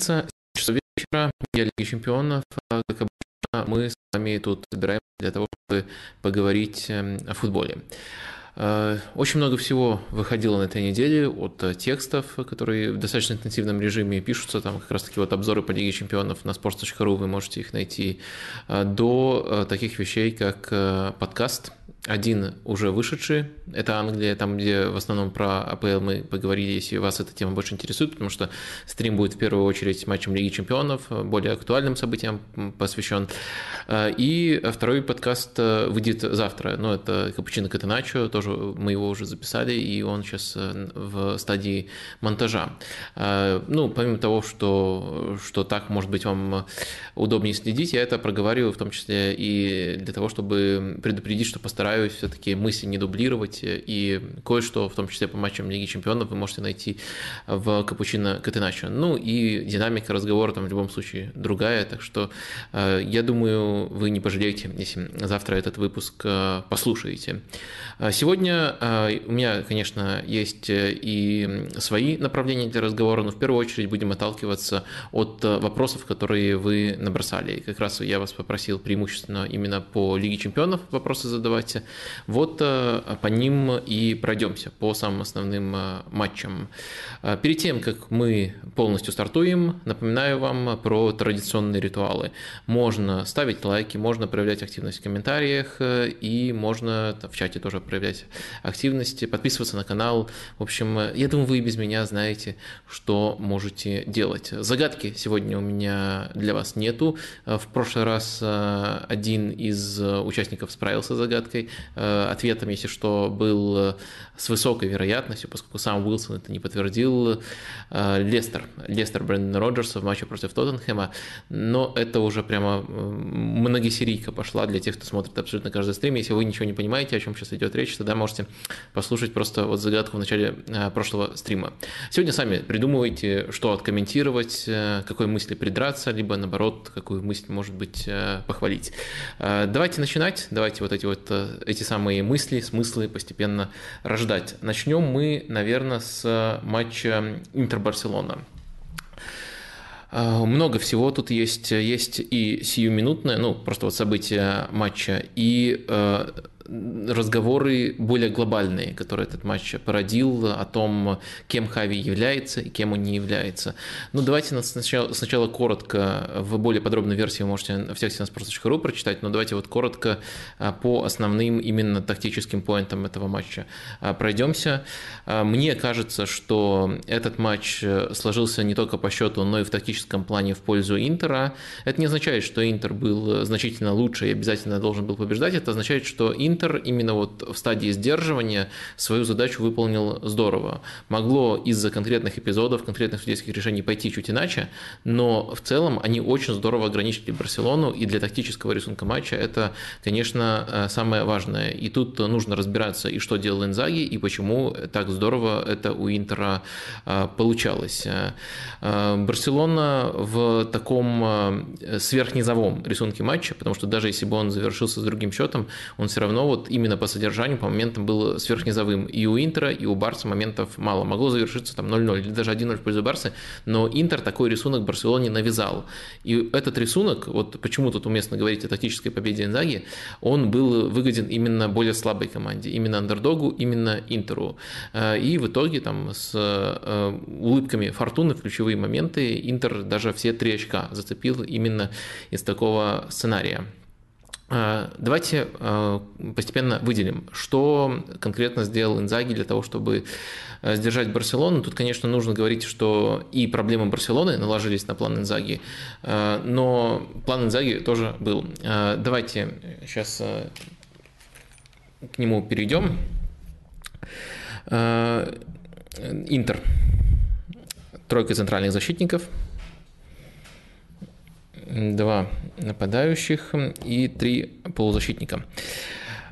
часов вечера, я Лиги Чемпионов. Как обычно, мы с вами тут собираемся для того, чтобы поговорить о футболе. Очень много всего выходило на этой неделе от текстов, которые в достаточно интенсивном режиме пишутся, там как раз таки вот обзоры по Лиге Чемпионов на sports.ru, вы можете их найти, до таких вещей, как подкаст – один уже вышедший, это Англия, там, где в основном про АПЛ мы поговорили, если вас эта тема больше интересует, потому что стрим будет в первую очередь матчем Лиги Чемпионов, более актуальным событиям посвящен. И второй подкаст выйдет завтра, ну, это Капучино Катаначо, тоже мы его уже записали, и он сейчас в стадии монтажа. Ну, помимо того, что, что так, может быть, вам удобнее следить, я это проговариваю в том числе и для того, чтобы предупредить, что постараюсь стараюсь все-таки мысли не дублировать, и кое-что, в том числе по матчам Лиги Чемпионов, вы можете найти в Капучино Катеначо. Ну и динамика разговора там в любом случае другая, так что э, я думаю, вы не пожалеете, если завтра этот выпуск э, послушаете. Э, сегодня у меня, конечно, есть и свои направления для разговора, но в первую очередь будем отталкиваться от вопросов, которые вы набросали. И как раз я вас попросил преимущественно именно по Лиге Чемпионов вопросы задавать. Вот э, по ним и пройдемся, по самым основным э, матчам. Э, перед тем, как мы полностью стартуем, напоминаю вам про традиционные ритуалы. Можно ставить лайки, можно проявлять активность в комментариях, и можно в чате тоже проявлять активность, подписываться на канал. В общем, я думаю, вы без меня знаете, что можете делать. Загадки сегодня у меня для вас нету. В прошлый раз один из участников справился с загадкой, Э, ответом, если что, был э, с высокой вероятностью, поскольку сам Уилсон это не подтвердил, э, Лестер, Лестер Брэндона Роджерса в матче против Тоттенхэма, но это уже прямо многосерийка пошла для тех, кто смотрит абсолютно каждый стрим. Если вы ничего не понимаете, о чем сейчас идет речь, тогда можете послушать просто вот загадку в начале прошлого стрима. Сегодня сами придумывайте, что откомментировать, какой мысли придраться, либо наоборот, какую мысль, может быть, похвалить. Давайте начинать, давайте вот эти вот эти самые мысли, смыслы постепенно рождать. Начнем мы, наверное, с матча Интер-Барселона. А, много всего тут есть. Есть и сиюминутное, ну, просто вот события матча, и э, разговоры более глобальные, которые этот матч породил, о том, кем Хави является и кем он не является. Ну, давайте сначала, сначала коротко, в более подробной версии вы можете в тексте на sports.ru прочитать, но давайте вот коротко а, по основным именно тактическим поинтам этого матча а, пройдемся. А, мне кажется, что этот матч э, сложился не только по счету, но и в тактическом плане в пользу Интера. Это не означает, что Интер был значительно лучше и обязательно должен был побеждать. Это означает, что Интер Интер именно вот в стадии сдерживания свою задачу выполнил здорово. Могло из-за конкретных эпизодов, конкретных судейских решений пойти чуть иначе, но в целом они очень здорово ограничили Барселону, и для тактического рисунка матча это, конечно, э, самое важное. И тут нужно разбираться, и что делал Инзаги, и почему так здорово это у Интера э, получалось. Э, Барселона в таком сверхнизовом рисунке матча, потому что даже если бы он завершился с другим счетом, он все равно вот именно по содержанию по моментам был сверхнизовым. И у Интера, и у Барса моментов мало. Могло завершиться там 0-0 или даже 1-0 в пользу Барса, но Интер такой рисунок Барселоне навязал. И этот рисунок, вот почему тут уместно говорить о тактической победе Инзаги, он был выгоден именно более слабой команде, именно андердогу, именно Интеру. Э, и в итоге там с э, улыбками фортуны в ключевые моменты Интер даже все три очка зацепил именно из такого сценария. А, давайте а, постепенно выделим, что конкретно сделал Инзаги для того, чтобы а, сдержать Барселону. Тут, конечно, нужно говорить, что и проблемы Барселоны наложились на план Инзаги, но план Инзаги тоже был. Давайте сейчас к нему перейдем. Интер. Тройка центральных защитников – два нападающих и три полузащитника.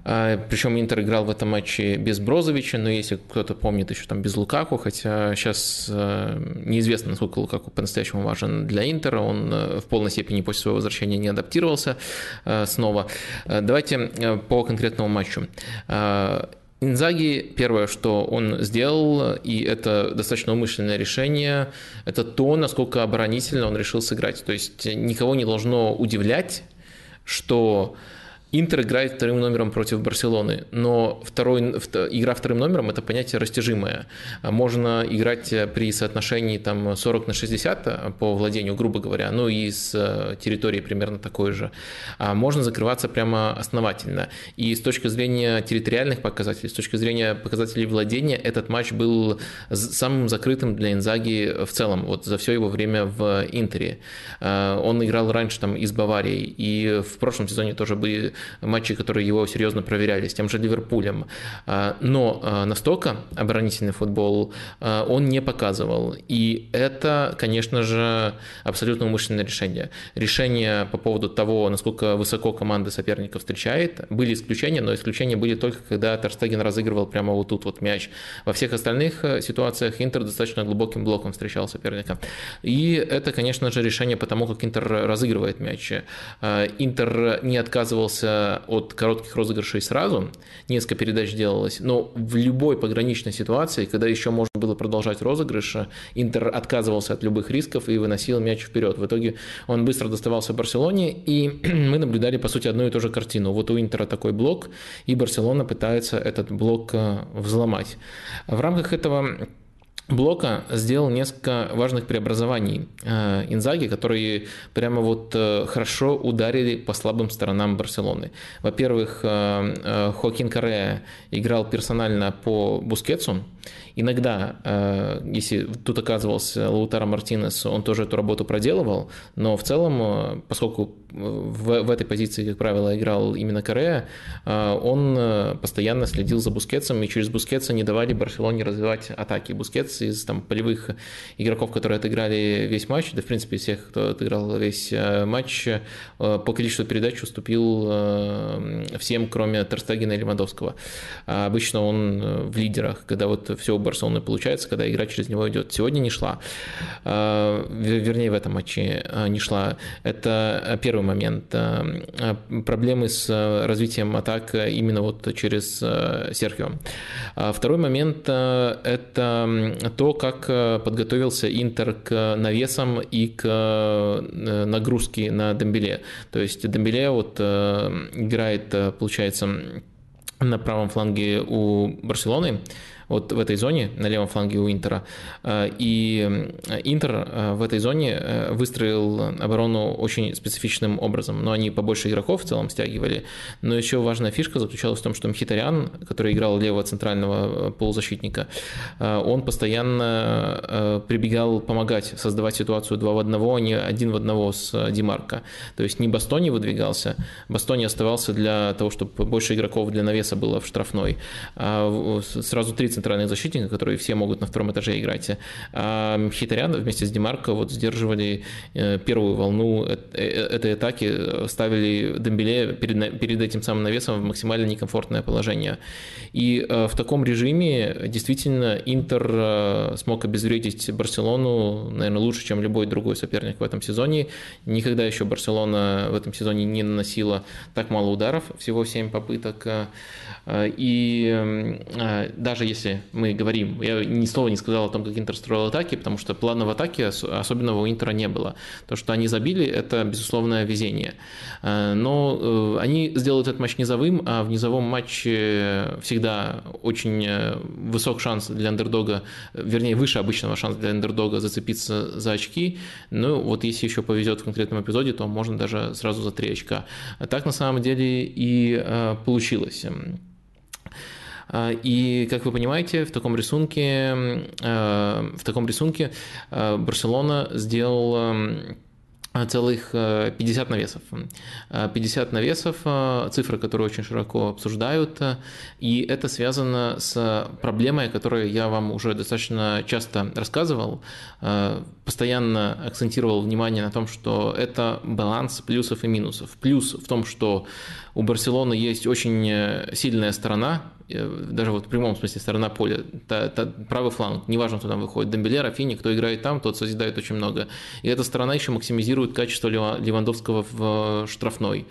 А, Причем Интер играл в этом матче без Брозовича, но если кто-то помнит, еще там без Лукаку, хотя сейчас а, неизвестно, насколько Лукаку по-настоящему важен для Интера, он а, в полной степени после своего возвращения не адаптировался снова. Давайте по конкретному матчу. Инзаги, первое, что он сделал, и это достаточно умышленное решение, это то, насколько оборонительно он решил сыграть. То есть никого не должно удивлять, что Интер играет вторым номером против Барселоны, но второй, игра вторым номером – это понятие растяжимое. Можно играть при соотношении там, 40 на 60 по владению, грубо говоря, ну и с э, территории примерно такой же. А можно закрываться прямо основательно. И с точки зрения территориальных показателей, с точки зрения показателей владения, этот матч был самым закрытым для Инзаги в целом, вот за все его время в Интере. Э, он играл раньше там и с Баварией, и в прошлом сезоне тоже были матчи, которые его серьезно проверяли, с тем же Ливерпулем. А, но а, настолько оборонительный футбол а, он не показывал. И это, конечно же, абсолютно умышленное решение. Решение по поводу того, насколько высоко команда соперника встречает, были исключения, но исключения были только, когда Терстеген разыгрывал прямо вот тут вот мяч. Во всех остальных э, ситуациях Интер достаточно глубоким блоком встречал соперника. И это, конечно же, решение по тому, как Интер разыгрывает мяч. Интер не отказывался отказывался от коротких розыгрышей сразу, несколько передач делалось, но в любой пограничной ситуации, когда еще можно было продолжать розыгрыш, Интер отказывался от любых рисков и выносил мяч вперед. В итоге он быстро доставался Барселоне, и мы наблюдали, по сути, одну и ту же картину. Вот у Интера такой блок, и Барселона пытается этот блок э, взломать. В рамках этого Блока сделал несколько важных преобразований э, Инзаги, которые прямо вот э, хорошо ударили по слабым сторонам Барселоны. Во-первых, э, Хоакин Корреа играл персонально по Бускетсу, Иногда, э, если тут оказывался Лаутаро Мартинес, он тоже эту работу проделывал, но в целом, э, поскольку в, в этой позиции, как правило, играл именно Корреа, э, он постоянно следил за Бускетсом, и через Бускетса не давали Барселоне развивать атаки. Бускетс из там, полевых игроков, которые отыграли весь матч, да, в принципе, всех, кто отыграл весь матч, по количеству передач уступил всем, кроме Терстегена и Левандовского. А обычно он в лидерах, когда вот все Барселоны получается, когда игра через него идет. Сегодня не шла, а, вернее в этом матче а, не шла. Это первый момент. А, проблемы с развитием атак именно вот через Серхио. Второй момент – это то, как подготовился Интер к навесам и к нагрузке на Дембеле. То есть Дембеле вот играет, получается, на правом фланге у Барселоны, вот в этой зоне, на левом фланге у Интера. Э, и Интер э, в этой зоне э, выстроил оборону очень специфичным образом. Но они побольше игроков в целом стягивали. Но еще важная фишка заключалась в том, что Мхитарян, который играл левого центрального полузащитника, он постоянно прибегал помогать создавать ситуацию 2 в 1, а не 1 в 1 с Димарко. То есть не Бастони выдвигался, Бастони оставался для того, чтобы больше игроков для навеса было в штрафной. А сразу 30 центральных защитника, которые все могут на втором этаже играть. А Хитарян вместе с Демарко вот сдерживали э, первую волну э, э, этой атаки, ставили Дембеле перед, перед этим самым навесом в максимально некомфортное положение. И в таком режиме действительно Интер смог обезвредить Барселону, наверное, лучше, чем любой другой соперник в этом сезоне. Никогда еще Барселона в этом сезоне не наносила так мало ударов, всего 7 попыток. И даже если если мы говорим, я ни слова не сказал о том, как Интер строил атаки, потому что плана в атаке особенного у Интера не было. То, что они забили, это безусловное везение. Э, но э, они сделают этот матч низовым, а в низовом матче всегда очень э, высок шанс для андердога, вернее, выше обычного шанса для андердога зацепиться за очки. Ну, вот если еще повезет в конкретном эпизоде, то можно даже сразу за три очка. Так на самом деле и получилось. А, и, как вы понимаете, в таком рисунке, а, в таком рисунке а, Барселона сделал целых 50 навесов. 50 навесов, цифра, которую очень широко обсуждают, и это связано с проблемой, о которой я вам уже достаточно часто рассказывал, постоянно акцентировал внимание на том, что это баланс плюсов и минусов. Плюс в том, что у Барселоны есть очень сильная сторона, даже вот в прямом смысле сторона поля, та, та, правый фланг, неважно, кто там выходит, Дембеле, Рафини, кто играет там, тот созидает очень много. И эта сторона еще максимизирует качество Левандовского в штрафной.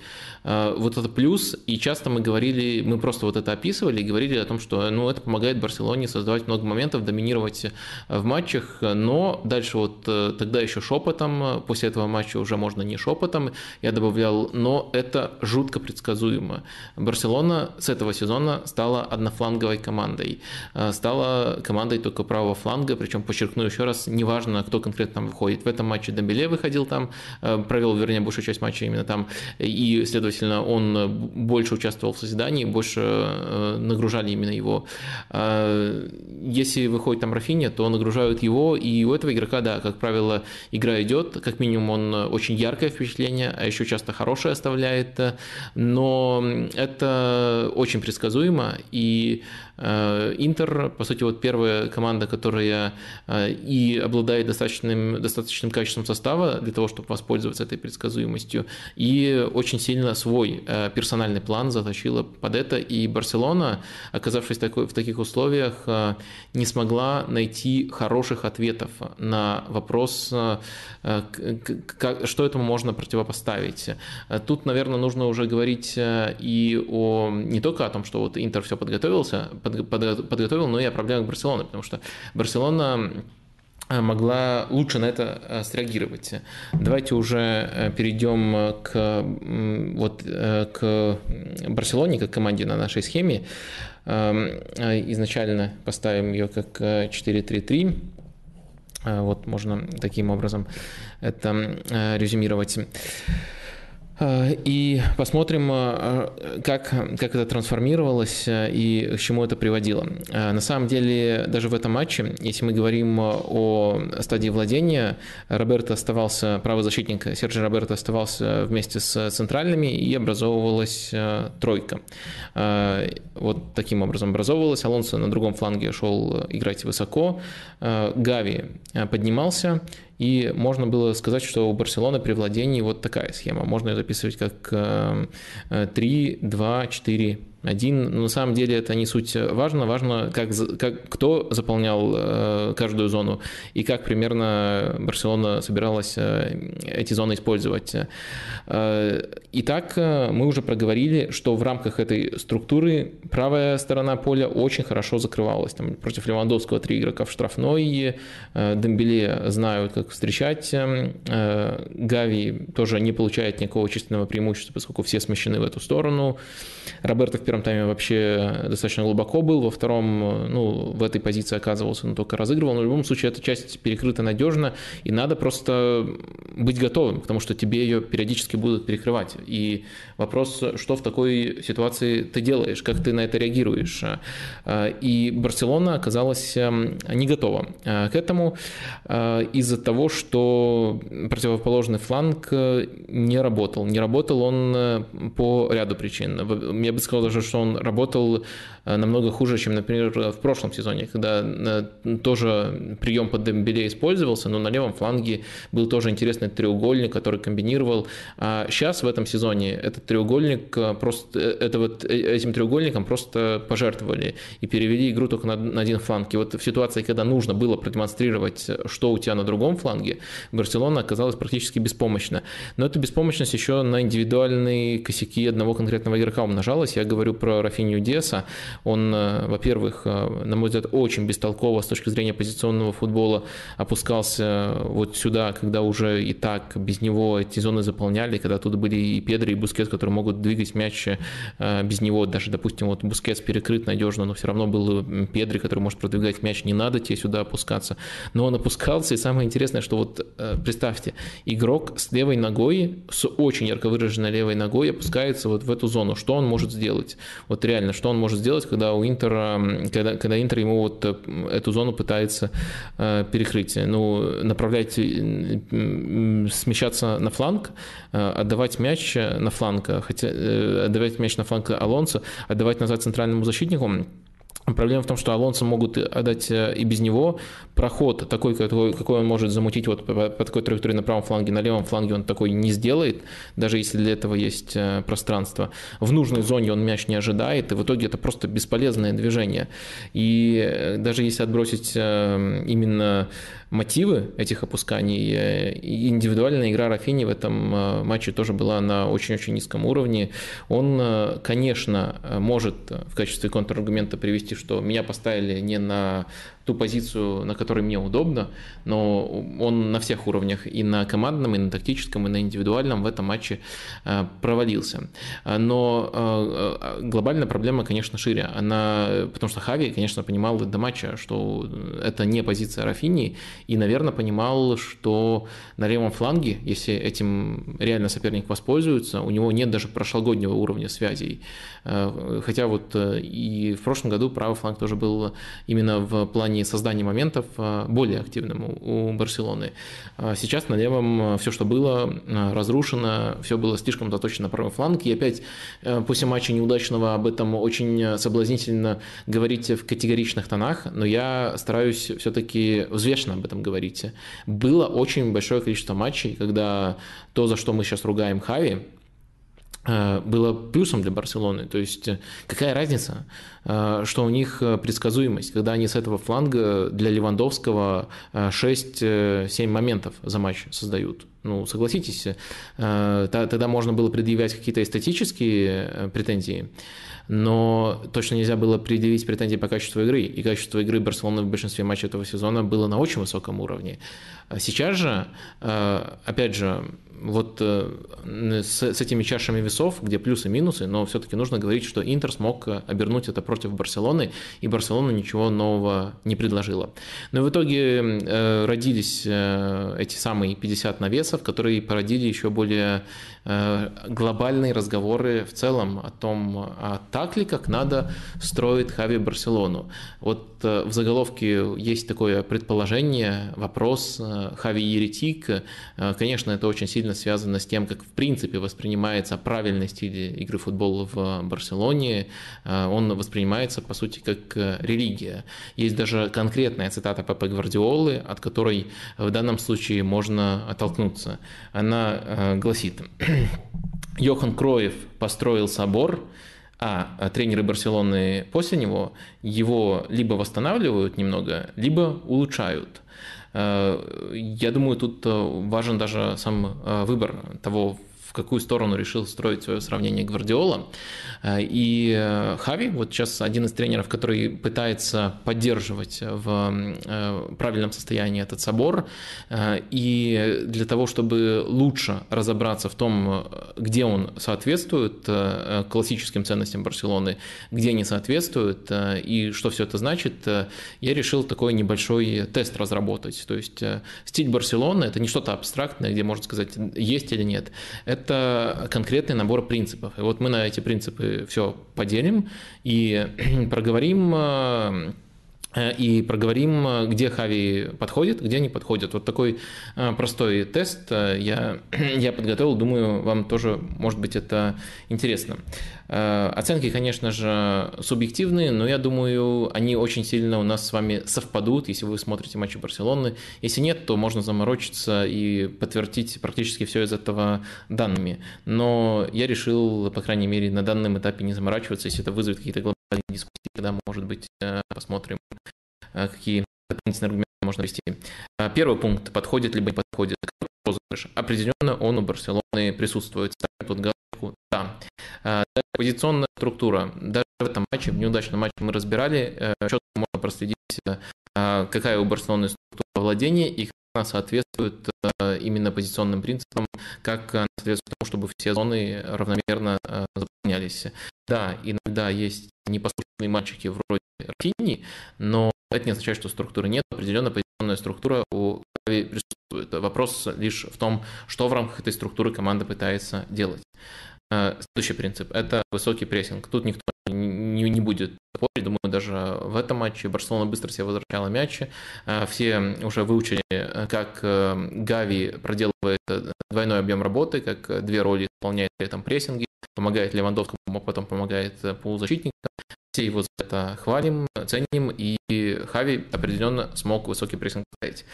Вот это плюс, и часто мы говорили, мы просто вот это описывали и говорили о том, что ну, это помогает Барселоне создавать много моментов, доминировать в матчах, но дальше вот тогда еще шепотом, после этого матча уже можно не шепотом, я добавлял, но это жутко предсказуемо. Барселона с этого сезона стала однофланговой командой. Э, стала командой только правого фланга, причем, подчеркну еще раз, неважно, кто конкретно там выходит. В этом матче Дембеле выходил там, э, провел, вернее, большую часть матча именно там, и, следовательно, он больше участвовал в созидании, больше э, нагружали именно его. Если выходит там Рафиня, то нагружают его, и у этого игрока, да, как правило, игра идет, как минимум он очень яркое впечатление, а еще часто хорошее оставляет, но это очень предсказуемо, и Э, Интер, по сути, вот первая команда, которая э, и обладает достаточным, достаточным качеством состава для того, чтобы воспользоваться этой предсказуемостью, и очень сильно свой э, персональный план заточила под это, и Барселона, оказавшись в таких условиях, не смогла найти хороших ответов на вопрос, что этому можно противопоставить. Тут, наверное, нужно уже говорить и о не только о том, что вот Интер все подготовился, подготовил, но и о проблемах Барселоны, потому что Барселона э, могла лучше на это э, среагировать. Давайте уже э, перейдем к, вот, к Барселоне, как команде на нашей схеме. Эм, изначально поставим ее как 4-3-3. Вот можно таким образом это резюмировать. Э, и посмотрим, э, как, как это трансформировалось э, и к чему это приводило. На самом деле, даже в этом матче, если мы говорим о стадии владения, Роберто оставался, правозащитник Серджи Роберто оставался вместе с центральными и образовывалась тройка. Вот таким образом образовывалась. Алонсо на другом фланге шел играть высоко. Гави поднимался, и можно было сказать, что у Барселоны при владении вот такая схема. Можно ее записывать как 3, 2, 4, один, но на самом деле это не суть важно, важно, как, как, кто заполнял э, каждую зону и как примерно Барселона собиралась э, эти зоны использовать. Э, итак, мы уже проговорили, что в рамках этой структуры правая сторона поля очень хорошо закрывалась. Там против Левандовского три игрока в штрафной, Дембеле знают, как встречать, Гави тоже не получает никакого численного преимущества, поскольку все смещены в эту сторону. Роберто в первом тайме вообще достаточно глубоко был, во втором, ну, в этой позиции оказывался, но только разыгрывал. Но в любом случае эта часть перекрыта надежно, и надо просто быть готовым, потому что тебе ее периодически будут перекрывать. И вопрос, что в такой ситуации ты делаешь, как ты на это реагируешь. И Барселона оказалась эм, не готова э, к этому э, из-за того, что противоположный фланг э, не работал. Не работал он по ряду причин. Я бы сказал даже, что он работал намного хуже, чем, например, в прошлом сезоне, когда э, тоже прием под Дембеле использовался, но на левом фланге был тоже интересный треугольник, который комбинировал. А сейчас в этом сезоне этот треугольник э, просто, это вот этим треугольником просто пожертвовали и перевели игру только на, на один фланг. И вот в ситуации, когда нужно было продемонстрировать, что у тебя на другом фланге, Барселона оказалась практически беспомощна. Но эта беспомощность еще на индивидуальные косяки одного конкретного игрока умножалась. Я говорю про Рафинью Диаса. Он, э, во-первых, э, на мой взгляд, очень бестолково с точки зрения позиционного футбола опускался вот сюда, когда уже и так без него эти зоны заполняли, когда тут были и Педри, и Бускетс, которые могут двигать мяч э, без него. Даже, допустим, вот Бускетс перекрыт надежно, но все равно был Педри, который может продвигать мяч, не надо тебе сюда опускаться. Но он опускался, и самое интересное, что вот представьте, игрок с левой ногой, с очень ярко выраженной левой ногой опускается вот в эту зону. Что он может сделать? Вот реально, что он может сделать, когда у Интера, когда, когда Интер ему вот э, эту зону пытается э, перекрыть. Ну, направлять, смещаться на фланг, э, отдавать мяч на фланг, хотя отдавать мяч на фланг Алонсо, отдавать назад центральному защитнику, Проблема в том, что Алонсо могут отдать э, и без него проход такой, какой, какой он может замутить вот по, по такой траектории на правом фланге, на левом фланге он такой не сделает, даже если для этого есть э, пространство. В нужной зоне он мяч не ожидает, и в итоге это просто бесполезное движение. И э, даже если отбросить именно мотивы этих опусканий. Индивидуальная игра Рафини в этом матче тоже была на очень-очень низком уровне. Он, конечно, может в качестве контраргумента привести, что меня поставили не на ту позицию, на которой мне удобно, но он на всех уровнях, и на командном, и на тактическом, и на индивидуальном в этом матче э, провалился. Но глобальная проблема, конечно, шире. Она, потому что Хави, конечно, понимал до матча, что это не позиция Рафини, и, наверное, понимал, что на левом фланге, если этим реально соперник воспользуется, у него нет даже прошлогоднего уровня связей. Э, хотя вот э, и в прошлом году правый фланг тоже был именно в плане создания моментов э, более активным у Барселоны. Сейчас на левом все, что было, разрушено, все было слишком заточено на правый фланг. И опять после матча неудачного об этом очень соблазнительно говорить в категоричных тонах, но я стараюсь все-таки взвешенно об этом говорите. Было очень большое количество матчей, когда то, за что мы сейчас ругаем Хави, э, было плюсом для Барселоны. То есть э, какая разница, э, что у них предсказуемость, когда они с этого фланга для Левандовского 6-7 моментов за матч создают. Ну, согласитесь, тогда можно было предъявлять какие-то эстетические претензии но точно нельзя было предъявить претензии по качеству игры. И качество игры Барселоны в большинстве матчей этого сезона было на очень высоком уровне. А сейчас же, э, опять же, вот э, с, с этими чашами весов, где плюсы и минусы, но все-таки нужно говорить, что Интер смог обернуть это против Барселоны, и Барселона ничего нового не предложила. Но в итоге э, родились э, эти самые 50 навесов, которые породили еще более глобальные разговоры в целом о том, а так ли, как надо строить Хави Барселону. Вот в заголовке есть такое предположение, вопрос Хави еретик. Конечно, это очень сильно связано с тем, как в принципе воспринимается правильный стиль игры футбола в Барселоне. Э, он воспринимается, по сути, как э, религия. Есть даже конкретная цитата Пепе Гвардиолы, от которой в данном случае можно оттолкнуться. Она э, гласит, Йохан Кроев построил собор, а тренеры Барселоны после него его либо восстанавливают немного, либо улучшают. Э, я думаю, тут э, важен даже сам э, выбор того, какую сторону решил строить свое сравнение Гвардиола. Э, и э, Хави, вот сейчас один из тренеров, который пытается поддерживать в э, правильном состоянии этот собор, и для того, чтобы лучше разобраться в том, где он соответствует классическим ценностям Барселоны, где не соответствует, и что все это значит, я решил такой небольшой тест разработать. То есть стиль Барселоны – это не что-то абстрактное, где можно сказать, есть или нет. Это это конкретный набор принципов. И вот мы на эти принципы все поделим и проговорим э, и проговорим, где Хави подходит, где не подходит. Вот такой э, простой тест э, я, я подготовил, думаю, вам тоже может быть это интересно. Э, оценки, конечно же, субъективные, но я думаю, они очень сильно у нас с вами совпадут, если вы смотрите матчи Барселоны. Если нет, то можно заморочиться и подтвердить практически все из этого данными. Но я решил, по крайней мере, на данном этапе не заморачиваться, если это вызовет какие-то глобальные дискуссии, тогда, может быть, э, посмотрим, э, какие дополнительные аргументы можно вести. Первый пункт, подходит либо не подходит розыгрыш. Определенно он у Барселоны присутствует. Ставим тут галочку «да». Позиционная структура. Даже в этом матче, в неудачном матче мы разбирали, э, четко можно проследить, э, какая у Барселоны структура владения и она соответствует э, именно позиционным принципам, как она соответствует тому, чтобы все зоны равномерно заполнялись. Да, иногда есть непослушные мальчики вроде Рафини, но это не означает, что структуры нет. Определенная позиционная структура у присутствует. Вопрос лишь в том, что в рамках этой структуры команда пытается делать. Э, следующий принцип – это высокий прессинг. Тут никто не будет спорить. Думаю, даже в этом матче Барселона быстро себе возвращала мячи. Э, все уже выучили, э, как Гави проделывает двойной объем работы, как две роли исполняет при этом прессинге, помогает Левандовскому, а потом помогает полузащитникам. все его за это хвалим, ценим, и Хави определенно смог высокий прессинг ставить.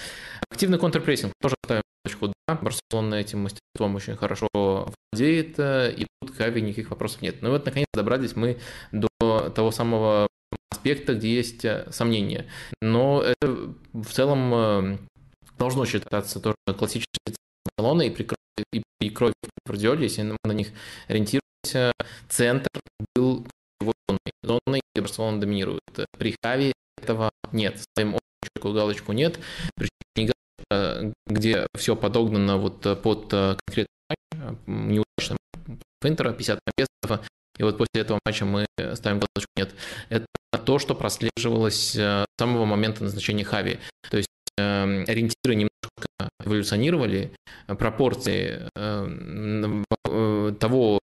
Активный контрпрессинг тоже ставим точку «да». Барселона этим мастерством очень хорошо владеет, и тут Хави никаких вопросов нет. Ну и вот, наконец, добрались мы до того самого аспекта, где есть сомнения. Но это в целом должно считаться тоже классической Барселоной, и при, и крови в если мы на них ориентируемся, центр был его зоной, зоной, где Барселона доминирует. При Хави этого нет, ставим очень галочку нет, галочка, где все подогнано вот под конкретный матч, неудачно Интера, 50 на и вот после этого матча мы ставим галочку нет. Это то, что прослеживалось с самого момента назначения Хави. То есть Эм, ориентиры немножко эволюционировали, пропорции эм, э, того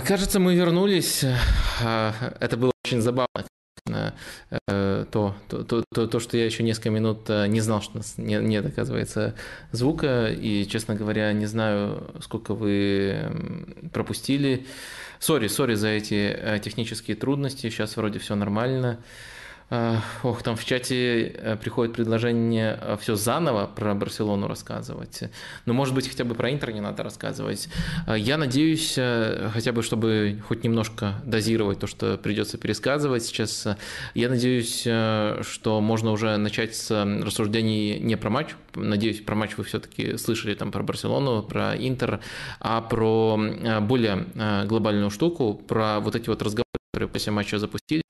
кажется, мы вернулись. А, это было очень забавно. Э, то, то, то, то, что я еще несколько минут э, не знал, что нет, нет, оказывается, звука, и, честно говоря, не знаю, сколько вы пропустили. Сори, сори за эти э, технические трудности, сейчас вроде все нормально. Ох, там в чате э, приходит предложение э, все заново про Барселону рассказывать. Ну, может быть, хотя бы про Интер не надо рассказывать. Я надеюсь, э, хотя бы, чтобы хоть немножко дозировать то, что придется пересказывать сейчас, я надеюсь, что можно уже начать с рассуждений не про матч. Надеюсь, про матч вы все-таки слышали там про Барселону, про Интер, а про более глобальную штуку, про вот эти вот разговоры которые после матча запустились,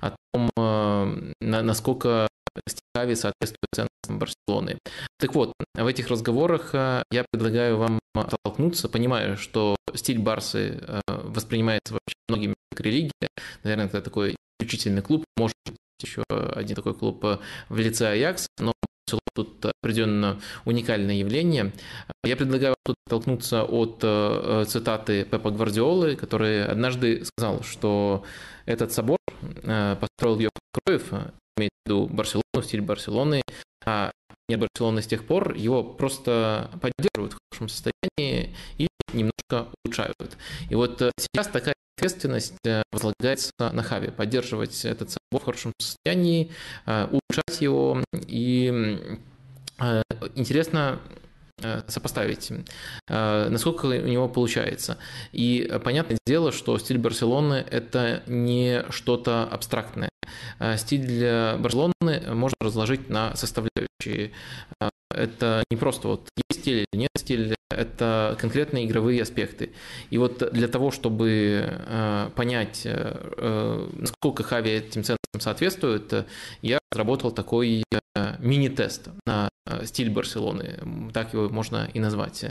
о том, э, насколько Стихави соответствует ценностям Барселоны. Так вот, в этих разговорах э, я предлагаю вам оттолкнуться, понимая, что стиль Барсы э, воспринимается вообще многими как религия. Наверное, это такой исключительный клуб, может быть еще один такой клуб в лице Аякс, но тут определенно уникальное явление. Я предлагаю тут оттолкнуться от э, цитаты Пепа Гвардиолы, который однажды сказал, что этот собор э, построил ее Кроев, имеет в виду Барселону, стиль Барселоны, а нет Барселоны с тех пор, его просто поддерживают в хорошем состоянии и немножко улучшают. И вот э, сейчас такая ответственность возлагается на Хави, поддерживать этот собор в хорошем состоянии, его и Э, интересно э, сопоставить, э, насколько у него получается. И понятное дело, что стиль Барселоны – это не что-то абстрактное. Стиль Барселоны можно разложить на составляющие. Это не просто вот есть стиль или нет стиля, это конкретные игровые аспекты. И вот для того, чтобы понять, насколько Хави этим ценностям соответствует, я разработал такой мини-тест на Э, стиль Барселоны, так его можно и назвать.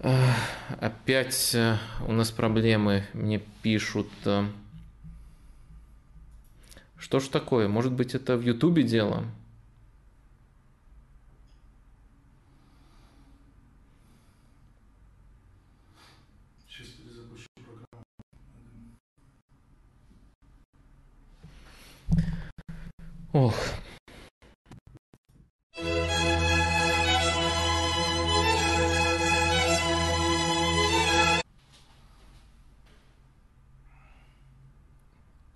Э, опять э, у нас проблемы, мне пишут. Что ж такое? Может быть, это в Ютубе дело? Ох.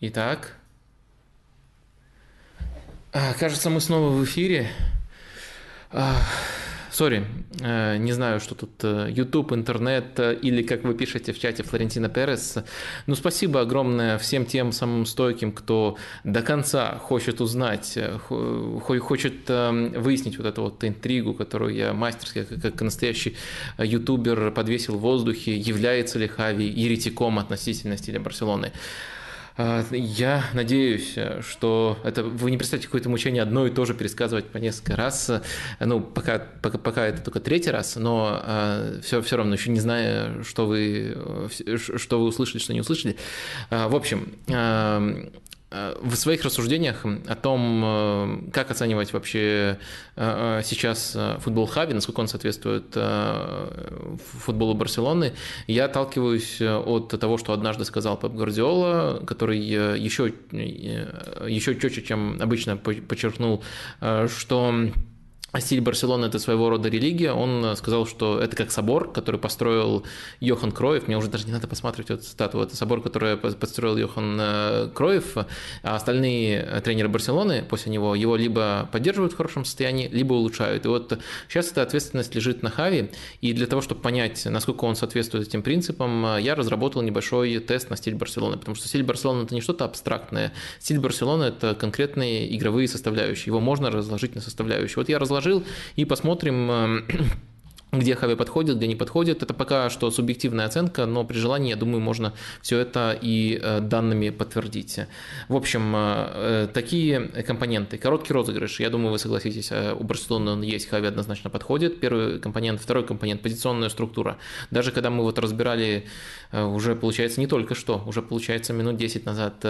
Итак, а, кажется, мы снова в эфире. Сори, э, не знаю, что тут э, YouTube, интернет э, или, как вы пишете в чате, Флорентина Перес. Ну, спасибо огромное всем тем самым стойким, кто до конца хочет узнать, хочет выяснить вот эту вот интригу, которую я мастерски, как настоящий ютубер, подвесил в воздухе, является ли Хави еретиком относительно стиля Барселоны. А, я надеюсь, что это вы не представьте какое-то мучение одно и то же пересказывать по несколько раз. Ну, пока, пока, пока это только третий раз, но все, а, все равно еще не знаю, что вы, что вы услышали, что не услышали. А, в общем, Э, в своих рассуждениях о том, э, как оценивать вообще э, сейчас футбол Хави, насколько он соответствует футболу Барселоны, я отталкиваюсь от того, что однажды сказал Пеп Гвардиола, который еще, еще четче, чем обычно подчеркнул, что стиль Барселоны – это своего рода религия. Он э, сказал, что это как собор, который построил Йохан Кроев. Мне уже даже не надо посмотреть эту цитату. Это собор, который построил Йохан э, Кроев. А остальные э, тренеры Барселоны после него его либо поддерживают в хорошем состоянии, либо улучшают. И вот сейчас эта ответственность лежит на Хави. И для того, чтобы понять, насколько он соответствует этим принципам, я разработал небольшой тест на стиль Барселоны. Потому что стиль Барселоны – это не что-то абстрактное. Стиль Барселоны – это конкретные игровые составляющие. Его можно разложить на составляющие. Вот я разложил предложил, и посмотрим, э, где Хави подходит, где не подходит. Это пока что субъективная оценка, но при желании, я думаю, можно все это и э, данными подтвердить. В общем, э, такие компоненты. Короткий розыгрыш, я думаю, вы согласитесь, у Барселоны он есть, Хави однозначно подходит. Первый компонент, второй компонент, позиционная структура. Даже когда мы вот разбирали уже, получается, не только что, уже, получается, минут 10 назад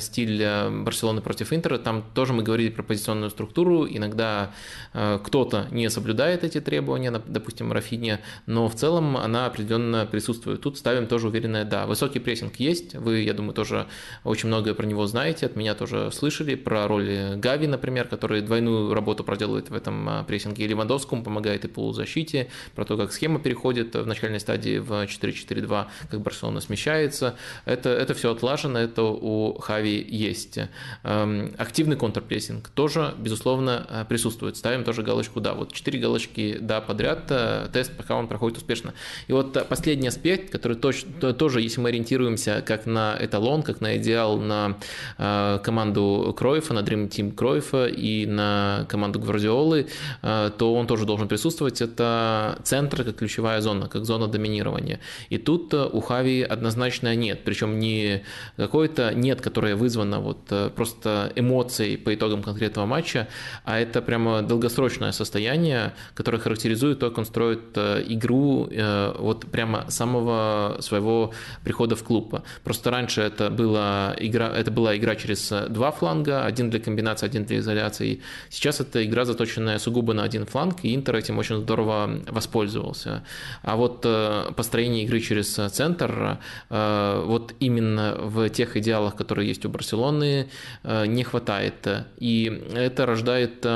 стиль Барселоны против Интера, там тоже мы говорили про позиционную структуру, иногда кто-то не соблюдает эти требования, допустим, Рафине, но в целом она определенно присутствует. Тут ставим тоже уверенное «да». Высокий прессинг есть, вы, я думаю, тоже очень многое про него знаете, от меня тоже слышали, про роль Гави, например, который двойную работу проделывает в этом а, прессинге, и Левандовскому помогает и полузащите, про то, как схема переходит в начальной стадии в 4-4-2, как Барселона смещается. Это, это все отлажено, это у Хави есть. Эм, активный контрпрессинг тоже, безусловно, присутствует. Ставим тоже галочку «да». Вот четыре галочки «да» подряд это тест, пока он проходит успешно. И вот последний аспект, который точно, тоже, если мы ориентируемся как на эталон, как на идеал на э, команду Кроефа, на Dream Team Кроефа и на команду Гвардиолы, э, то он тоже должен присутствовать. Это центр как ключевая зона, как зона доминирования. И тут э, у Хави однозначно нет. Причем не какое-то нет, которое вызвано вот просто эмоцией по итогам конкретного матча, а это прямо долгосрочное состояние, которое характеризует то, как он строит э, игру э, вот прямо самого своего прихода в клуб. Просто раньше это была игра, это была игра через два фланга, один для комбинации, один для изоляции. Сейчас это игра, заточенная сугубо на один фланг, и Интер этим очень здорово воспользовался. А вот э, построение игры через центр, вот именно в тех идеалах, которые есть у Барселоны, не хватает. И это рождает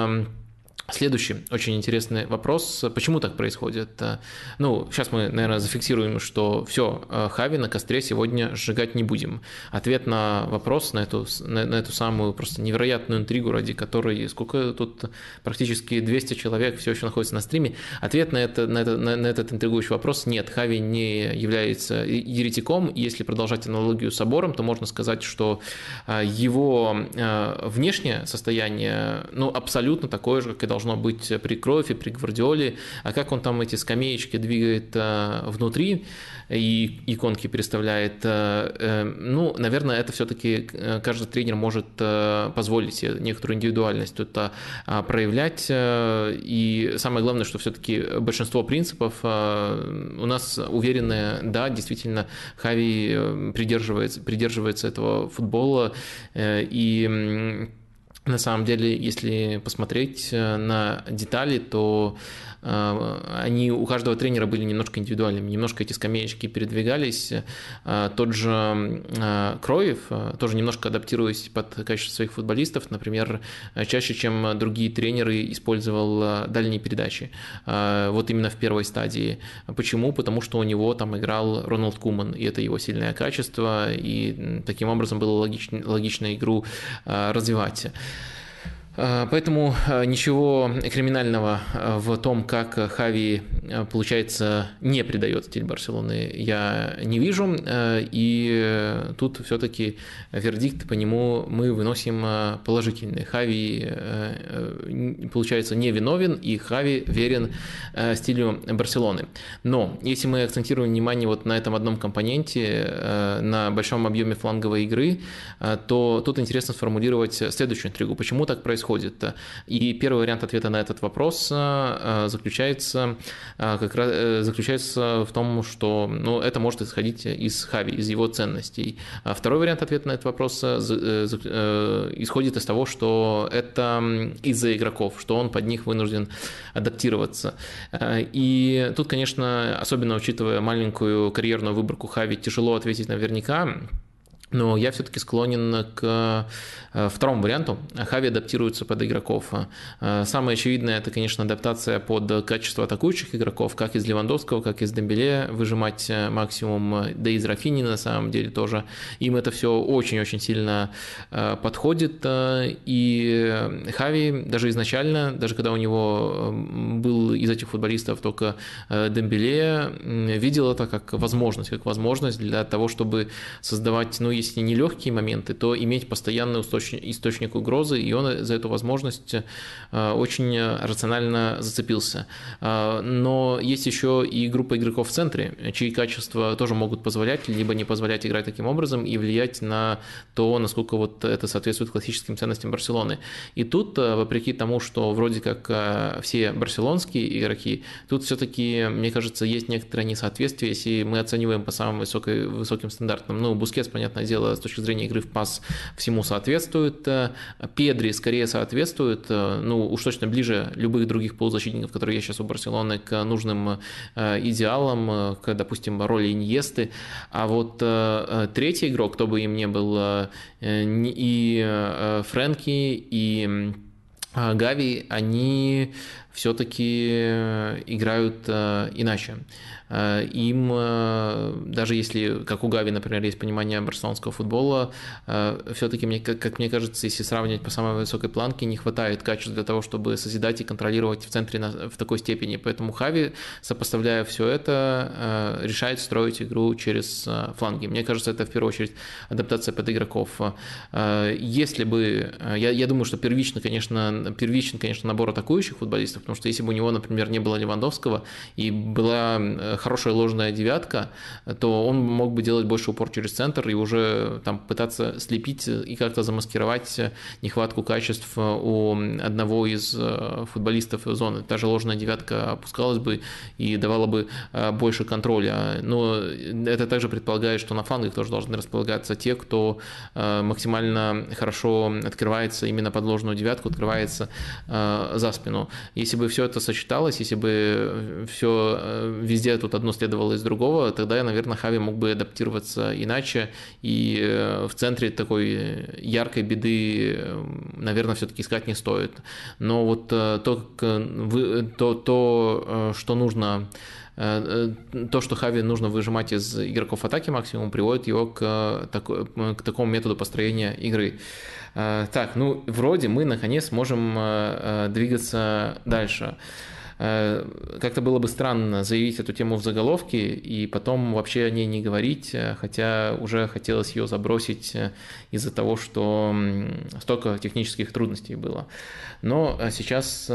Следующий очень интересный вопрос. Почему так происходит? Ну, сейчас мы, наверное, зафиксируем, что все, Хави на костре сегодня сжигать не будем. Ответ на вопрос, на эту, на, на эту самую просто невероятную интригу, ради которой сколько тут практически 200 человек все еще находится на стриме. Ответ на, это, на, это, на, на этот интригующий вопрос – нет, Хави не является еретиком. Если продолжать аналогию с собором, то можно сказать, что а, его внешнее состояние ну, абсолютно такое же, как и должно должно быть при Крофе, при Гвардиоле, а как он там эти скамеечки двигает э, внутри и иконки переставляет, э, э, ну, наверное, это все-таки каждый тренер может позволить себе некоторую индивидуальность тут проявлять, и самое главное, что все-таки большинство принципов у нас уверенные, да, действительно, Хави придерживается, придерживается этого футбола, и на самом деле, если посмотреть э, на детали, то они у каждого тренера были немножко индивидуальными, немножко эти скамеечки передвигались. Тот же Кроев, тоже немножко адаптируясь под качество своих футболистов, например, чаще, чем другие тренеры, использовал дальние передачи. Вот именно в первой стадии. Почему? Потому что у него там играл Роналд Куман, и это его сильное качество, и таким образом было логично, логично игру развивать. А, поэтому а, ничего криминального а, в том, как Хави, получается, не придает стиль Барселоны, я не вижу. И тут все-таки вердикт по нему мы выносим положительный. Хави, получается, не виновен, и Хави верен стилю Барселоны. Но если мы акцентируем внимание вот на этом одном компоненте, на большом объеме фланговой игры, то тут интересно сформулировать следующую интригу. Почему так происходит? Происходит. И первый вариант ответа на этот вопрос э, заключается, э, как раз, э, заключается в том, что ну, это может исходить из Хави, из его ценностей. А второй вариант ответа на этот вопрос исходит из того, что это из-за игроков, что он под них вынужден адаптироваться. И тут, конечно, особенно учитывая маленькую карьерную выборку Хави, тяжело ответить наверняка, но я все-таки склонен к Э, второму варианту Хави адаптируется под игроков. Э, самое очевидное это, конечно, адаптация под качество атакующих игроков, как из Левандовского, как из Дембеле, выжимать э, максимум, да и из Рафини на самом деле тоже. Им это все очень-очень сильно подходит. И Хави даже изначально, даже когда у него был из этих футболистов только Дембеле, видел это как возможность, как возможность для того, чтобы создавать, ну, если не легкие моменты, то иметь постоянный устойчивый источник угрозы, и он за эту возможность э, очень рационально зацепился. Э, но есть еще и группа игроков в центре, чьи качества тоже могут позволять, либо не позволять играть таким образом и влиять на то, насколько вот это соответствует классическим ценностям Барселоны. И тут, э, вопреки тому, что вроде как все барселонские игроки, тут все-таки, мне кажется, есть некоторое несоответствие, если мы оцениваем по самым высокой, высоким стандартам. Ну, Бускетс, понятное дело, с точки зрения игры в пас всему соответствует, э, Педри скорее соответствует, э, ну уж точно ближе любых других полузащитников, которые есть сейчас у Барселоны, к нужным э, идеалам, к, допустим, роли Иньесты. А вот третий игрок, кто бы им не был, и Фрэнки, и Гави, они все-таки играют иначе. Э, им, э, даже если, как у Гави, например, есть понимание барселонского футбола, э, все-таки, мне, как мне кажется, если сравнивать по самой высокой планке, не хватает качества для того, чтобы созидать и контролировать в центре в такой степени. Поэтому Хави, сопоставляя все это, решает строить игру через фланги. Мне кажется, это в первую очередь адаптация под игроков. Если бы, я, я думаю, что первично, конечно, первичен, конечно, набор атакующих футболистов, потому что если бы у него, например, не было Левандовского и была хорошая ложная девятка, то он мог бы делать больше упор через центр и уже там пытаться слепить и как-то замаскировать нехватку качеств у одного из э, футболистов зоны. Та же ложная девятка опускалась бы и давала бы э, больше контроля. Но это также предполагает, что на флангах тоже должны располагаться те, кто э, максимально хорошо открывается именно под ложную девятку, открывается за спину. Если бы все это сочеталось, если бы все везде тут одно следовало из другого, тогда я, наверное, Хави мог бы адаптироваться иначе, и э, в центре такой яркой беды, э, наверное, все-таки искать не стоит. Но вот э, то, то, то что нужно то, что Хави нужно выжимать из игроков атаки максимум, приводит его к, такой, к такому методу построения игры. Так, ну, вроде мы наконец можем двигаться дальше. Э, как-то было бы странно заявить эту тему в заголовке и потом вообще о ней не говорить, э, хотя уже хотелось ее забросить э, из-за того, что столько технических трудностей было. Но сейчас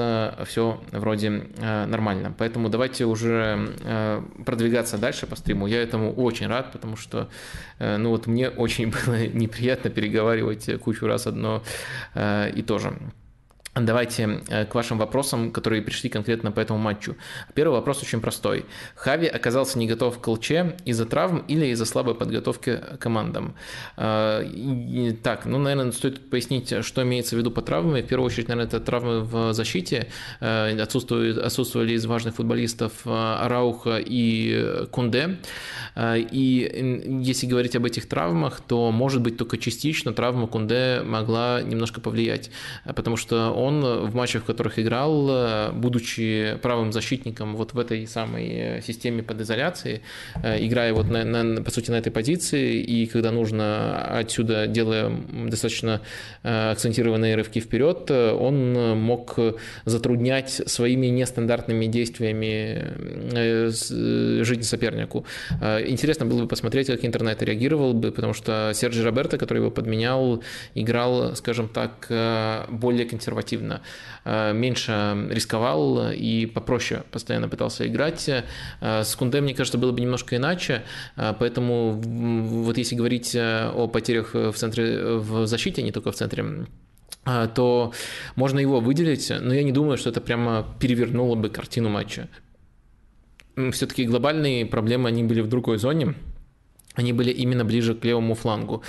все вроде нормально. Поэтому давайте уже продвигаться дальше по стриму. Я этому очень рад, потому что ну вот мне очень было неприятно переговаривать кучу раз одно и то же. Давайте э, к вашим вопросам, которые пришли конкретно по этому матчу. Первый вопрос очень простой. Хави оказался не готов к ЛЧ из-за травм или из-за слабой подготовки командам? Э, так, ну, наверное, стоит пояснить, что имеется в виду по травмам. В первую очередь, наверное, это травмы в защите. Э, отсутствовали, отсутствовали из важных футболистов Арауха и Кунде. И если говорить об этих травмах, то, может быть, только частично травма Кунде могла немножко повлиять, потому что он он в матчах, в которых играл, будучи правым защитником вот в этой самой э, системе под изоляцией, э, играя вот на, на, по сути на этой позиции, и когда нужно отсюда, делая достаточно э, акцентированные рывки вперед, он мог затруднять своими нестандартными действиями жизнь сопернику. Интересно было бы посмотреть, как интернет реагировал бы, потому что Серджи Роберто, который его подменял, играл, скажем так, более консервативно активно, э, меньше рисковал и попроще постоянно пытался играть. Э, с Кунде, мне кажется, было бы немножко иначе, э, поэтому вот если говорить о потерях в центре, в защите, не только в центре, то можно его выделить, но я не думаю, что это прямо перевернуло бы картину матча. Все-таки глобальные проблемы, они были в другой зоне, они были именно ближе к левому флангу.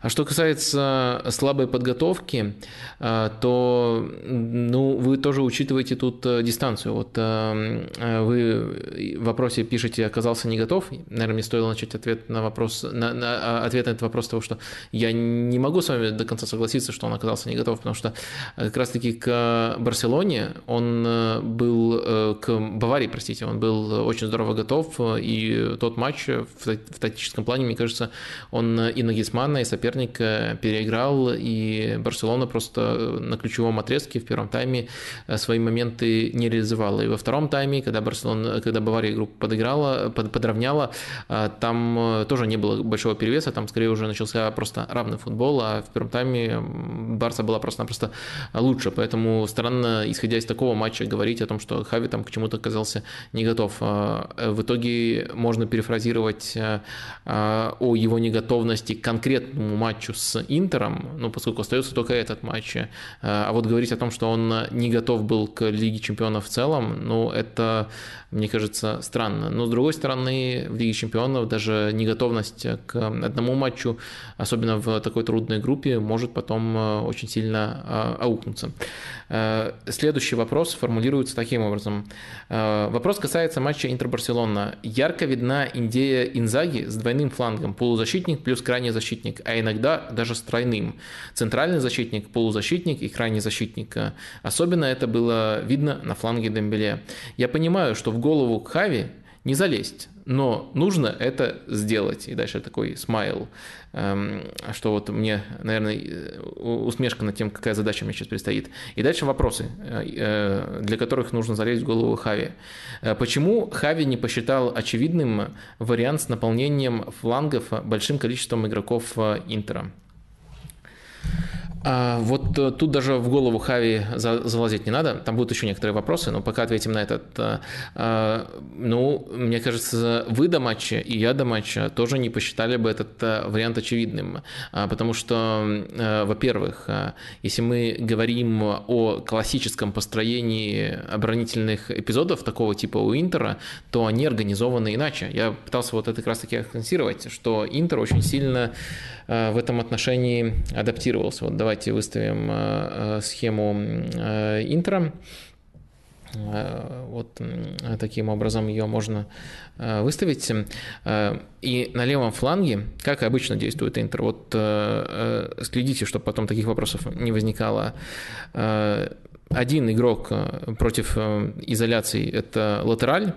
А что касается слабой подготовки, э, то ну, вы тоже учитываете тут э, дистанцию. Вот э, вы в вопросе пишете «оказался не готов». Наверное, мне стоило начать ответ на вопрос, на, на, а, ответ на этот вопрос того, что я не могу с вами до конца согласиться, что он оказался не готов, потому что как раз-таки к Барселоне он был, к Баварии, простите, он был очень здорово готов, и тот матч в тактическом плане, мне кажется, он и Нагисмана, и соперника соперник переиграл, и Барселона просто на ключевом отрезке в первом тайме э, свои моменты не реализовала. И во втором тайме, когда, Барселона, когда Бавария игру подыграла, под, подровняла, э, там э, тоже не было большого перевеса, там скорее уже начался просто равный футбол, а в первом тайме Барса была просто-напросто лучше. Поэтому странно, исходя из такого матча, говорить о том, что Хави там к чему-то оказался не готов. В итоге можно перефразировать о его неготовности к конкретному матчу с Интером, ну, поскольку остается только этот матч. Э, а вот говорить о том, что он не готов был к Лиге Чемпионов в целом, ну, это мне кажется, странно. Но, с другой стороны, в Лиге Чемпионов даже неготовность к одному матчу, особенно в такой трудной группе, может потом э, очень сильно э, аукнуться. Э, следующий вопрос формулируется таким образом. Вопрос касается матча Интер-Барселона. Ярко видна идея Инзаги с двойным флангом, полузащитник плюс крайний защитник, а иногда даже с тройным. Центральный защитник, полузащитник и крайний защитник. Особенно это было видно на фланге Дембеле. Я понимаю, что в в голову Хави не залезть, но нужно это сделать. И дальше такой смайл, эм, что вот мне, наверное, усмешка над тем, какая задача мне сейчас предстоит. И дальше вопросы, э, э, для которых нужно залезть в голову Хави. Э, почему Хави не посчитал очевидным вариант с наполнением флангов большим количеством игроков Интера? А, вот э, тут даже в голову Хави залазить не надо, там будут еще некоторые вопросы, но пока ответим на этот. А, а, ну, мне кажется, вы до матча и я до матча тоже не посчитали бы этот вариант очевидным, потому что, во-первых, если мы говорим о классическом построении оборонительных эпизодов такого типа у Интера, то они организованы иначе. Я пытался вот это как раз таки акцентировать, что Интер очень сильно в этом отношении адаптировался. Вот давайте выставим э, э, схему э, интро. Вот таким образом ее можно выставить. И на левом фланге, как обычно действует Интер, вот следите, чтобы потом таких вопросов не возникало. Один игрок против изоляции – это латераль,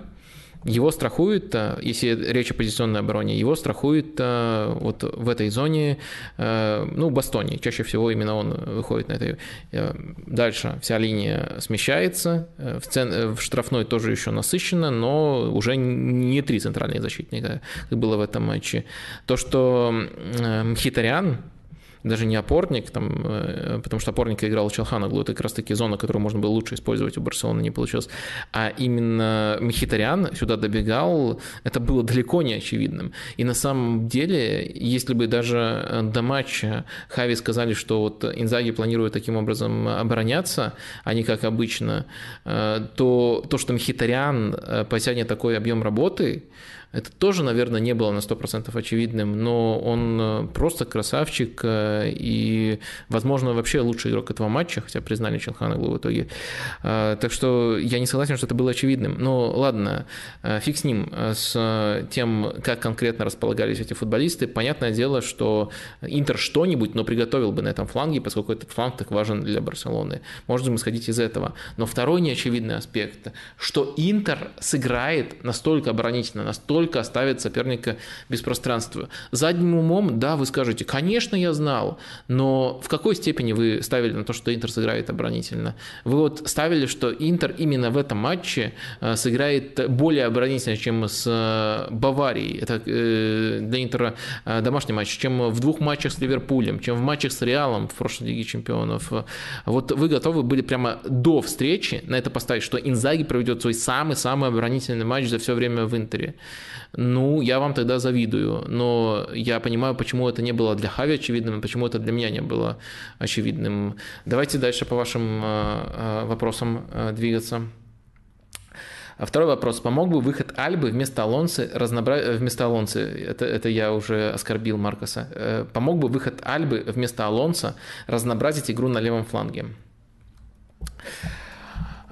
его страхуют, э, если речь о позиционной обороне, его страхует э, вот в этой зоне, э, ну, Бастони. Чаще всего именно он выходит на этой. Дальше вся линия смещается, в, цен, в штрафной тоже еще насыщенно, но уже не три центральные защитника, как было в этом матче. То, что Мхитарян даже не опорник, там, э, потому что опорника играл Челханоглу, это как раз-таки зона, которую можно было лучше использовать, у Барселоны не получилось, а именно Мхитарян сюда добегал, это было далеко не очевидным. И на самом деле, если бы даже до матча Хави сказали, что вот Инзаги планирует таким образом обороняться, а не как обычно, э, то то, что Мхитарян э, потянет такой объем работы, это тоже, наверное, не было на 100% очевидным, но он э, просто красавчик э, и, возможно, вообще лучший игрок этого матча, хотя признали Чанханаглу в итоге. Э, так что я не согласен, что это было очевидным. Но ладно, фиг с ним, с тем, как конкретно располагались эти футболисты. Понятное дело, что Интер что-нибудь, но приготовил бы на этом фланге, поскольку этот фланг так важен для Барселоны. Можем исходить из этого. Но второй неочевидный аспект, что Интер сыграет настолько оборонительно, настолько только оставит соперника без пространства. Задним умом, да, вы скажете, конечно, я знал, но в какой степени вы ставили на то, что Интер сыграет оборонительно? Вы вот ставили, что Интер именно в этом матче э, сыграет более оборонительно, чем с э, Баварией. Это э, для Интера домашний матч, чем в двух матчах с Ливерпулем, чем в матчах с Реалом в прошлой Лиге Чемпионов. Вот вы готовы были прямо до встречи на это поставить, что Инзаги проведет свой самый-самый оборонительный матч за все время в Интере ну, я вам тогда завидую. Но я понимаю, почему это не было для Хави очевидным, почему это для меня не было очевидным. Давайте дальше по вашим э, э, вопросам э, двигаться. А второй вопрос. Помог бы выход Альбы вместо Алонсы разнообразить... Вместо Алонсы, это, это я уже оскорбил Маркоса. Помог бы выход Альбы вместо Алонса разнообразить игру на левом фланге?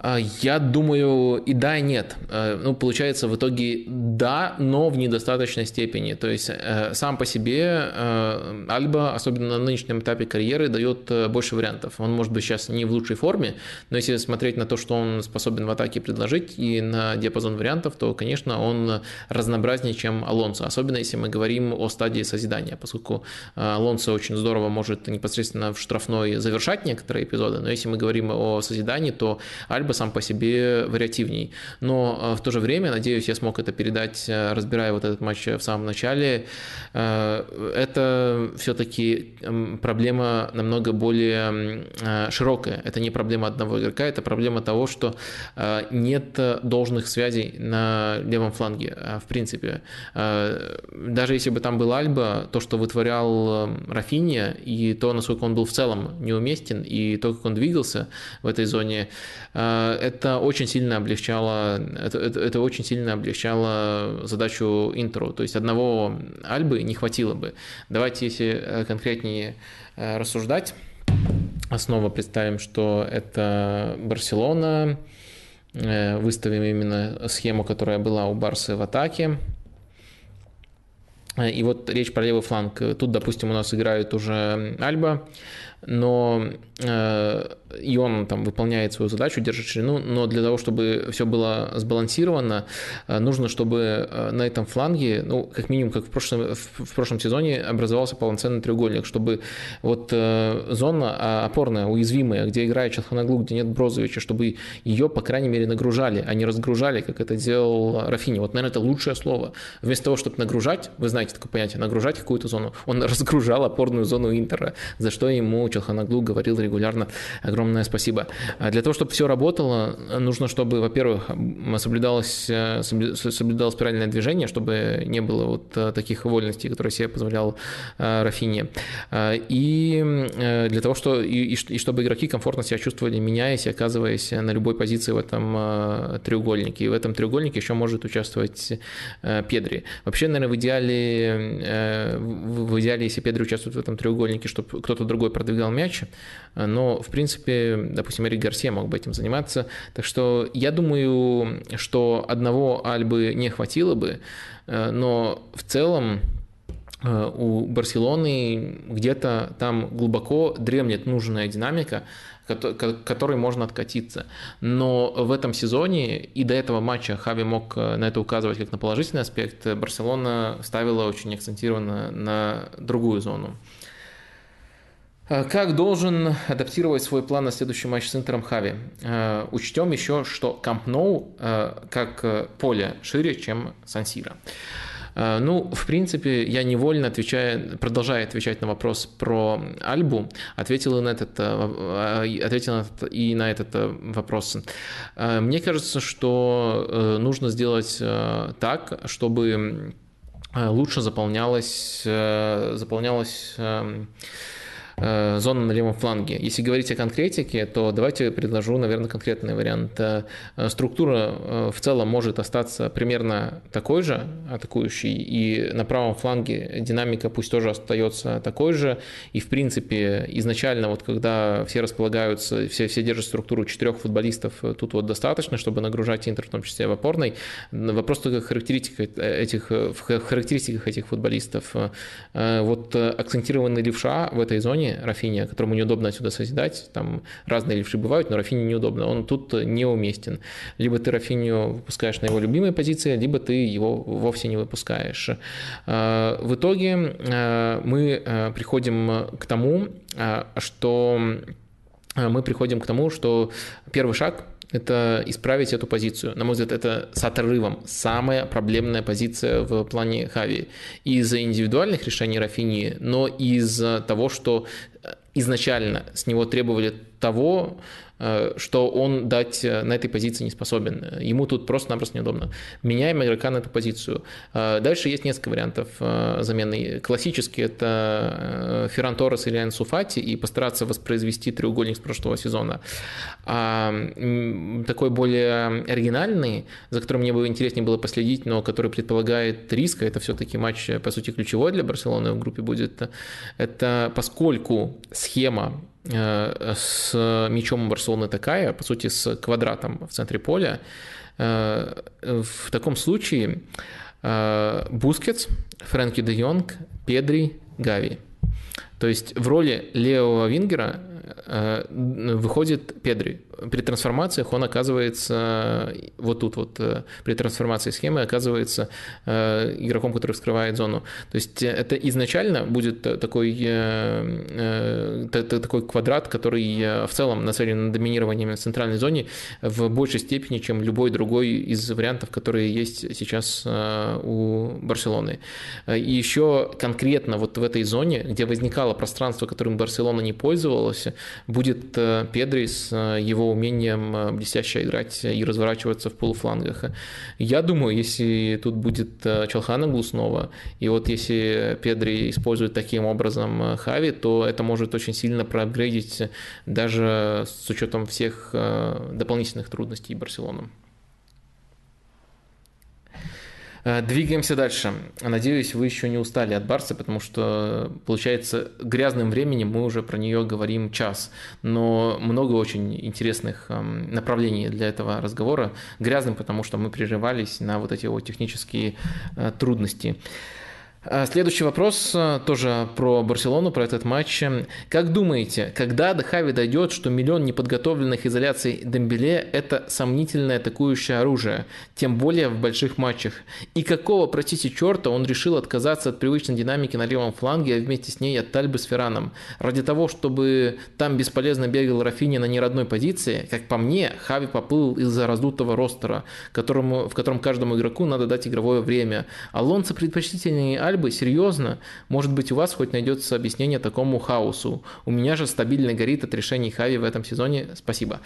А, я думаю, и да, и нет. А, ну, получается, в итоге да, но в недостаточной степени. То есть э, сам по себе э, Альба, особенно на нынешнем этапе карьеры, дает э, больше вариантов. Он может быть сейчас не в лучшей форме, но если смотреть на то, что он способен в атаке предложить и на диапазон вариантов, то, конечно, он разнообразнее, чем Алонсо. Особенно если мы говорим о стадии созидания, поскольку Алонсо очень здорово может непосредственно в штрафной завершать некоторые эпизоды, но если мы говорим о созидании, то Альба бы сам по себе вариативней. Но э, в то же время, надеюсь, я смог это передать, э, разбирая вот этот матч в самом начале. Э, это все-таки проблема намного более широкая. Это не проблема одного игрока, это проблема того, что нет должных связей на левом фланге, в принципе. Даже если бы там был Альба, то, что вытворял Рафинья, и то, насколько он был в целом неуместен, и то, как он двигался в этой зоне, это очень сильно облегчало, это, это, это очень сильно облегчало задачу интро. То есть одного альбы не хватило бы. Давайте, если э, конкретнее э, рассуждать, снова представим, что это Барселона, выставим именно схему, которая была у Барсы в атаке. И вот речь про левый фланг. Тут, допустим, у нас играет уже Альба, но и он там выполняет свою задачу, держит ширину, но для того, чтобы все было сбалансировано, э, нужно, чтобы э, на этом фланге, ну, как минимум, как в прошлом, в прошлом сезоне, образовался полноценный треугольник, чтобы вот э, зона а, опорная, уязвимая, где играет Челханаглу, где нет Брозовича, чтобы ее, по крайней мере, нагружали, а не разгружали, как это делал Рафини. Вот, наверное, это лучшее слово. Вместо того, чтобы нагружать, вы знаете такое понятие, нагружать какую-то зону, он разгружал опорную зону Интера, за что ему Челханаглу говорил регулярно огромное спасибо. А для того, чтобы все работало, нужно, чтобы, во-первых, соблюдалось, э, соблюдалось правильное движение, чтобы не было вот э, таких вольностей, которые себе позволял э, Рафини. И для того, что, и, и чтобы игроки комфортно себя чувствовали, меняясь и оказываясь на любой позиции в этом треугольнике. И в этом треугольнике еще может участвовать Педри. Вообще, наверное, в идеале, в идеале, если Педри участвует в этом треугольнике, чтобы кто-то другой продвигал мяч, но, в принципе, допустим, Эрик Гарсия мог бы этим заниматься. Так что я думаю, что одного Альбы не хватило бы, э, но в целом э, у Барселоны где-то там глубоко дремлет нужная динамика, которой можно откатиться. Но в этом сезоне и до этого матча Хави мог э, на это указывать как на положительный аспект. Барселона ставила очень акцентированно на другую зону. Э, как должен адаптировать свой план на следующий матч с Интером Хави? Э, учтем еще, что Камп Ноу как поле шире, чем Сан-Сиро. Ну, в принципе, я невольно отвечаю, продолжая отвечать на вопрос про Альбу, ответил на этот, ответил и на этот вопрос. Мне кажется, что нужно сделать так, чтобы лучше эм, Э, зона на левом фланге. Если говорить о конкретике, то давайте предложу, наверное, конкретный вариант. Э, структура э, в целом может остаться примерно такой же, атакующей, и на правом фланге динамика пусть тоже остается такой же. И, в принципе, изначально, вот когда все располагаются, все, все держат структуру четырех футболистов, тут вот достаточно, чтобы нагружать Интер, в том числе в опорной. Вопрос только характеристик этих, в характеристиках этих футболистов. Вот акцентированный левша в этой зоне Рафини, которому неудобно отсюда созидать, там разные левши бывают, но Рафини неудобно, он тут неуместен. Либо ты Рафинию выпускаешь на его любимой позиции, либо ты его вовсе не выпускаешь. А, в итоге а, мы а, приходим к тому, что мы приходим к тому, что первый шаг это исправить эту позицию. На мой взгляд, это с отрывом самая проблемная позиция в плане Хави. Из-за индивидуальных решений Рафини, но из-за того, что изначально с него требовали того, Э, что он дать э, на этой позиции не способен. Ему тут просто-напросто неудобно. Меняем игрока на эту позицию. Э, дальше есть несколько вариантов замены. Классический – это Ферран Торрес или Ансу Фати и постараться воспроизвести треугольник с прошлого сезона. А такой более оригинальный, за которым мне бы интереснее было последить, но который предполагает риска, это все-таки матч, по сути, ключевой для Барселоны в группе будет, это поскольку схема Э, с мячом Барселоны такая, по сути, с квадратом в центре поля, э, в таком случае э, Бускетс, Фрэнки де Йонг, Педри, Гави. То есть в роли левого вингера выходит Педри при трансформациях он оказывается вот тут вот, э, при трансформации схемы оказывается э, игроком, который вскрывает зону. То есть э, это изначально будет такой, такой квадрат, который в целом нацелен на доминирование в центральной зоне в большей степени, чем любой другой из вариантов, которые есть сейчас у Барселоны. И еще конкретно вот в этой зоне, где возникало пространство, которым Барселона не пользовалась, будет Педри с его умением э, блестяще играть и разворачиваться в полуфлангах. Я думаю, если тут будет э, Чалханаглу снова, и вот если Педри использует таким образом э, Хави, то это может очень сильно проапгрейдить даже с учетом всех дополнительных трудностей Барселоны. Э, двигаемся дальше. Надеюсь, вы еще не устали от Барса, потому что, получается, грязным временем мы уже про нее говорим час. Но много очень интересных эм, направлений для этого разговора. Грязным, потому что мы прерывались на вот эти вот технические э, трудности. А, следующий вопрос а, тоже про Барселону, про этот матч. Как думаете, когда до Хави дойдет, что миллион неподготовленных изоляций Дембеле – это сомнительное атакующее оружие, тем более в больших матчах? И какого, простите, черта он решил отказаться от привычной динамики на левом фланге, а вместе с ней от Тальбы с Ферраном? Ради того, чтобы там бесполезно бегал Рафини на неродной позиции, как по мне, Хави поплыл из-за раздутого ростера, которому, в котором каждому игроку надо дать игровое время. Алонсо предпочтительнее Альбы, серьезно? Может быть, у вас хоть найдется объяснение такому хаосу? У меня же стабильно горит от решений Хави в этом сезоне. Спасибо.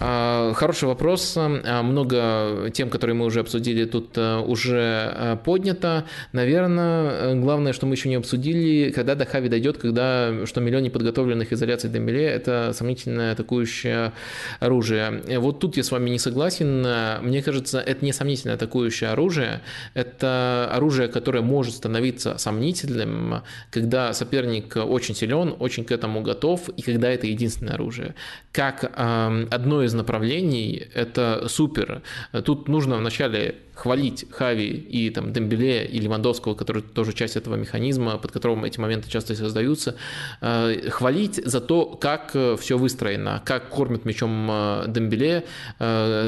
А, хороший вопрос. А, много тем, которые мы уже обсудили, тут а, уже поднято. Наверное, главное, что мы еще не обсудили, когда до Хави дойдет, когда что миллион неподготовленных изоляций Дембеле – это сомнительное атакующее оружие. Вот тут я с вами не согласен. Мне кажется, это не сомнительное атакующее оружие. Это оружие, которое может становиться сомнительным, когда соперник очень силен, очень к этому готов, и когда это единственное оружие. Как одно из из направлений, это супер. Тут нужно вначале хвалить Хави и там Дембеле и Левандовского, который тоже часть этого механизма, под которым эти моменты часто создаются, э, хвалить за то, как э, все выстроено, как кормит мячом э, Дембеле,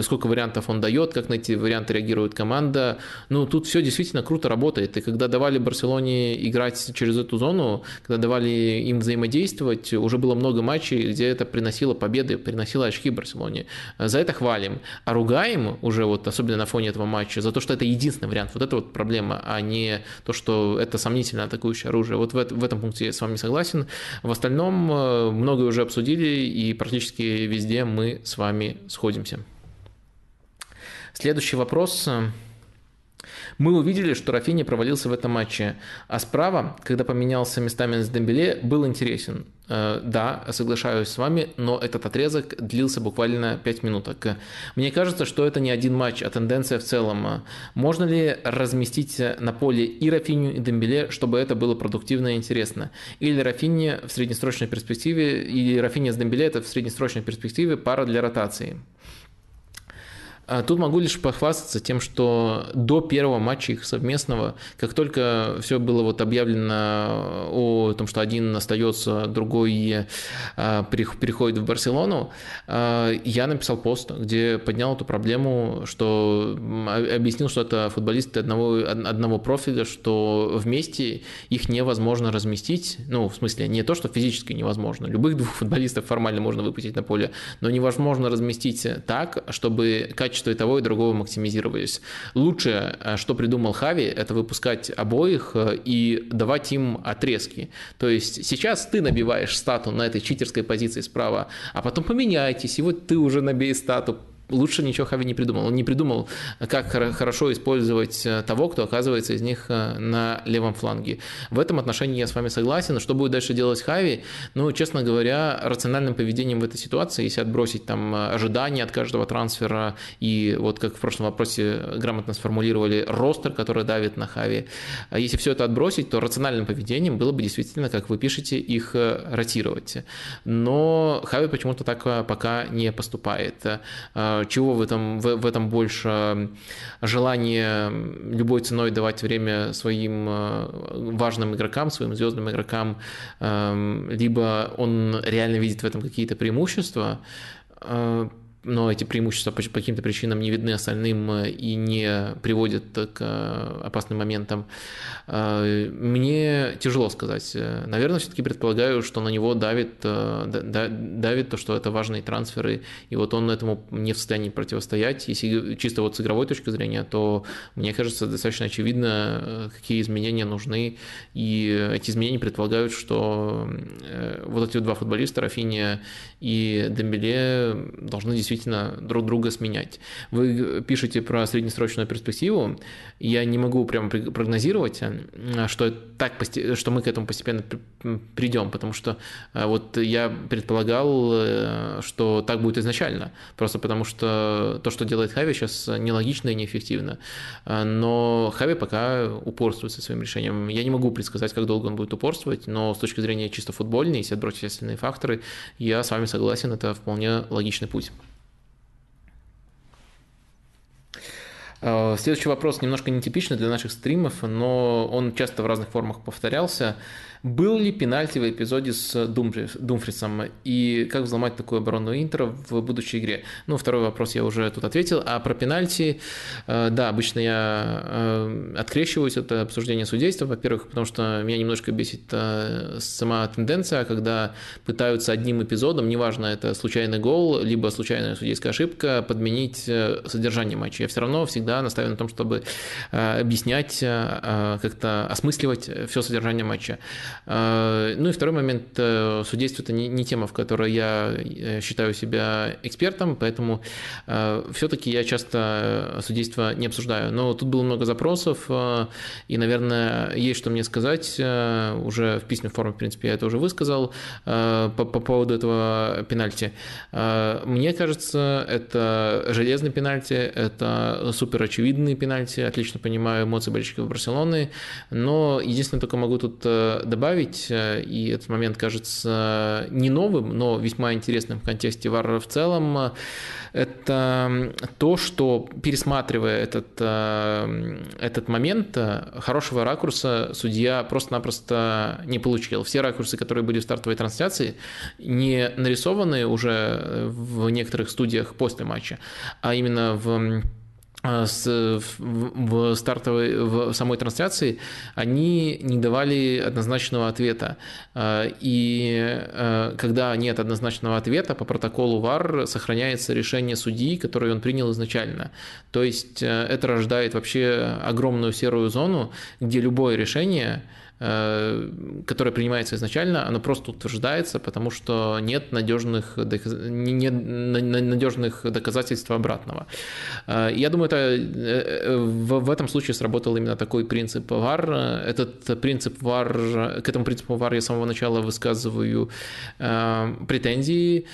сколько вариантов он дает, как на эти варианты реагирует команда. Ну, тут все действительно круто работает. И когда давали Барселоне играть через эту зону, когда давали им взаимодействовать, уже было много матчей, где это приносило победы, приносило очки Барселоне. За это хвалим. А ругаем уже вот, особенно на фоне этого матча, матче, за то, что это единственный вариант. Вот это вот проблема, а не то, что это сомнительно атакующее оружие. Вот в, в этом пункте я с вами согласен. В остальном э, многое уже обсудили, и практически везде мы с вами сходимся. Следующий вопрос. Мы увидели, что Рафини провалился в этом матче, а справа, когда поменялся местами с Дембеле, был интересен. Э, да, соглашаюсь с вами, но этот отрезок длился буквально 5 минуток. Мне кажется, что это не один матч, а тенденция в целом. Можно ли разместить на поле и Рафиню, и Дембеле, чтобы это было продуктивно и интересно? Или Рафини в среднесрочной перспективе, или Рафини с Дембеле это в среднесрочной перспективе пара для ротации? А тут могу лишь похвастаться тем, что до первого матча их совместного, как только все было вот объявлено о том, что один остается, другой а, переходит в Барселону, а, я написал пост, где поднял эту проблему, что объяснил, что это футболисты одного, одного профиля, что вместе их невозможно разместить, ну, в смысле, не то, что физически невозможно, любых двух футболистов формально можно выпустить на поле, но невозможно разместить так, чтобы качество качество и того, и другого максимизировались. Лучше, э, что придумал Хави, это выпускать обоих э, и давать им отрезки. То есть сейчас ты набиваешь стату на этой читерской позиции справа, а потом поменяйтесь, и вот ты уже набей стату лучше ничего Хави не придумал. Он не придумал, как хорошо использовать э, того, кто оказывается из них э, на левом фланге. В этом отношении я с вами согласен. Что будет дальше делать Хави? Ну, честно говоря, рациональным поведением в этой ситуации, если отбросить там ожидания от каждого трансфера и вот как в прошлом вопросе грамотно сформулировали, ростер, который давит на Хави, если все это отбросить, то рациональным поведением было бы действительно, как вы пишете, их э, ротировать. Но Хави почему-то так пока не поступает чего в этом, в, в этом больше желание любой ценой давать время своим э, важным игрокам, своим звездным игрокам, эм, либо он реально видит в этом какие-то преимущества, э, но эти преимущества по каким-то причинам не видны остальным э, и не приводят к э, опасным моментам. Э, мне тяжело сказать. Наверное, все-таки предполагаю, что на него давит, давит то, что это важные трансферы, и вот он этому не в состоянии противостоять. Если чисто вот с игровой точки зрения, то мне кажется достаточно очевидно, какие изменения нужны, и эти изменения предполагают, что вот эти два футболиста, Рафиния и Дембеле, должны действительно действительно друг друга сменять. Вы пишете про среднесрочную перспективу, я не могу прямо прогнозировать, э, что, так, что мы к этому постепенно придем, потому что э, вот я предполагал, э, что так будет изначально, просто потому что то, что делает Хави, сейчас нелогично и неэффективно. Но Хави пока упорствует со своим решением. Я не могу предсказать, как долго он будет упорствовать, но с точки зрения чисто футбольной, если отбросить остальные факторы, я с вами согласен, это вполне логичный путь. Э, следующий вопрос немножко нетипичный для наших стримов, но он часто в разных формах повторялся. Был ли пенальти в эпизоде с Думфрисом? И как взломать такую оборону Интера в будущей игре? Ну, второй вопрос я уже тут ответил. А про пенальти, э, да, обычно я э, открещиваюсь от обсуждения судейства, во-первых, потому что меня немножко бесит э, сама тенденция, когда пытаются одним эпизодом, неважно, это случайный гол, либо случайная судейская ошибка, подменить содержание матча. Я все равно всегда настаиваю на том, чтобы объяснять, как-то осмысливать все содержание матча. Ну и второй момент, э, судейство – это не, не тема, в которой я э, считаю себя экспертом, поэтому э, все-таки я часто судейство не обсуждаю. Но тут было много запросов, и, наверное, есть что мне сказать. Уже в письменной форме, в принципе, я это уже высказал по, по поводу этого пенальти. Мне кажется, это железный пенальти, это супер очевидный пенальти, отлично понимаю эмоции болельщиков Барселоны, но единственное, только могу тут добавить, добавить, э, и этот момент кажется не новым, но весьма интересным в контексте ВАР в целом, это то, что пересматривая этот, э, этот момент, э, хорошего ракурса судья просто-напросто не получил. Все ракурсы, которые были в стартовой трансляции, не нарисованы уже в некоторых студиях после матча, а именно в а, в стартовой, в самой трансляции, они не давали однозначного ответа. А, и а, когда нет однозначного ответа, по протоколу ВАР сохраняется решение судьи, которое он принял изначально. То есть это рождает вообще огромную серую зону, где любое решение Э, которое принимается изначально, оно просто утверждается, потому что нет надежных, нет надежных доказательств обратного. Э, я думаю, это э, в этом случае сработал именно такой принцип ВАР. Этот принцип ВАР, к этому принципу ВАР я с самого начала высказываю претензии.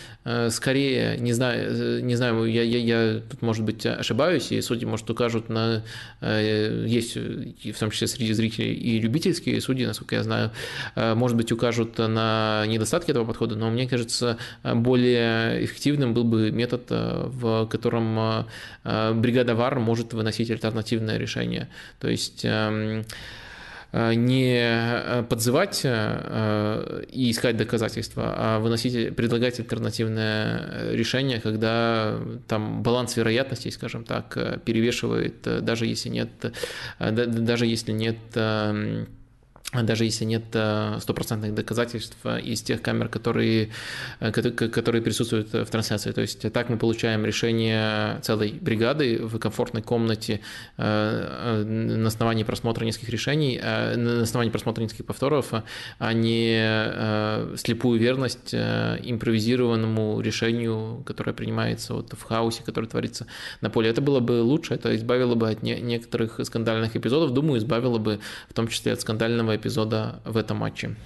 Скорее, не знаю, не знаю я, я, я тут, может быть, ошибаюсь, и судьи, может, укажут на... Есть, в том числе среди зрителей, и любительские судьи, судьи, насколько я знаю, э, может быть, укажут на недостатки этого подхода, но мне кажется, более эффективным был бы метод, э, в котором э, бригада ВАР может выносить альтернативное решение. То есть эм, не подзывать и искать доказательства, а выносить, предлагать альтернативное решение, когда там баланс вероятностей, скажем так, перевешивает, даже если нет, даже если нет эм, даже если нет э, стопроцентных доказательств из тех камер, которые, э, которые присутствуют в трансляции. То есть так мы получаем решение целой бригады в комфортной комнате э, на основании просмотра нескольких решений, на основании просмотра нескольких повторов, а не слепую верность импровизированному решению, которое принимается вот в хаосе, который творится на поле. Это было бы лучше, это избавило бы от некоторых скандальных эпизодов, думаю, избавило бы в том числе от скандального эпизода в этом матче.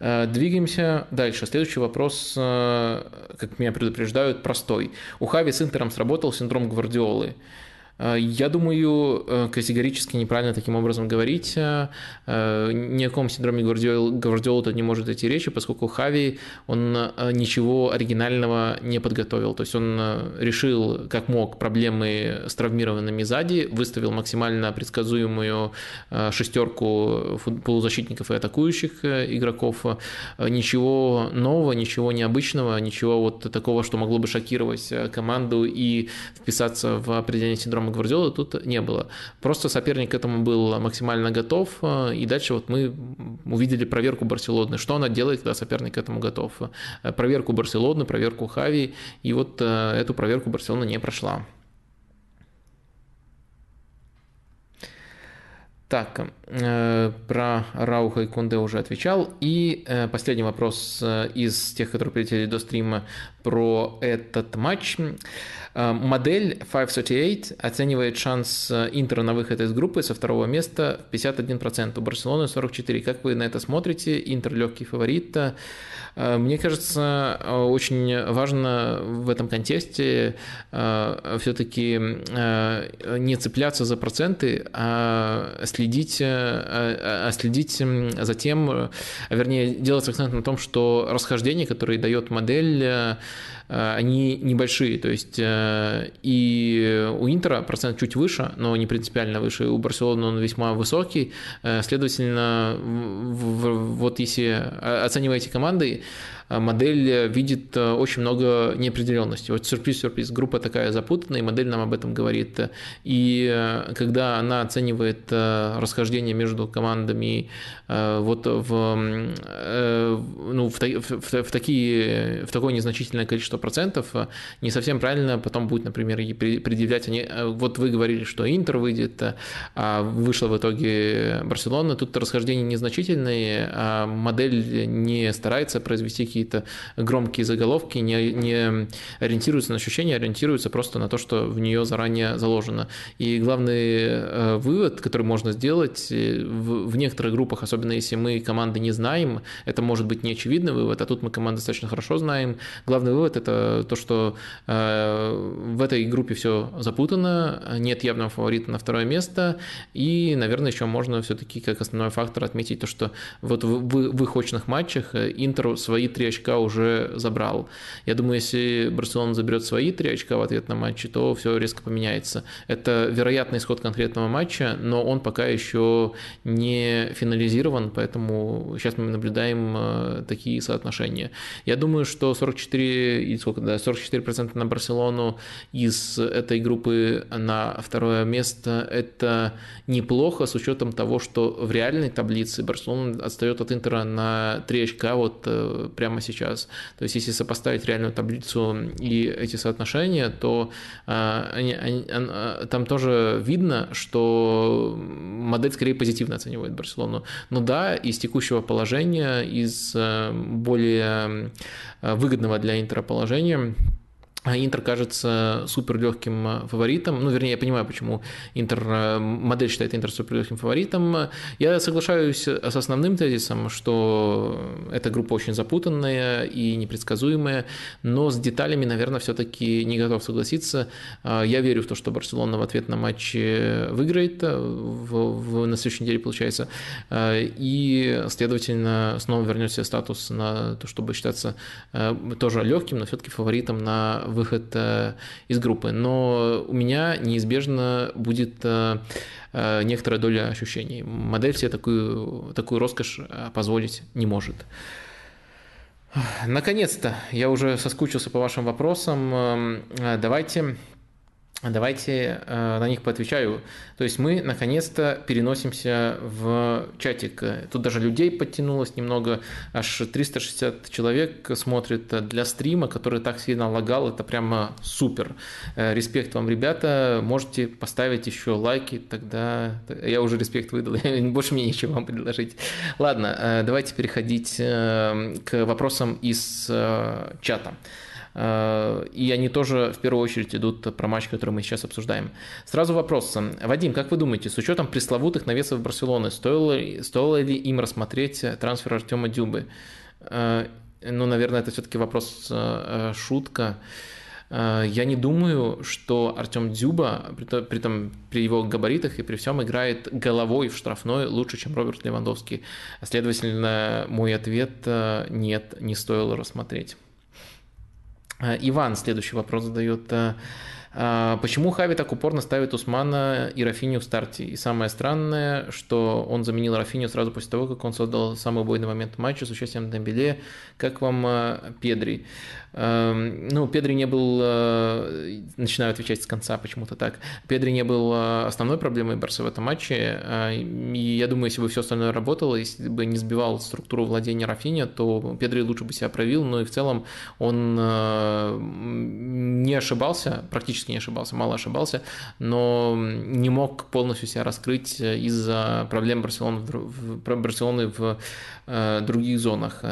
Э, двигаемся дальше. Следующий вопрос, э, как меня предупреждают, простой. У Хави с Интером сработал синдром Гвардиолы. Э, я думаю, э, категорически неправильно таким образом говорить. Э, ни о каком синдроме Гвардиола тут не может идти речи, поскольку Хави, он ничего оригинального не подготовил. То есть он решил, как мог, проблемы с травмированными сзади, выставил максимально предсказуемую шестерку полузащитников и атакующих игроков. Ничего нового, ничего необычного, ничего вот такого, что могло бы шокировать команду и вписаться в определение синдрома Ромы Гвардиолы тут не было. Просто соперник к этому был максимально готов, э, и дальше вот мы увидели проверку Барселоны. Что она делает, когда соперник к этому готов? Э, проверку Барселоны, проверку Хави, и вот э, эту проверку Барселона не прошла. Так, про Рауха и Кунде уже отвечал. И последний вопрос из тех, которые прилетели до стрима про этот матч. Модель 538 оценивает шанс Интера на выход из группы со второго места 51%, у Барселоны 44%. Как вы на это смотрите? Интер легкий фаворит. Э, мне кажется, э, очень важно в этом контексте э, все-таки не цепляться за проценты, а следить, а следить за тем, вернее, делать акцент на том, что расхождение, которое дает модель, они небольшие. То есть и у Интера процент чуть выше, но не принципиально выше. У Барселоны он весьма высокий. Следовательно, вот если оцениваете команды, Э, модель э, видит э, очень много неопределенности. Вот сюрприз-сюрприз, группа такая запутанная, и модель нам об этом говорит. И когда она оценивает расхождение между командами вот в, ну, в, в, в, такие, в такое незначительное количество процентов, не совсем правильно потом будет, например, предъявлять они, вот вы говорили, что Интер выйдет, а вышла в итоге Барселона, тут расхождения незначительные, а модель не старается произвести какие-то громкие заголовки, не, не ориентируются на ощущения, ориентируются просто на то, что в нее заранее заложено. И главный э, вывод, который можно сделать э, в, в некоторых группах, особенно если мы команды не знаем, это может быть не очевидный вывод, а тут мы команды достаточно хорошо знаем. Главный вывод это то, что э, в этой группе все запутано, нет явного фаворита на второе место, и, наверное, еще можно все-таки как основной фактор отметить то, что вот в, в, в их очных матчах Интеру свои три три очка уже забрал. Я думаю, если Барселона заберет свои три очка в ответ на матче, то все резко поменяется. Это вероятный исход конкретного матча, но он пока еще не финализирован, поэтому сейчас мы наблюдаем э, такие соотношения. Я думаю, что 44, и сколько, да, 44% на Барселону из этой группы на второе место – это неплохо с учетом того, что в реальной таблице Барселона отстает от Интера на 3 очка вот э, прямо сейчас. То есть если сопоставить реальную таблицу и эти соотношения, то а, они, они, а, там тоже видно, что модель скорее позитивно оценивает Барселону. Но да, из текущего положения, из э, более э, выгодного для Интера положения, Интер кажется супер легким э, фаворитом. Ну, вернее, я понимаю, почему Интер, э, модель считает Интер супер легким фаворитом. Я соглашаюсь с основным тезисом, что эта группа очень запутанная и непредсказуемая, но с деталями, наверное, все-таки не готов согласиться. А, я верю в то, что Барселона в ответ на матч выиграет э, в, в, на следующей неделе, получается, и, следовательно, снова вернет себе статус на то, чтобы считаться тоже легким, но все-таки фаворитом на выход э, из группы. Но у меня неизбежно будет э, э, некоторая доля ощущений. Модель себе такую, такую роскошь позволить не может. Наконец-то, я уже соскучился по вашим вопросам. Давайте Давайте э, на них поотвечаю. То есть мы наконец-то переносимся в чатик. Тут даже людей подтянулось немного, аж 360 человек смотрит для стрима, который так сильно лагал, это прямо супер. Э, респект вам, ребята, можете поставить еще лайки, тогда я уже респект выдал, больше мне нечего вам предложить. Ладно, э, давайте переходить к вопросам из чата. Э, и они тоже в первую очередь идут про матч, который мы сейчас обсуждаем. Сразу вопрос. Вадим, как вы думаете, с учетом пресловутых навесов Барселоны, стоило, стоило ли им рассмотреть трансфер Артема Дюбы? Э, ну, наверное, это все-таки вопрос э, шутка. Я не думаю, что Артем Дзюба, при, том, при его габаритах и при всем, играет головой в штрафной лучше, чем Роберт Левандовский. Следовательно, мой ответ – нет, не стоило рассмотреть. Э, Иван следующий вопрос задает. Э, э, почему Хави так упорно ставит Усмана и Рафиню в старте? И самое странное, что он заменил Рафиню сразу после того, как он создал самый убойный момент матча с участием Дембеле. Как вам Педри? Эм, ну, Педри не был, э, начинаю отвечать с конца почему-то так, Педри не был э, основной проблемой Барса в этом матче, э, и я думаю, если бы все остальное работало, если бы не сбивал структуру владения Рафиня, то Педри лучше бы себя проявил, но и в целом он не ошибался, практически не ошибался, мало ошибался, но не мог полностью себя раскрыть из-за проблем Барселоны в, Барселоны в других зонах.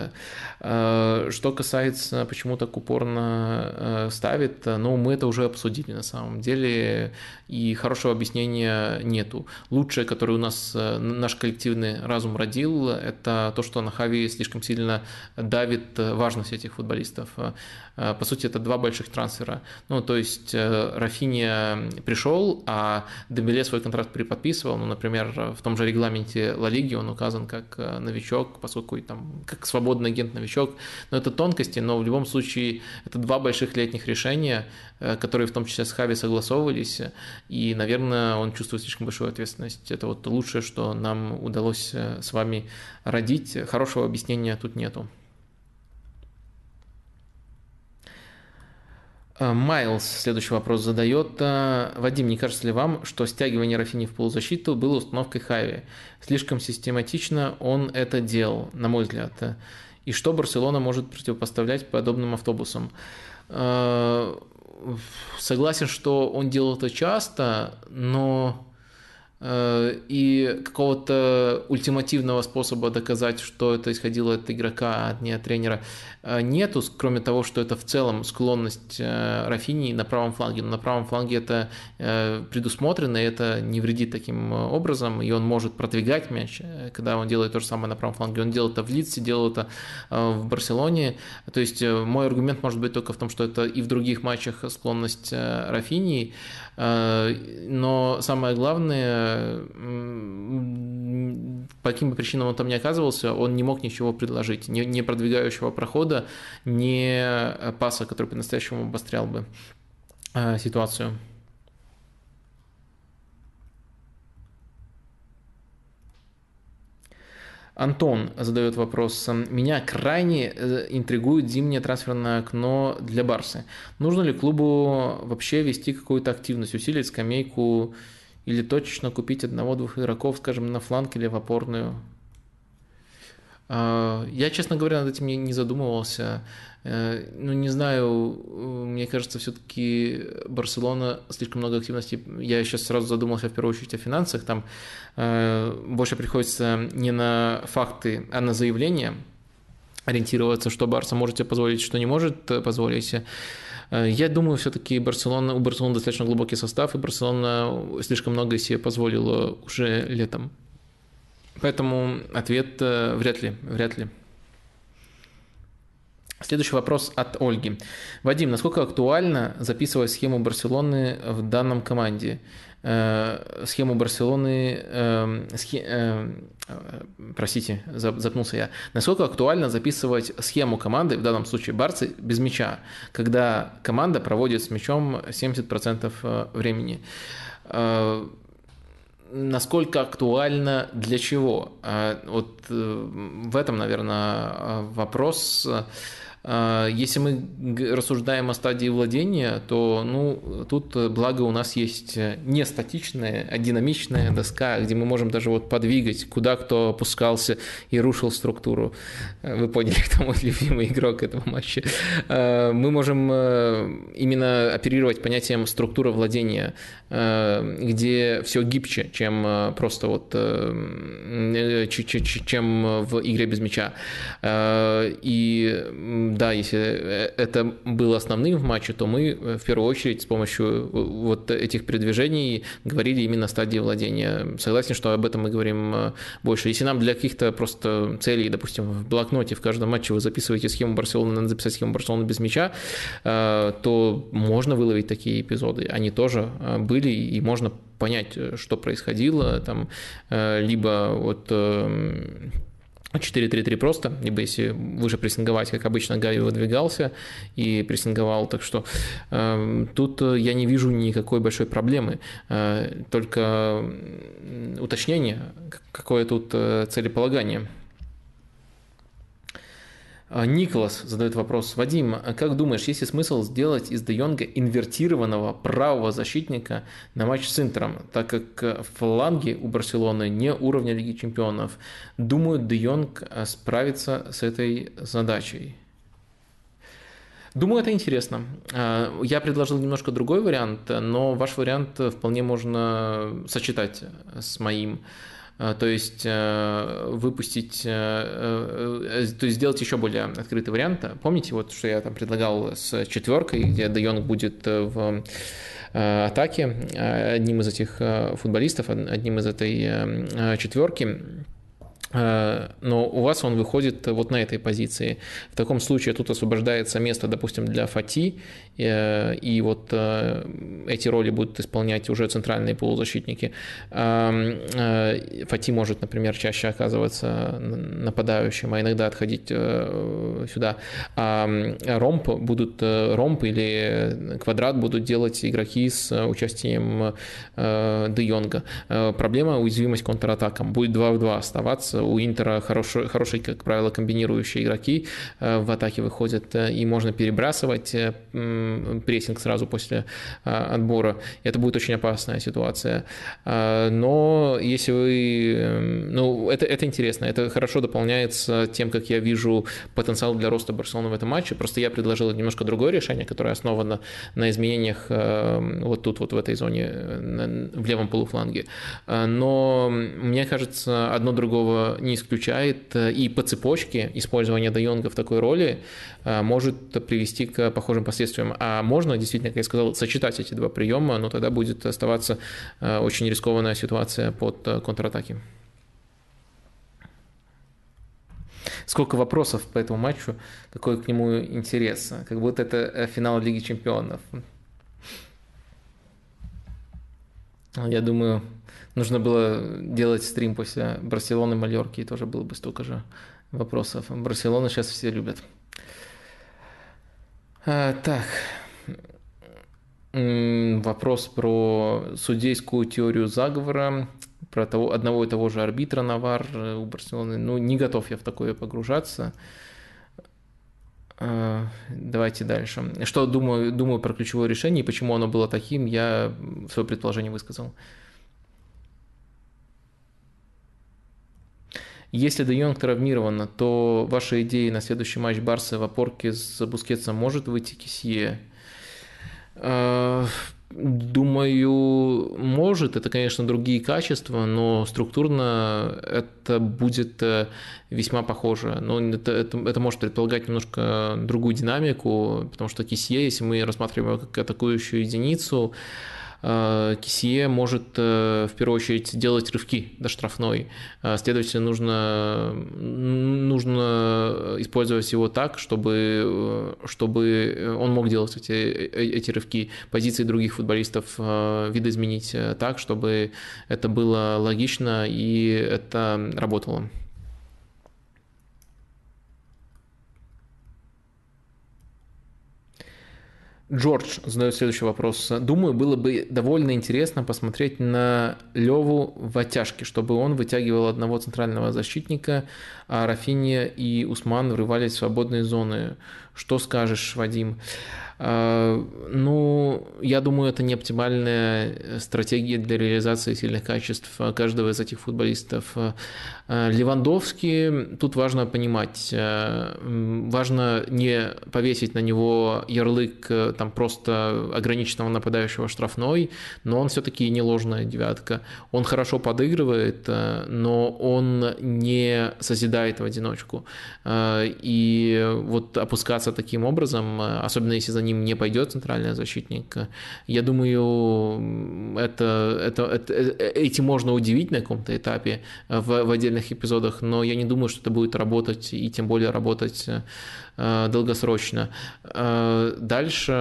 Что касается почему так упорно э, ставит, ну, мы это уже обсудили на самом деле, и хорошего объяснения нету. Лучшее, которое у нас э, наш коллективный разум родил, это то, что на Хави слишком сильно давит важность этих футболистов. Э, по сути, это два больших трансфера. Ну, то есть Рафиния пришел, а Дембеле свой контракт переподписывал. Ну, например, в том же регламенте Ла Лиги он указан как новичок, поскольку там как свободный агент-новичок. Но это тонкости, но в любом случае это два больших летних решения, э, которые в том числе с Хави согласовывались, и, наверное, он чувствует слишком большую ответственность. Это вот лучшее, что нам удалось э, с вами родить. Хорошего объяснения тут нету. Майлз следующий вопрос задает. Вадим, не кажется ли вам, что стягивание Рафини в полузащиту было установкой Хави? Слишком систематично он это делал, на мой взгляд и что Барселона может противопоставлять подобным автобусам. Э, согласен, что он делал это часто, но Э, и какого-то ультимативного способа доказать, что это исходило от игрока, а не от тренера, э, нету, кроме того, что это в целом склонность э, Рафини на правом фланге. Но на правом фланге это предусмотрено, и это не вредит таким образом, и он может продвигать мяч, когда он делает то же самое на правом фланге. Он делал это в Лидсе, делал это в Барселоне. То есть мой аргумент может быть только в том, что это и в других матчах склонность Рафини, но самое главное, по каким бы причинам он там не оказывался, он не мог ничего предложить, ни, ни продвигающего прохода, ни паса, который по-настоящему обострял бы ситуацию. Антон задает вопрос. Меня крайне э, интригует зимнее трансферное окно для Барсы. Нужно ли клубу вообще вести какую-то активность, усилить скамейку или точечно купить одного-двух игроков, скажем, на фланг или в опорную? А, я, честно говоря, над этим не задумывался. Э, ну, не знаю, мне кажется, все-таки Барселона слишком много активности. Я сейчас сразу задумался в первую очередь о финансах. Там э, больше приходится не на факты, а на заявления ориентироваться, что Барса может себе позволить, что не может позволить. Э, я думаю, все-таки Барселона, у Барселоны достаточно глубокий состав, и Барселона слишком много себе позволила уже летом. Поэтому ответ вряд ли, вряд ли. Следующий вопрос от Ольги. Вадим, насколько актуально записывать схему Барселоны в данном команде? Э, схему Барселоны, э, схе, э, простите, запнулся я. Насколько актуально записывать схему команды, в данном случае Барцы, без мяча, когда команда проводит с мячом 70% э, времени? Э, насколько актуально для чего? Э, вот в этом, наверное, вопрос. А, если мы рассуждаем о стадии владения, то ну, тут благо у нас есть не статичная, а динамичная доска, где мы можем даже вот подвигать, куда кто опускался и рушил структуру. Вы поняли, кто мой любимый игрок этого матча. Мы можем э, именно оперировать понятием структура владения, э, где все гибче, чем э, просто вот чем в игре без мяча. И да, если э, это было основным в матче, то мы э, в первую очередь с помощью э, вот этих передвижений говорили именно о стадии владения. Согласен, что об этом мы говорим больше. Если нам для каких-то просто целей, допустим, в блокноте в каждом матче вы записываете схему Барселоны, надо записать схему Барселоны без мяча, то можно выловить такие эпизоды. Они тоже были, и можно понять, что происходило, там, либо вот 4-3-3 просто, либо если выше прессинговать, как обычно Гави выдвигался и прессинговал, так что э, тут я не вижу никакой большой проблемы, э, только уточнение, какое тут э, целеполагание. А, Николас задает вопрос. Вадим, а как думаешь, есть ли смысл сделать из Де Йонга инвертированного правого защитника на матч с Интером, так как фланги у Барселоны не уровня Лиги Чемпионов? Думаю, Де Йонг а, справится с этой задачей. Думаю, это интересно. Я предложил немножко другой вариант, но ваш вариант вполне можно сочетать с моим. А, то есть э, выпустить, э, э, то есть сделать еще более открытый вариант. Помните, вот что я там предлагал с четверкой, где Де будет в атаке одним из этих футболистов, одним из этой четверки. Но у вас он выходит вот на этой позиции. В таком случае тут освобождается место, допустим, для Фати, и вот э, эти роли будут исполнять уже центральные полузащитники. Фати может, например, чаще оказываться нападающим, а иногда отходить сюда. А ромп будут, ромп или квадрат будут делать игроки с участием Де Йонга. Проблема уязвимость контратакам. Будет 2 в 2 оставаться у Интера хорошие, хорошие, как правило, комбинирующие игроки э, в атаке выходят, э, и можно перебрасывать э, прессинг сразу после отбора. Это будет очень опасная ситуация. Но если вы... Ну, это, это интересно, это хорошо дополняется тем, как я вижу потенциал для роста Барселоны в этом матче. Просто я предложил немножко другое решение, которое основано на изменениях вот тут, вот в этой зоне, в левом полуфланге. Но мне кажется, одно другого не исключает, э, и по цепочке использование Де Йонга в такой роли э, может привести к похожим последствиям. А можно, действительно, как я сказал, сочетать эти два приема, но тогда будет оставаться э, очень рискованная ситуация под контратаки. Сколько вопросов по этому матчу, какой к нему интерес. Как будто это финал Лиги Чемпионов. Я думаю, нужно было делать стрим после Барселоны, Мальорки, и тоже было бы столько же вопросов. Барселону сейчас все любят. А, так, вопрос про судейскую теорию заговора, про того, одного и того же арбитра Навар у Барселоны. Ну, не готов я в такое погружаться. А, давайте дальше. Что думаю, думаю про ключевое решение и почему оно было таким, я свое предположение высказал. Если Де Йонг травмирован, то ваша идея на следующий матч Барса в опорке с Бускетсом может выйти Кисье? А, думаю, может. Это, конечно, другие качества, но структурно это будет э, весьма похоже. Но это, это, это может предполагать немножко другую динамику, потому что Кисье, если мы рассматриваем как атакующую единицу, Кисье может э, в первую очередь делать рывки до штрафной. Э, следовательно, нужно, нужно использовать его так, чтобы, чтобы он мог делать эти, эти рывки. Позиции других футболистов видоизменить так, чтобы это было логично и это работало. Джордж задает следующий вопрос. Думаю, было бы довольно интересно посмотреть на Леву в оттяжке, чтобы он вытягивал одного центрального защитника, а Рафиния и Усман врывались в свободные зоны. Что скажешь, Вадим? А, ну, я думаю, это не оптимальная стратегия для реализации сильных качеств каждого из этих футболистов. А, Левандовский, тут важно понимать, важно не повесить на него ярлык там просто ограниченного нападающего штрафной, но он все-таки не ложная девятка. Он хорошо подыгрывает, но он не созидает в одиночку. И вот опускаться таким образом, особенно если за ним не пойдет центральный защитник. Я думаю, это, это, это, этим можно удивить на каком-то этапе в, в отдельных эпизодах, но я не думаю, что это будет работать, и тем более работать Э, долгосрочно. Э, дальше,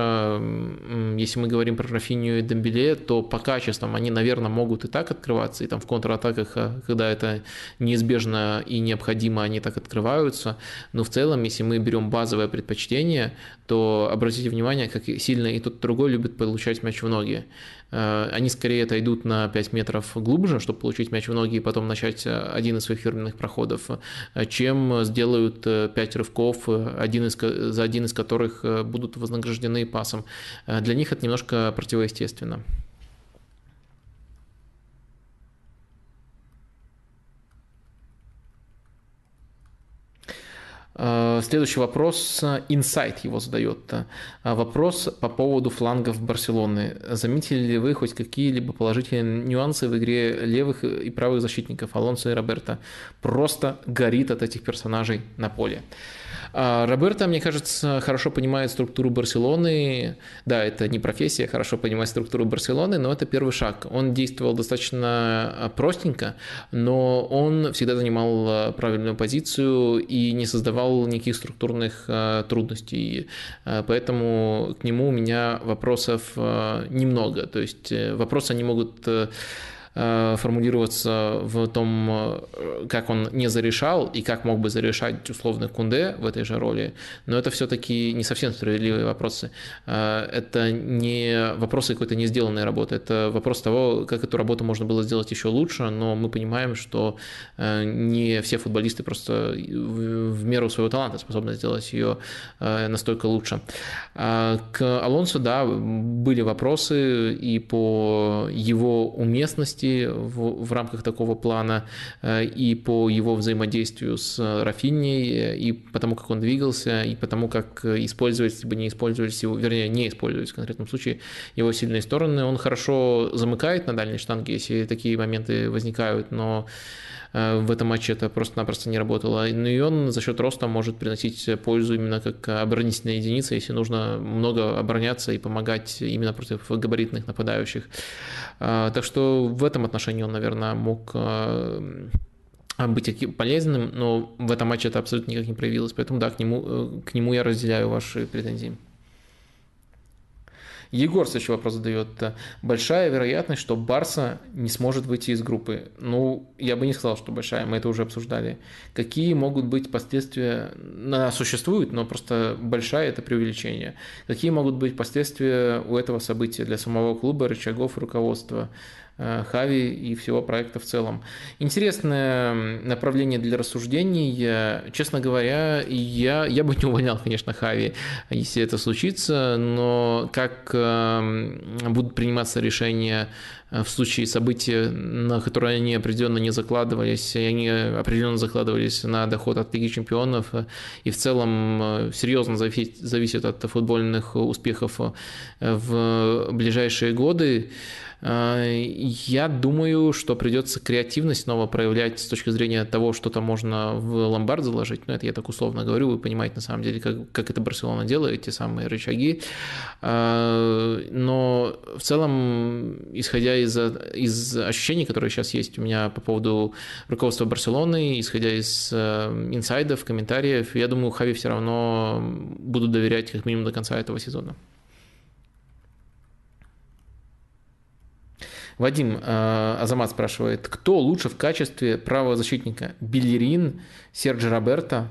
если мы говорим про Рафинию и Дембеле, то по качествам они, наверное, могут и так открываться, и там в контратаках, э, когда это неизбежно и необходимо, они так открываются. Но в целом, если мы берем базовое предпочтение, то обратите внимание, как сильно и тот, и другой любит получать мяч в ноги. Э, они скорее отойдут на 5 метров глубже, чтобы получить мяч в ноги и потом начать э, один из своих фирменных проходов, э, чем сделают 5 рывков, один из, за один из которых будут вознаграждены пасом. Для них это немножко противоестественно. Следующий вопрос, инсайт его задает. Э, вопрос по поводу флангов Барселоны. Заметили ли вы хоть какие-либо положительные нюансы в игре левых и правых защитников Алонсо и Роберта? Просто горит от этих персонажей на поле. А, Роберто, мне кажется, хорошо понимает структуру Барселоны. Да, это не профессия, хорошо понимать структуру Барселоны, но это первый шаг. Он действовал достаточно а, простенько, но он всегда занимал а, правильную позицию и не создавал никаких структурных трудностей. Поэтому к нему у меня вопросов немного. То есть э, вопросы они могут Э, формулироваться в том, э, как он не зарешал и как мог бы зарешать условно Кунде в этой же роли, но это все-таки не совсем справедливые вопросы. Э, это не вопросы какой-то не сделанной работы, это вопрос того, как эту работу можно было сделать еще лучше, но мы понимаем, что не все футболисты просто в меру своего таланта способны сделать ее настолько лучше. К Алонсо, да, были вопросы и по его уместности, возможности в, в рамках такого плана э, и по его взаимодействию с Рафиней, и потому как он двигался, и потому как использовать, либо не использовать его, вернее, не использовать в конкретном случае его сильные стороны. Он хорошо замыкает на дальней штанге, если такие моменты возникают, но Э, в этом матче это просто-напросто не работало. Ну и он за счет роста может приносить пользу именно как оборонительная единица, если нужно много обороняться и помогать именно против габаритных нападающих. Э, так что в этом отношении он, наверное, мог э, быть полезным, но в этом матче это абсолютно никак не проявилось. Поэтому да, к нему, к нему я разделяю ваши претензии. Егор следующий вопрос задает. Большая вероятность, что Барса не сможет выйти из группы. Ну, я бы не сказал, что большая, мы это уже обсуждали. Какие могут быть последствия? Она существует, но просто большая – это преувеличение. Какие могут быть последствия у этого события для самого клуба, рычагов руководства? Э, Хави и всего проекта в целом. Интересное направление для рассуждений. Честно говоря, я, я бы не увольнял, конечно, Хави, если это случится, но как эм, будут приниматься решения э, в случае событий, на которые они определенно не закладывались, и они определенно закладывались на доход от Лиги Чемпионов, и в целом э, серьезно зависит от футбольных успехов в ближайшие годы. А, я думаю, что придется креативность снова проявлять с точки зрения того, что там можно в ломбард заложить. Ну, это я так условно говорю, вы понимаете на самом деле, как, как это Барселона делает, те самые рычаги. А, но в целом, исходя из, из ощущений, которые сейчас есть у меня по поводу руководства Барселоны, исходя из э, инсайдов, комментариев, я думаю, Хави все равно буду доверять как минимум до конца этого сезона. Вадим э, Азамат спрашивает, кто лучше в качестве правозащитника? Белерин, Серджи Роберто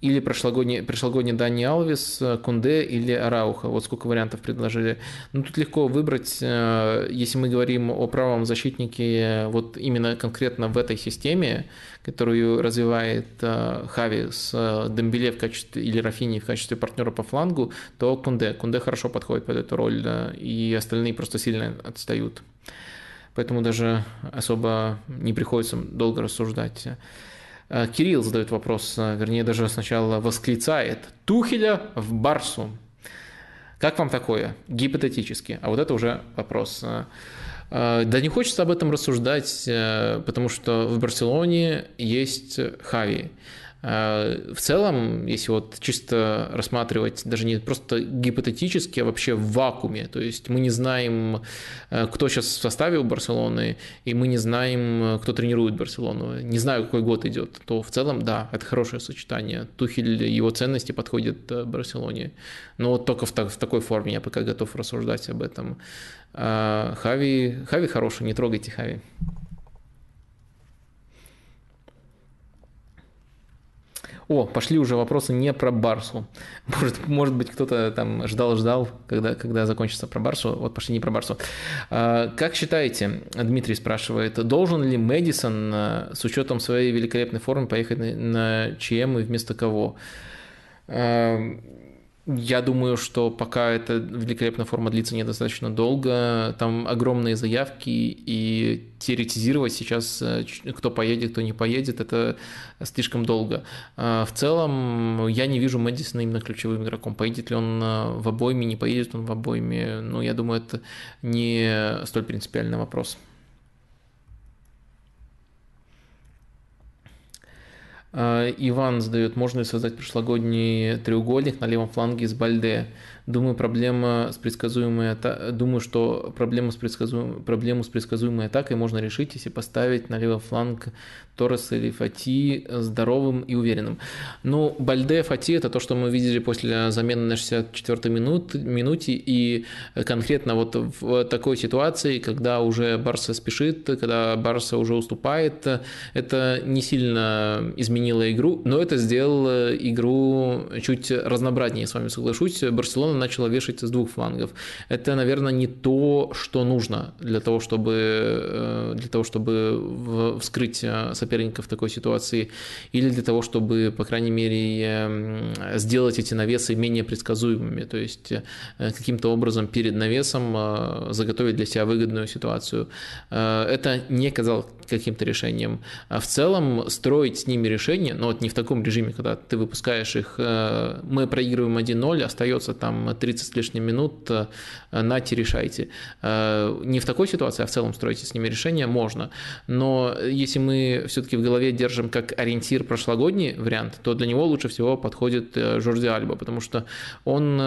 или прошлогодний, прошлогодний Дани Алвис, Кунде или Арауха. Вот сколько вариантов предложили. Ну, тут легко выбрать, э, если мы говорим о правом защитнике, вот именно конкретно в этой системе, которую развивает э, Хави с э, Дембеле в качестве, или Рафини в качестве партнера по флангу, то Кунде. Кунде хорошо подходит под эту роль, и остальные просто сильно отстают поэтому даже особо не приходится долго рассуждать. Э, Кирилл задает вопрос, э, вернее, даже сначала восклицает. Тухеля в Барсу. Как вам такое? Гипотетически. А вот это уже вопрос. Э, да не хочется об этом рассуждать, потому что в Барселоне есть Хави. Э, в целом, если вот чисто рассматривать даже не просто гипотетически, а вообще в вакууме, то есть мы не знаем, э, кто сейчас в составе у Барселоны, и мы не знаем, кто тренирует Барселону, не знаю, какой год идет, то в целом, да, это хорошее сочетание. Тухель, его ценности подходят э, Барселоне, но вот только в, так, в такой форме я пока готов рассуждать об этом. Хави, Хави хороший, не трогайте Хави. О, пошли уже вопросы не про Барсу. Может, может быть, кто-то там ждал-ждал, когда, когда закончится про Барсу. Вот пошли не про Барсу. А, как считаете, Дмитрий спрашивает, должен ли Мэдисон а, с учетом своей великолепной формы поехать на, на ЧМ и вместо кого? Я думаю, что пока эта великолепная форма длится недостаточно долго, там огромные заявки, и теоретизировать сейчас, э, кто поедет, кто не поедет, это слишком долго. А, в целом, я не вижу Мэдисона именно ключевым игроком. Поедет ли он э, в обойме, не поедет он в обойме, ну, я думаю, это не столь принципиальный вопрос. Иван задает, можно ли создать прошлогодний треугольник на левом фланге с Бальде? Думаю, проблема с предсказуемой думаю, что проблему с, предсказуем... проблему с предсказуемой атакой можно решить, если поставить на левый фланг Торреса или Фати здоровым и уверенным. Ну, Бальде, Фати – это то, что мы видели после замены на 64-й минут, минуте, и конкретно вот в такой ситуации, когда уже Барса спешит, когда Барса уже уступает, это не сильно изменило игру, но это сделало игру чуть разнообразнее, с вами соглашусь. Барселона начала вешать с двух флангов. Это, наверное, не то, что нужно для того, чтобы, э, для того, чтобы вскрыть э, соперника в такой ситуации, или для того, чтобы, по крайней мере, эм, сделать эти навесы менее предсказуемыми, то есть э, каким-то образом перед навесом заготовить для себя выгодную ситуацию. Это не казалось каким-то решением. А в целом строить с ними решение, но вот не в таком режиме, когда ты выпускаешь их, э, мы проигрываем 1-0, остается там 30 с лишним минут, э, нате, решайте. Э, не в такой ситуации, а в целом строить с ними решение можно. Но если мы все-таки в голове держим как ориентир прошлогодний вариант, то для него лучше всего подходит Жорди Альба, потому что он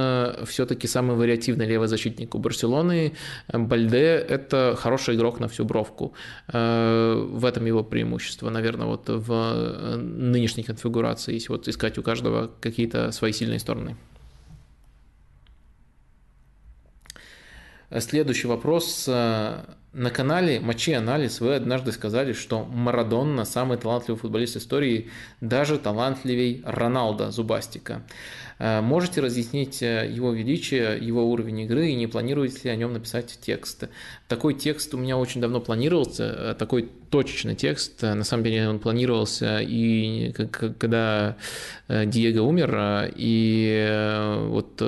все-таки самый вариативный левый защитник у Барселоны. Бальде – это хороший игрок на всю бровку в этом его преимущество, наверное, вот в э, нынешней конфигурации, если вот искать у каждого какие-то свои сильные стороны. Следующий вопрос. На канале Мочи Анализ вы однажды сказали, что Марадонна самый талантливый футболист истории, даже талантливей Роналда Зубастика. Э, можете разъяснить э, его величие, его уровень игры и не планируете ли о нем написать текст? Такой текст у меня очень давно планировался, э, такой точечный текст. На самом деле он планировался и когда Диего умер, и вот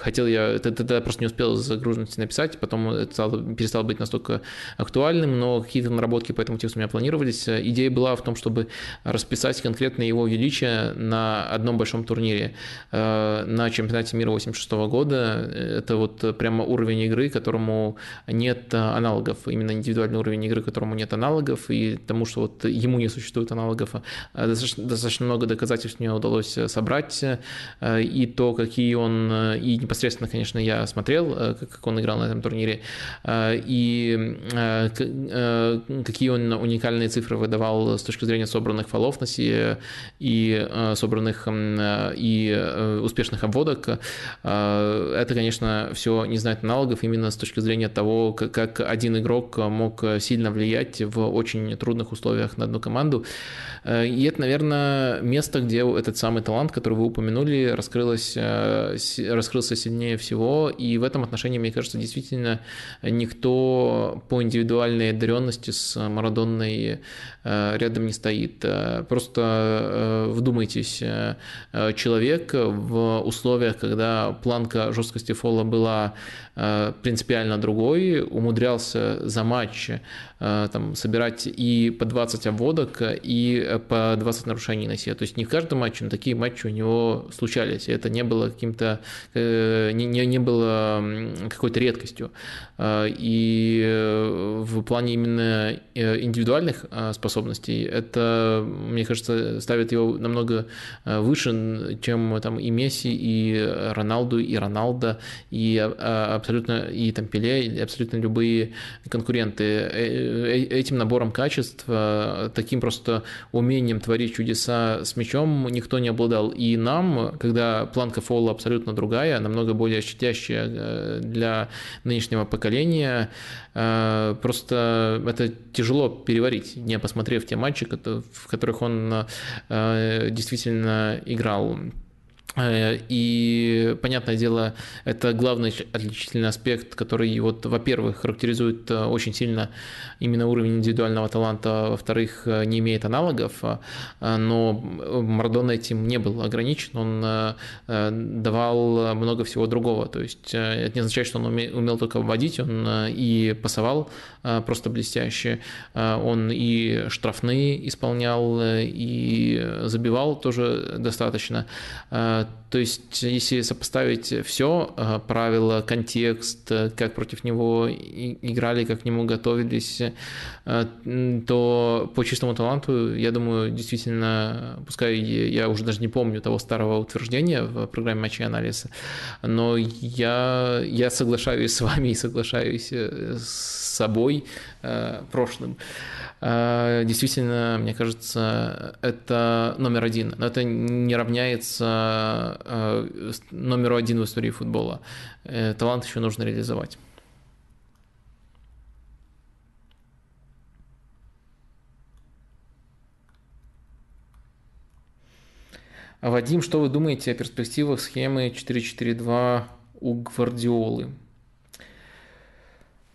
хотел я, тогда просто не успел загруженности написать, потом это стало, быть настолько актуальным, но какие-то наработки по этому тексту у меня планировались. Идея была в том, чтобы расписать конкретно его величие на одном большом турнире. Э, на чемпионате мира 86 года. Это вот прямо уровень игры, которому нет аналогов. Именно индивидуальный уровень игры, которому нет аналогов, и тому, что вот ему не существует аналогов. Э, достаточно, достаточно много доказательств мне удалось собрать, э, и то, какие он, и непосредственно, конечно, я смотрел, как он играл на этом турнире, какие он уникальные цифры выдавал с точки зрения собранных фолов на себе и собранных и Э, успешных обводок, э, это, конечно, все не знает аналогов именно с точки зрения того, как один игрок мог сильно влиять в очень трудных условиях на одну команду. Э, и это, наверное, место, где этот самый талант, который вы упомянули, раскрылось, раскрылся сильнее всего. И в этом отношении, мне кажется, действительно никто по индивидуальной одаренности с Марадонной рядом не стоит. Просто вдумайтесь, человек, в условиях, когда планка жесткости фола была Э, принципиально другой, умудрялся за матч э, там, собирать и по 20 обводок, и по 20 нарушений на себе. То есть не в каждом матче, но такие матчи у него случались. И это не было каким-то, э, не, не, не было какой-то редкостью. И в плане именно индивидуальных способностей это, мне кажется, ставит его намного выше, чем там и Месси, и Роналду, и Роналдо, и абсолютно и там Пеле, и абсолютно любые конкуренты. Э, э, этим набором качеств, э, таким просто умением творить чудеса с мячом никто не обладал. И нам, когда планка фола абсолютно другая, намного более щадящая для нынешнего поколения, просто это тяжело переварить, не посмотрев те матчи, в которых он действительно играл. Э, и, понятное дело, это главный отличительный аспект, который, вот, во-первых, характеризует э, очень сильно именно уровень индивидуального таланта, во-вторых, э, не имеет аналогов, но Марадона этим не был ограничен, он давал много всего другого, то есть это не означает, что он умел только вводить, он и пасовал просто блестяще, он и штрафные исполнял, и забивал тоже достаточно, то есть, если сопоставить все, э, правила, контекст, э, как против него играли, как к нему готовились, э, то по чистому таланту, я думаю, действительно, пускай я уже даже не помню того старого утверждения в программе матчей анализа, но я, я соглашаюсь с вами и соглашаюсь с собой прошлым. А, действительно, мне кажется, это номер один. Но это не равняется а, номеру один в истории футбола. Э, талант еще нужно реализовать. Вадим, что вы думаете о перспективах схемы 4-4-2 у Гвардиолы?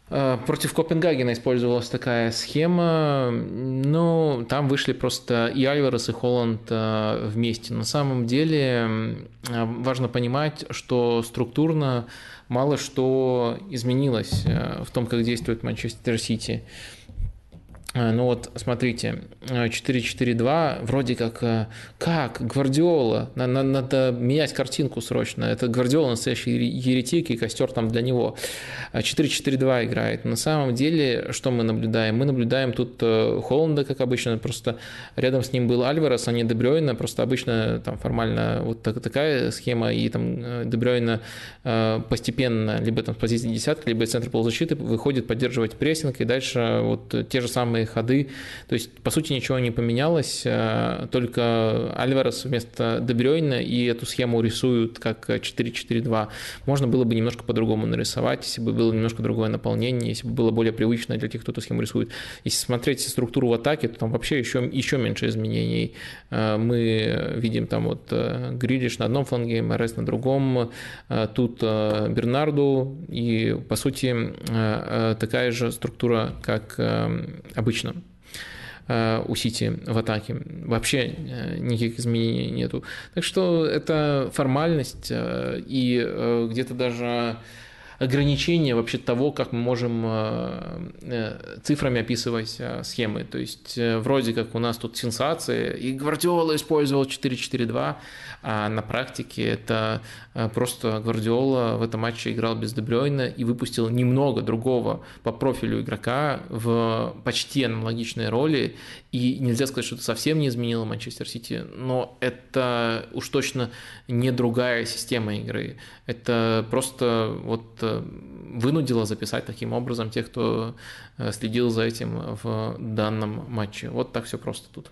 Э, против Копенгагена использовалась такая схема, ну, там вышли просто и Альварес, и Холланд э, вместе. На самом деле э, важно понимать, что структурно мало что изменилось в том, как действует Манчестер Сити. А, ну вот, смотрите, 4-4-2, а, вроде как, а, как, Гвардиола, надо, надо менять картинку срочно, это Гвардиола настоящий еретик и костер там для него. 4-4-2 играет. На самом деле, что мы наблюдаем? Мы наблюдаем тут э, Холланда, как обычно, просто рядом с ним был Альварес, а не Дебрёйна, просто обычно там формально вот так, такая схема, и там э, Дебрёйна э, постепенно либо там с позиции десятки, либо из центра полузащиты выходит поддерживать прессинг, и дальше вот те же самые ходы. То есть, по сути, ничего не поменялось, э, только Альварес вместо Дебрёйна и эту схему рисуют как 4-4-2. Можно было бы немножко по-другому нарисовать, если бы было немножко другое наполнение, если бы было более привычно для тех, кто эту схему рисует. Если смотреть структуру в атаке, то там вообще еще, еще меньше изменений. Э, мы видим там вот Грилиш на одном фланге, Морес на другом, тут Бернарду, и, по сути, такая же структура, как эм, обычно э, у Сити в атаке. Вообще э, никаких изменений нету. Так что это формальность э, и где-то даже ограничение вообще того, как мы можем цифрами описывать схемы. То есть вроде как у нас тут сенсация, и Гвардиола использовал 4-4-2, а на практике это просто Гвардиола в этом матче играл без Дебрёйна и выпустил немного другого по профилю игрока в почти аналогичной роли. И нельзя сказать, что это совсем не изменило Манчестер Сити, но это уж точно не другая система игры. Это просто вот э, вынудило записать таким образом тех, кто э, следил за этим в данном матче. Вот так все просто тут.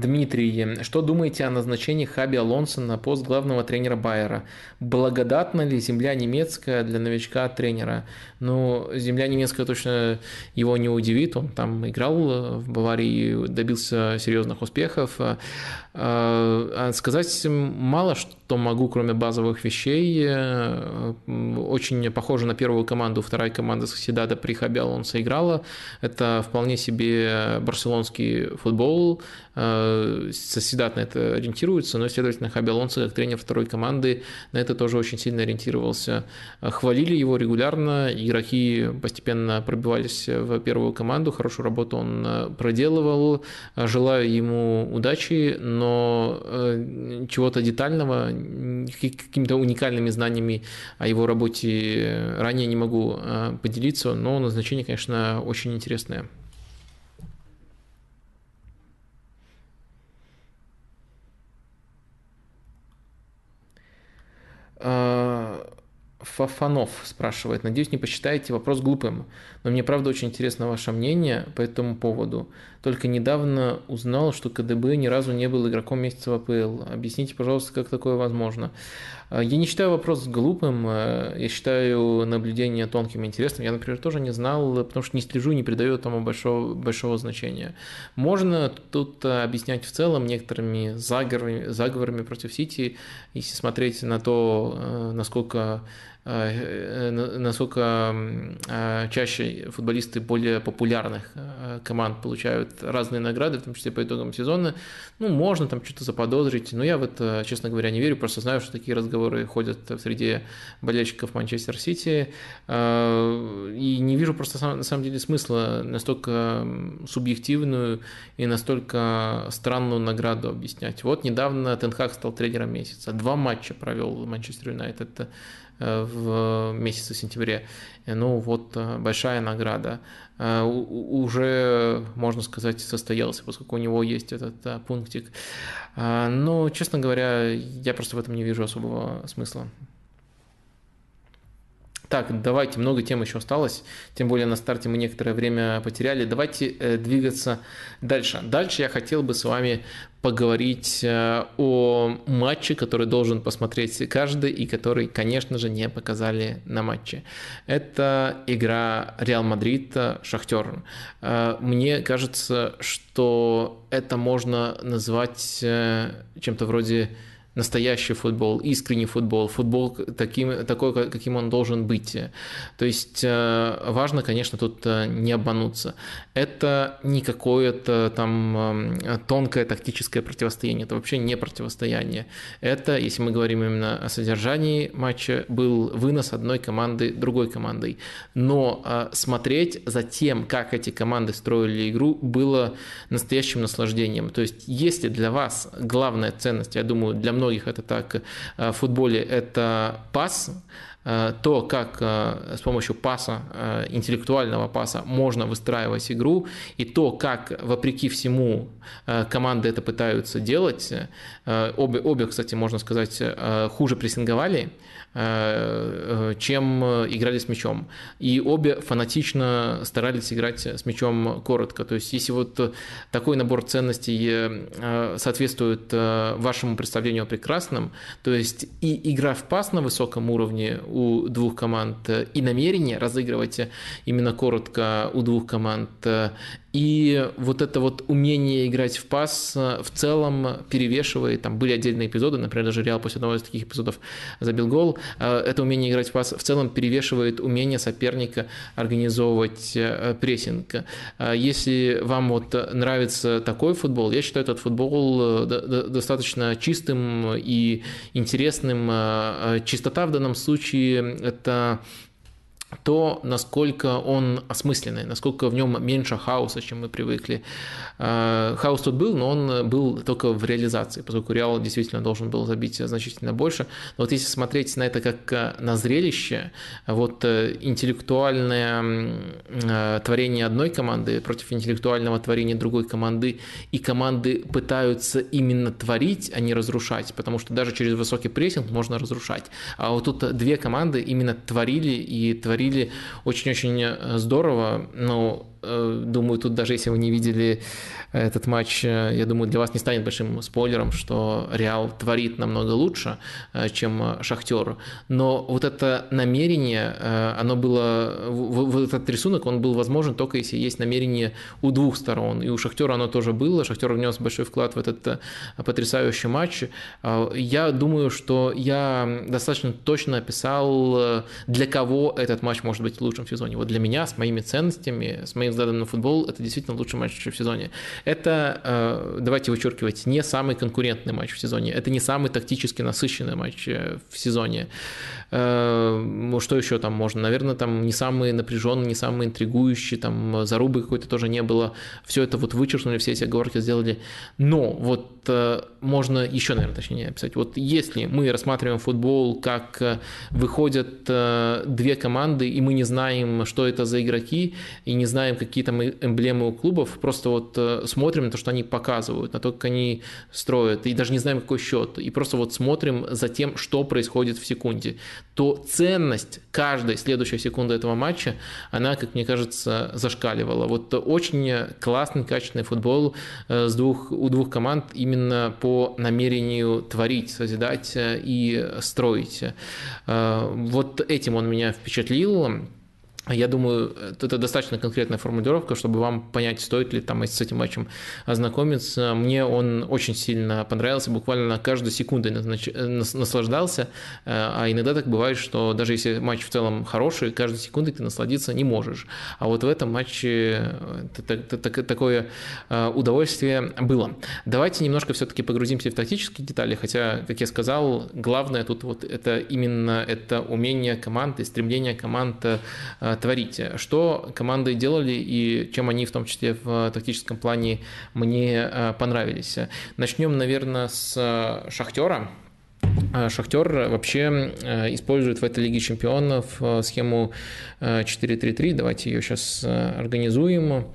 Дмитрий, что думаете о назначении Хаби Алонсо на пост главного тренера Байера? Благодатна ли земля немецкая для новичка тренера? Ну, земля немецкая точно его не удивит. Он там играл в Баварии, добился серьезных успехов. А, а сказать мало что могу, кроме базовых вещей. Очень похоже на первую команду. Вторая команда Соседада при Хаби Алонсо играла. Это вполне себе барселонский футбол Соседат на это ориентируется, но, следовательно, Хаби как тренер второй команды, на это тоже очень сильно ориентировался. Хвалили его регулярно, игроки постепенно пробивались в первую команду, хорошую работу он э, проделывал. Желаю ему удачи, но э, чего-то детального, какими-то уникальными знаниями о его работе ранее не могу э, поделиться, но назначение, конечно, очень интересное. Фафанов спрашивает. Надеюсь, не посчитаете вопрос глупым, но мне правда очень интересно ваше мнение по этому поводу. Только недавно узнал, что КДБ ни разу не был игроком месяца в АПЛ. Объясните, пожалуйста, как такое возможно. А, я не считаю вопрос глупым, а, я считаю наблюдение тонким и интересным. Я, например, тоже не знал, потому что не слежу, не придаю этому большого, большого значения. Можно тут объяснять в целом некоторыми заговорами, заговорами против Сити, если смотреть на то, насколько Э, насколько э, чаще футболисты более популярных э, команд получают разные награды, в том числе по итогам сезона. Ну, можно там что-то заподозрить, но я в это, честно говоря, не верю, просто знаю, что такие разговоры ходят в среде болельщиков Манчестер Сити, и не вижу просто на самом деле смысла настолько субъективную и настолько странную награду объяснять. Вот недавно Тенхак стал тренером месяца, два матча провел Манчестер Юнайтед в месяце сентябре. Ну вот э, большая награда. Э, уже, можно сказать, состоялся, поскольку у него есть этот пунктик. Но, честно говоря, я просто в этом не вижу особого смысла. Так, давайте, много тем еще осталось, тем более на старте мы некоторое время потеряли. Давайте э, двигаться дальше. Дальше я хотел бы с вами поговорить э, о матче, который должен посмотреть каждый и который, конечно же, не показали на матче. Это игра Реал Мадрид-Шахтер. Э, мне кажется, что это можно назвать э, чем-то вроде настоящий футбол, искренний футбол, футбол таким, такой, каким он должен быть. То есть э, важно, конечно, тут э, не обмануться. Это не какое-то там э, тонкое тактическое противостояние, это вообще не противостояние. Это, если мы говорим именно о содержании матча, был вынос одной команды другой командой. Но смотреть за тем, как эти команды строили игру, было настоящим наслаждением. То есть если для вас главная ценность, я думаю, для многих многих это так, э, в футболе это пас, то, как с помощью паса, интеллектуального паса можно выстраивать игру, и то, как, вопреки всему, команды это пытаются делать. Обе, обе кстати, можно сказать, хуже прессинговали, Э, чем играли с мячом. И обе фанатично старались играть с мячом коротко. То есть если вот такой набор ценностей э, соответствует э, вашему представлению о прекрасном, то есть и игра в пас на высоком уровне у двух команд, и намерение разыгрывать именно коротко у двух команд, и вот это вот умение играть в пас э, в целом перевешивает, там были отдельные эпизоды, например, даже Реал после одного из таких эпизодов забил гол, э, это умение играть в пас в целом перевешивает умение соперника организовывать э, прессинг. Если вам вот нравится такой футбол, я считаю этот футбол достаточно чистым и интересным. Чистота в данном случае это то, насколько он осмысленный, насколько в нем меньше хаоса, чем мы привыкли. А, хаос тут был, но он был только в реализации, поскольку Реал действительно должен был забить значительно больше. Но вот если смотреть на это как э, на зрелище, вот э, интеллектуальное э, творение одной команды против интеллектуального творения другой команды, и команды пытаются именно творить, а не разрушать, потому что даже через высокий прессинг можно разрушать. А вот тут две команды именно творили и творили говорили. Очень-очень э, здорово, но Э, думаю, тут даже если вы не видели этот матч, э, я думаю, для вас не станет большим спойлером, что Реал творит намного лучше, э, чем Шахтер. Но вот это намерение, оно было, вот этот рисунок, он был возможен только если есть намерение у двух сторон. И у Шахтера оно тоже было. Шахтер внес большой вклад в этот потрясающий матч. Я думаю, что я достаточно точно описал, для кого этот матч может быть лучшим в сезоне. Вот для меня, с моими ценностями, с моим взглядом на футбол, это действительно лучший матч в сезоне. Это, э, давайте вычеркивать, не самый конкурентный матч в сезоне, это не самый тактически насыщенный матч э, в сезоне. Э, что еще там можно? Наверное, там не самый напряженный, не самый интригующий, там зарубы какой-то тоже не было. Все это вот вычеркнули, все эти оговорки сделали. Но вот можно еще, наверное, точнее описать. Вот если мы рассматриваем футбол, как выходят две команды, и мы не знаем, что это за игроки, и не знаем, какие там эмблемы у клубов, просто вот э, смотрим на то, что они показывают, на то, как они строят, и даже не знаем, какой счет, и просто вот смотрим за тем, что происходит в секунде, то ценность каждой следующей секунды этого матча, она, как мне кажется, зашкаливала. Вот очень классный, качественный футбол э, с двух, у двух команд именно по намерению творить, созидать э, и строить. Вот этим он меня впечатлил. Я думаю, это достаточно конкретная формулировка, чтобы вам понять, стоит ли там с этим матчем ознакомиться. Мне он очень сильно понравился, буквально каждую секунду наслаждался, э, а иногда так бывает, что даже если матч в целом хороший, каждой секундой ты насладиться не можешь. А вот в этом матче э, такое э, удовольствие было. Давайте немножко все-таки погрузимся в тактические детали, хотя, как я сказал, главное тут вот это именно это умение команды, стремление команд творить. Что команды делали и чем они в том числе в тактическом плане мне э, понравились. Начнем, наверное, с э, Шахтера. Э, Шахтер вообще использует в этой Лиге Чемпионов схему 4-3-3. Давайте ее сейчас организуем.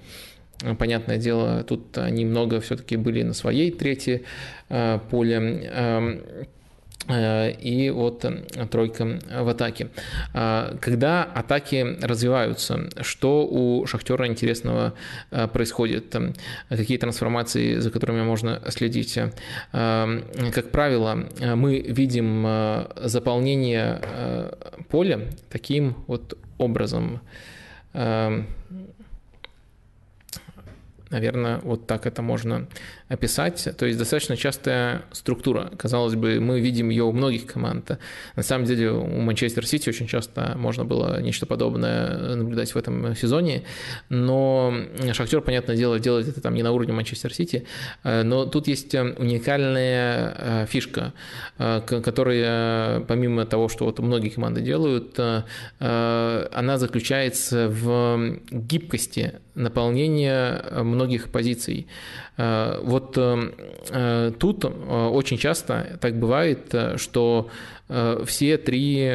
Понятное дело, тут они много все-таки были на своей третьей поле. Э, и вот э, тройка в атаке. А, когда атаки развиваются, что у Шахтера интересного э, происходит? Какие трансформации, за которыми можно следить? Как правило, мы видим заполнение поля таким вот образом. Наверное, вот так это можно описать. То есть достаточно частая структура. Казалось бы, мы видим ее у многих команд. На самом деле у Манчестер Сити очень часто можно было нечто подобное наблюдать в этом сезоне. Но Шахтер, понятное дело, делает это там не на уровне Манчестер Сити. Но тут есть уникальная э, фишка, э, которая, помимо того, что вот многие команды делают, э, она заключается в гибкости наполнения многих позиций. Вот тут очень часто так бывает, что все три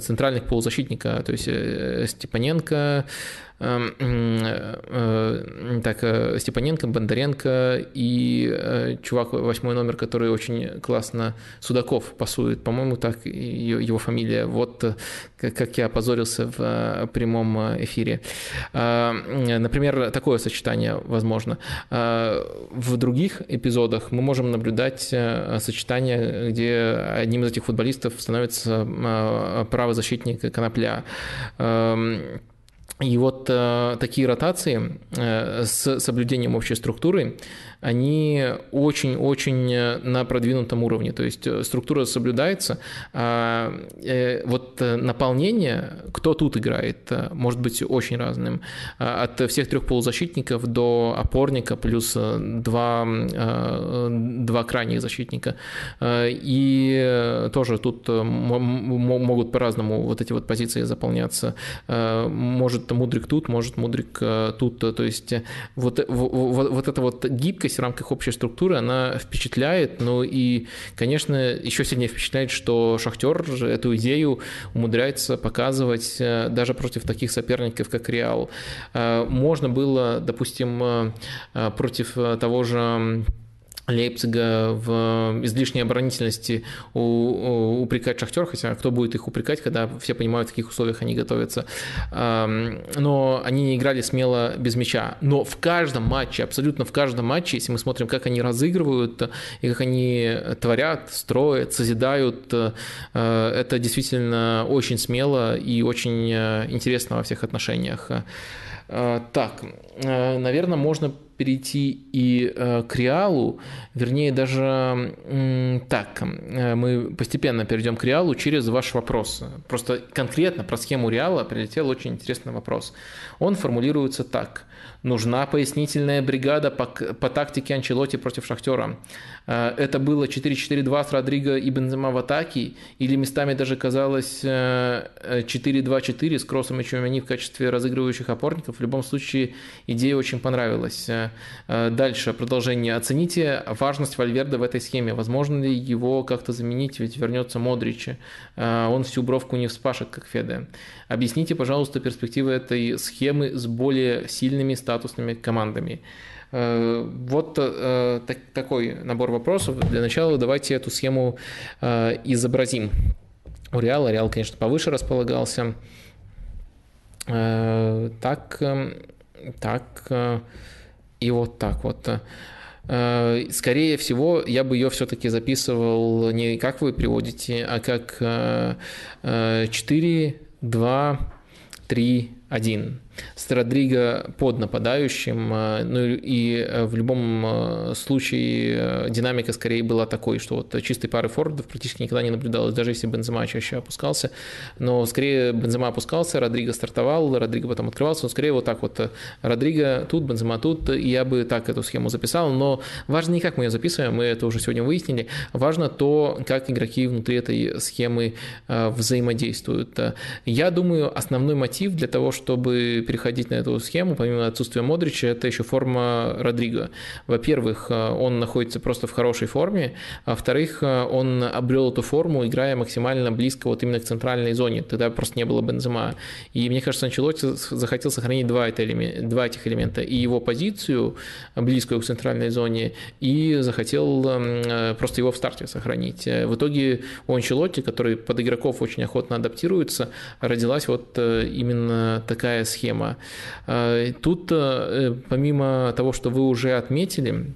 центральных полузащитника, то есть Степаненко, Эм, э, так, э, Степаненко, Бондаренко и э, чувак восьмой номер, который очень классно Судаков пасует, по-моему, так его фамилия. Вот как я опозорился в прямом эфире. Например, такое сочетание возможно. В других эпизодах мы можем наблюдать сочетание, где одним из этих футболистов становится правозащитник Конопля. Эм, и вот э, такие ротации э, с соблюдением общей структуры, они очень-очень на продвинутом уровне. То есть э, структура соблюдается, а э, вот наполнение, кто тут играет, э, может быть очень разным. А от всех трех полузащитников до опорника плюс два, два крайних защитника. И тоже тут могут по-разному вот эти вот позиции заполняться. Может Мудрик тут, может Мудрик тут. То есть вот, вот, вот эта вот гибкость гибкость в рамках общей структуры, она впечатляет, ну и, конечно, еще сильнее впечатляет, что Шахтер эту идею умудряется показывать э, даже против таких соперников, как Реал. Э, можно было, допустим, э, против того же Лейпцига в излишней оборонительности упрекать Шахтер, хотя кто будет их упрекать, когда все понимают, в каких условиях они готовятся. Но они не играли смело без мяча. Но в каждом матче, абсолютно в каждом матче, если мы смотрим, как они разыгрывают и как они творят, строят, созидают, э, это действительно очень смело и очень э, интересно во всех отношениях. Э, так, наверное, можно перейти и э, к Реалу, вернее даже так, э, мы постепенно перейдем к Реалу через ваш вопрос. Просто конкретно про схему Реала прилетел очень интересный вопрос. Он формулируется так. Нужна пояснительная бригада по, по тактике Анчелоти против Шахтера. Э, это было 4-4-2 с Родриго и Бензема в атаке, или местами даже казалось 4-2-4 с Кроссом и Чумани в качестве разыгрывающих опорников. В любом случае идея очень понравилась. Э, дальше, продолжение. Оцените важность Вальверда в этой схеме. Возможно ли его как-то заменить, ведь вернется Модрич. Э, он всю бровку не вспашет, как Феде. Объясните, пожалуйста, перспективы этой схемы с более сильными статусными командами. Э, вот так, такой набор вопросов. Для начала давайте эту схему изобразим. У Реала, Реал, конечно, повыше располагался. Так, так, и вот так вот. Э, скорее всего, я бы ее все-таки записывал не как вы приводите, а как 4, 2, 3, 1 с Родриго под нападающим. Э, ну и э, в любом э, случае динамика скорее была такой, что вот чистой пары форвардов практически никогда не наблюдалось, даже если Бензема чаще опускался. Но скорее Бензема опускался, Родриго стартовал, Родриго потом открывался, но скорее вот так вот Родриго тут, Бензема тут, я бы так эту схему записал. Но важно не как мы ее записываем, мы это уже сегодня выяснили, важно то, как игроки внутри этой схемы взаимодействуют. Я думаю, основной мотив для того, чтобы переходить на эту схему, помимо отсутствия Модрича, это еще форма Родриго. Во-первых, э, он находится просто в хорошей форме, а во-вторых, э, он обрел эту форму, играя максимально близко вот именно к центральной зоне. Тогда просто не было Бензема. И мне кажется, Анчелотти захотел сохранить два, это элемента, два этих элемента. И его позицию, близкую к центральной зоне, и захотел э, просто его в старте сохранить. В итоге у Анчелотти, который под игроков очень охотно адаптируется, родилась вот именно такая схема проблема. Э, тут, э, помимо того, что вы уже отметили,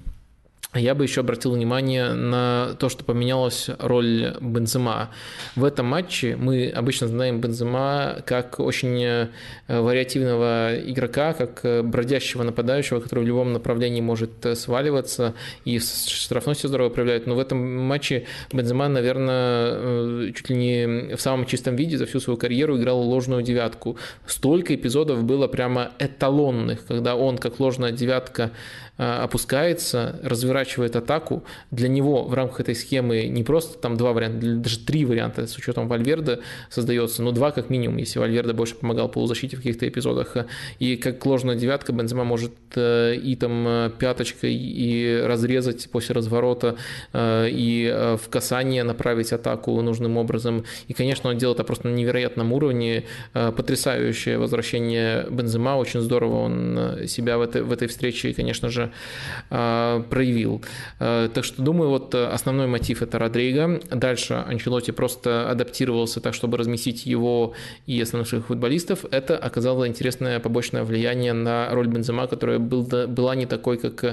я бы еще обратил внимание на то, что поменялась роль Бензема. В этом матче мы обычно знаем Бензема как очень э, вариативного игрока, как э, бродящего нападающего, который в любом направлении может э, сваливаться и в штрафности здорово проявляет. Но в этом матче Бензема, наверное, чуть ли не в самом чистом виде за всю свою карьеру играл ложную девятку. Столько эпизодов было прямо эталонных, когда он как ложная девятка опускается, развивает разворачивает атаку. Для него в рамках этой схемы не просто там два варианта, даже три варианта с учетом Вальверда создается, но два как минимум, если Вальверда больше помогал полузащите в каких-то эпизодах. И как ложная девятка Бензема может э, и там э, пяточкой и разрезать после разворота, э, и в касание направить атаку нужным образом. И, конечно, он делает это просто на невероятном уровне. Потрясающее возвращение Бензема, очень здорово он себя в этой, в этой встрече, конечно же, проявил. Так что, думаю, вот основной мотив – это Родриго. Дальше Анчелоти просто адаптировался так, чтобы разместить его и основных футболистов. Это оказало интересное побочное влияние на роль Бензема, которая был, была не такой, как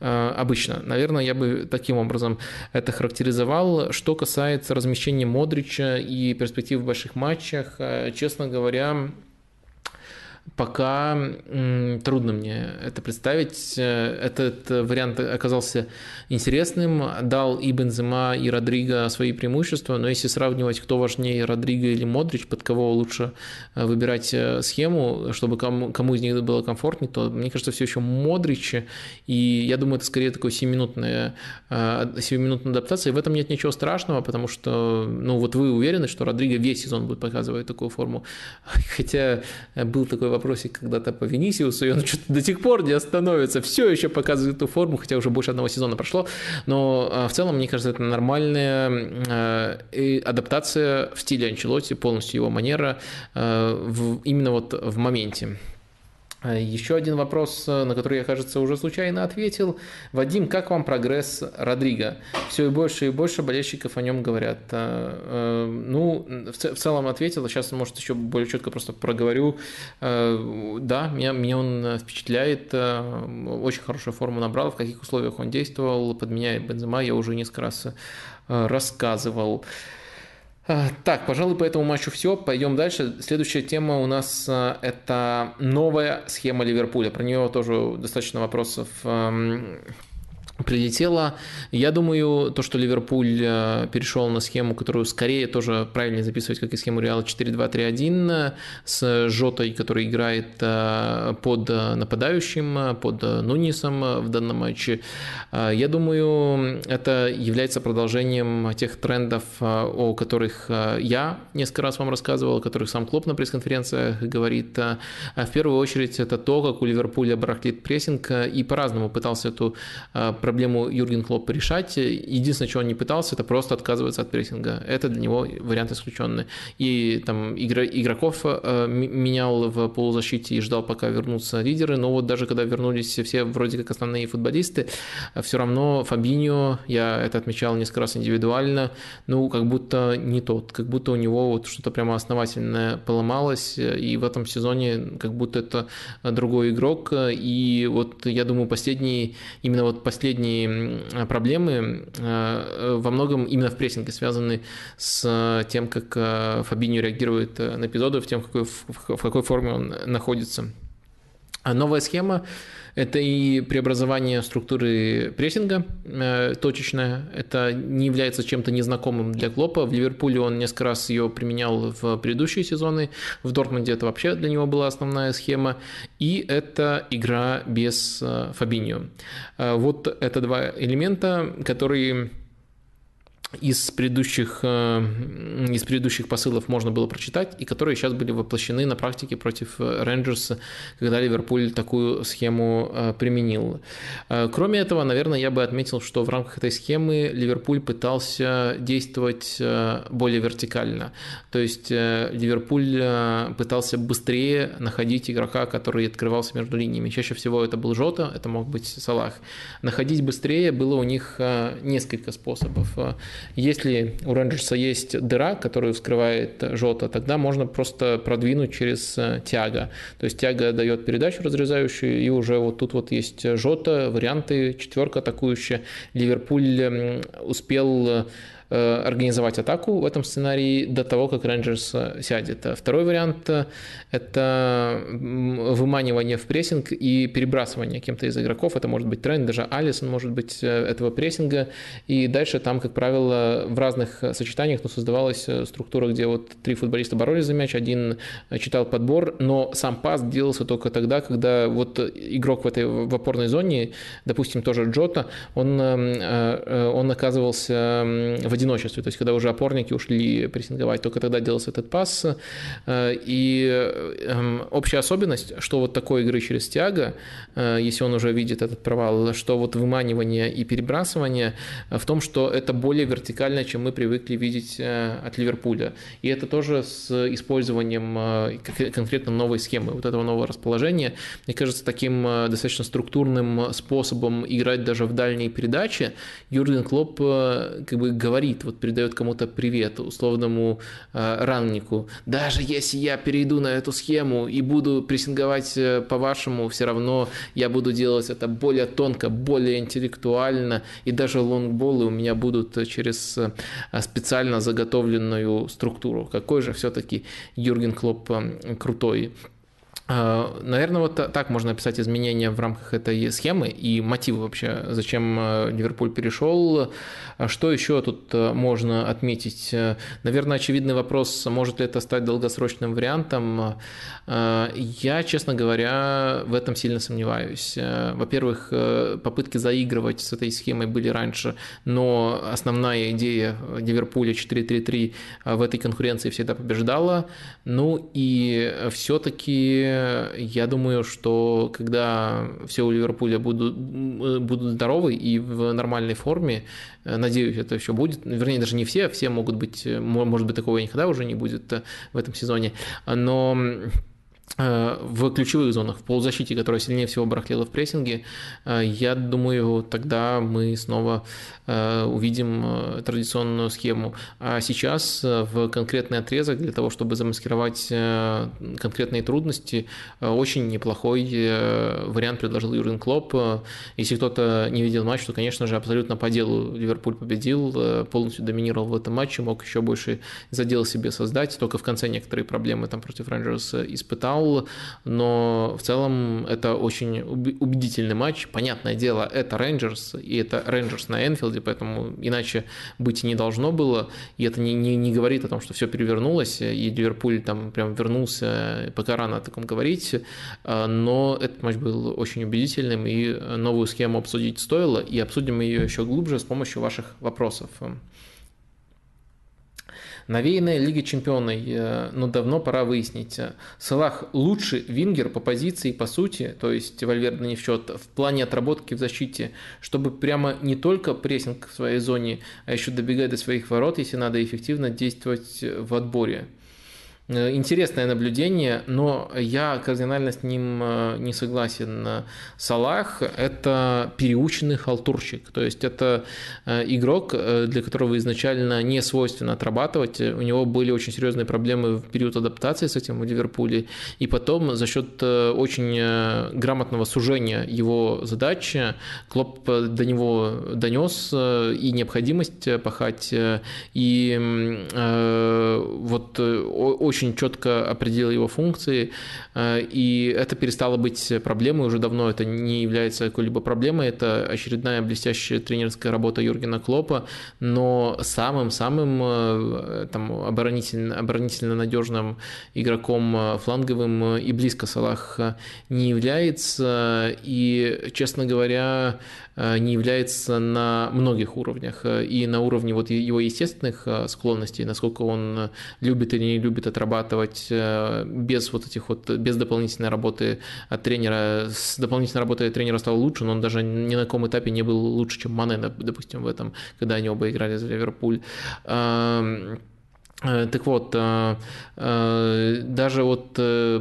э, обычно. Наверное, я бы таким образом это характеризовал. Что касается размещения Модрича и перспектив в больших матчах, э, честно говоря, Пока трудно мне это представить. Этот вариант оказался интересным, дал и Бензема, и Родриго свои преимущества, но если сравнивать, кто важнее, Родриго или Модрич, под кого лучше э, выбирать э, схему, чтобы кому, кому из них было комфортнее, то мне кажется, все еще Модрич, и я думаю, это скорее такое 7-минутная, 7-минутная э, адаптация, и в этом нет ничего страшного, потому что, ну вот вы уверены, что Родриго весь сезон будет показывать такую форму, хотя был такой вопросик когда-то по Венисиусу, и он что-то до сих пор не остановится, все еще показывает эту форму, хотя уже больше одного сезона прошло, но а, в целом, мне кажется, это нормальная а, адаптация в стиле Анчелотти, полностью его манера, а, именно вот в моменте. А, Еще один вопрос, э, на который я, кажется, уже случайно ответил. Вадим, как вам прогресс Родриго? Все и больше и больше болельщиков о нем говорят. А, э, ну, в целом ответил, сейчас, может, еще более четко просто проговорю. А, да, меня, меня он впечатляет, очень хорошую форму набрал, в каких условиях он действовал, подменяет Бензема, я уже несколько раз рассказывал. А, так, пожалуй, по этому матчу все. Пойдем дальше. Следующая тема у нас а, это новая схема Ливерпуля. Про нее тоже достаточно вопросов прилетело. Я думаю, то, что Ливерпуль э, перешел на схему, которую скорее тоже правильнее записывать, как и схему Реала 4-2-3-1 с Жотой, который играет э, под нападающим, под Нунисом в данном матче. Э, я думаю, это является продолжением тех трендов, о которых я несколько раз вам рассказывал, о которых сам Клоп на пресс-конференциях говорит. В первую очередь, это то, как у Ливерпуля барахлит прессинг, и по-разному пытался эту проблему Юрген Клоп решать. Единственное, чего он не пытался, это просто отказываться от прессинга. Это для него вариант исключенный. И там игра, игроков э, менял в полузащите и ждал, пока вернутся лидеры. Но вот даже когда вернулись все вроде как основные футболисты, все равно Фабиньо, я это отмечал несколько раз индивидуально, ну, как будто не тот, как будто у него вот что-то прямо основательное поломалось, и в этом сезоне как будто это другой игрок. И вот я думаю, последний, именно вот последний последние проблемы э, во многом именно в прессинге связаны с тем, как э, Фабиньо реагирует на эпизоды, в тем, в какой, в какой форме он находится. А новая схема это и преобразование структуры прессинга э, точечное. Это не является чем-то незнакомым для Клопа. В Ливерпуле он несколько раз ее применял в предыдущие сезоны. В Дортмунде это вообще для него была основная схема. И это игра без э, Фабиньо. Э, вот это два элемента, которые из предыдущих, э, из предыдущих посылов можно было прочитать, и которые сейчас были воплощены на практике против Рейнджерса, когда Ливерпуль такую схему э, применил. Э, кроме этого, наверное, я бы отметил, что в рамках этой схемы Ливерпуль пытался действовать более вертикально. То есть Ливерпуль пытался быстрее находить игрока, который открывался между линиями. Чаще всего это был Жота, это мог быть Салах. Находить быстрее было у них несколько способов. Если у Рейнджерса есть дыра, которую вскрывает Жота, тогда можно просто продвинуть через э, тяга. То есть тяга дает передачу разрезающую, и уже вот тут вот есть Жота, варианты, четверка атакующая. Ливерпуль успел организовать атаку в этом сценарии до того, как Рейнджерс сядет. Второй вариант – это выманивание в прессинг и перебрасывание кем-то из игроков. Это может быть тренд, даже Алисон может быть этого прессинга. И дальше там, как правило, в разных сочетаниях ну, создавалась структура, где вот три футболиста боролись за мяч, один читал подбор, но сам пас делался только тогда, когда вот игрок в этой в опорной зоне, допустим, тоже Джота, он, э, э, он оказывался в одиночестве, то есть когда уже опорники ушли прессинговать, только тогда делался этот пас. Э, и эм, общая особенность, что вот такой игры через тяга, если он уже видит этот провал, что вот выманивание и перебрасывание в том, что это более вертикально, чем мы привыкли видеть от Ливерпуля. И это тоже с использованием конкретно новой схемы, вот этого нового расположения. Мне кажется, таким достаточно структурным способом играть даже в дальние передачи, Юрген Клоп э, как бы говорит, вот передает кому-то привет, условному э, раннику. Даже если я перейду на эту схему и буду прессинговать э, по-вашему, все равно я буду делать это более тонко, более интеллектуально, и даже лонгболы у меня будут через специально заготовленную структуру. Какой же все-таки Юрген Клоп крутой. А, Наверное, вот так можно описать изменения в рамках этой схемы и мотивы вообще, зачем э, Ливерпуль перешел. А что еще тут э, можно отметить? Наверное, очевидный вопрос, может ли это стать долгосрочным вариантом. Я, честно говоря, в этом сильно сомневаюсь. Во-первых, э, попытки заигрывать с этой схемой были раньше, но основная идея Ливерпуля 4-3-3 в этой конкуренции всегда побеждала. Ну и все-таки я думаю, что когда все у Ливерпуля будут, будут здоровы и в нормальной форме, э, надеюсь, это еще будет, вернее, даже не все, все могут быть, может быть, такого никогда уже не будет э, в этом сезоне, но Э, в ключевых зонах, в полузащите, которая сильнее всего барахлила в прессинге, э, я думаю, тогда мы снова э, увидим традиционную схему. А сейчас в конкретный отрезок для того, чтобы замаскировать конкретные трудности, очень неплохой вариант предложил Юрген Клоп. Если кто-то не видел матч, то, конечно же, абсолютно по делу Ливерпуль победил, полностью доминировал в этом матче, мог еще больше задел себе создать, только в конце некоторые проблемы там против Рейнджерс испытал, финал, но в целом это очень убедительный матч. Понятное дело, это Рейнджерс, и это Рейнджерс на Энфилде, поэтому иначе быть не должно было, и это не, не, не говорит о том, что все перевернулось, и Ливерпуль там прям вернулся, пока рано о таком говорить, но этот матч был очень убедительным, и новую схему обсудить стоило, и обсудим ее еще глубже с помощью ваших вопросов. Навеянная Лига Чемпионов, э, но давно пора выяснить. Салах лучший вингер по позиции, по сути, то есть Вальверде не в счет, в плане отработки в защите, чтобы прямо не только прессинг в своей зоне, а еще добегать до своих ворот, если надо эффективно действовать в отборе. Э, интересное наблюдение, но я кардинально с ним э, не согласен. Салах – это переученный халтурщик, то есть это э, игрок, для которого изначально не свойственно отрабатывать. У него были очень серьезные проблемы в период адаптации с этим в Ливерпуле, и потом за счет очень грамотного сужения его задачи Клоп до него донес и необходимость пахать, и вот очень очень четко определил его функции, э, и это перестало быть проблемой, уже давно это не является какой-либо проблемой, это очередная блестящая тренерская работа Юргена Клопа, но самым-самым э, там, оборонительно, оборонительно надежным игроком э, фланговым и близко Салах не является, и, честно говоря, не является на многих уровнях. И на уровне вот его естественных склонностей, насколько он любит или не любит отрабатывать без вот этих вот, без дополнительной работы от тренера. С дополнительной работой тренера стал лучше, но он даже ни на каком этапе не был лучше, чем Мане, допустим, в этом, когда они оба играли за Ливерпуль. Э, так вот, э, э, даже вот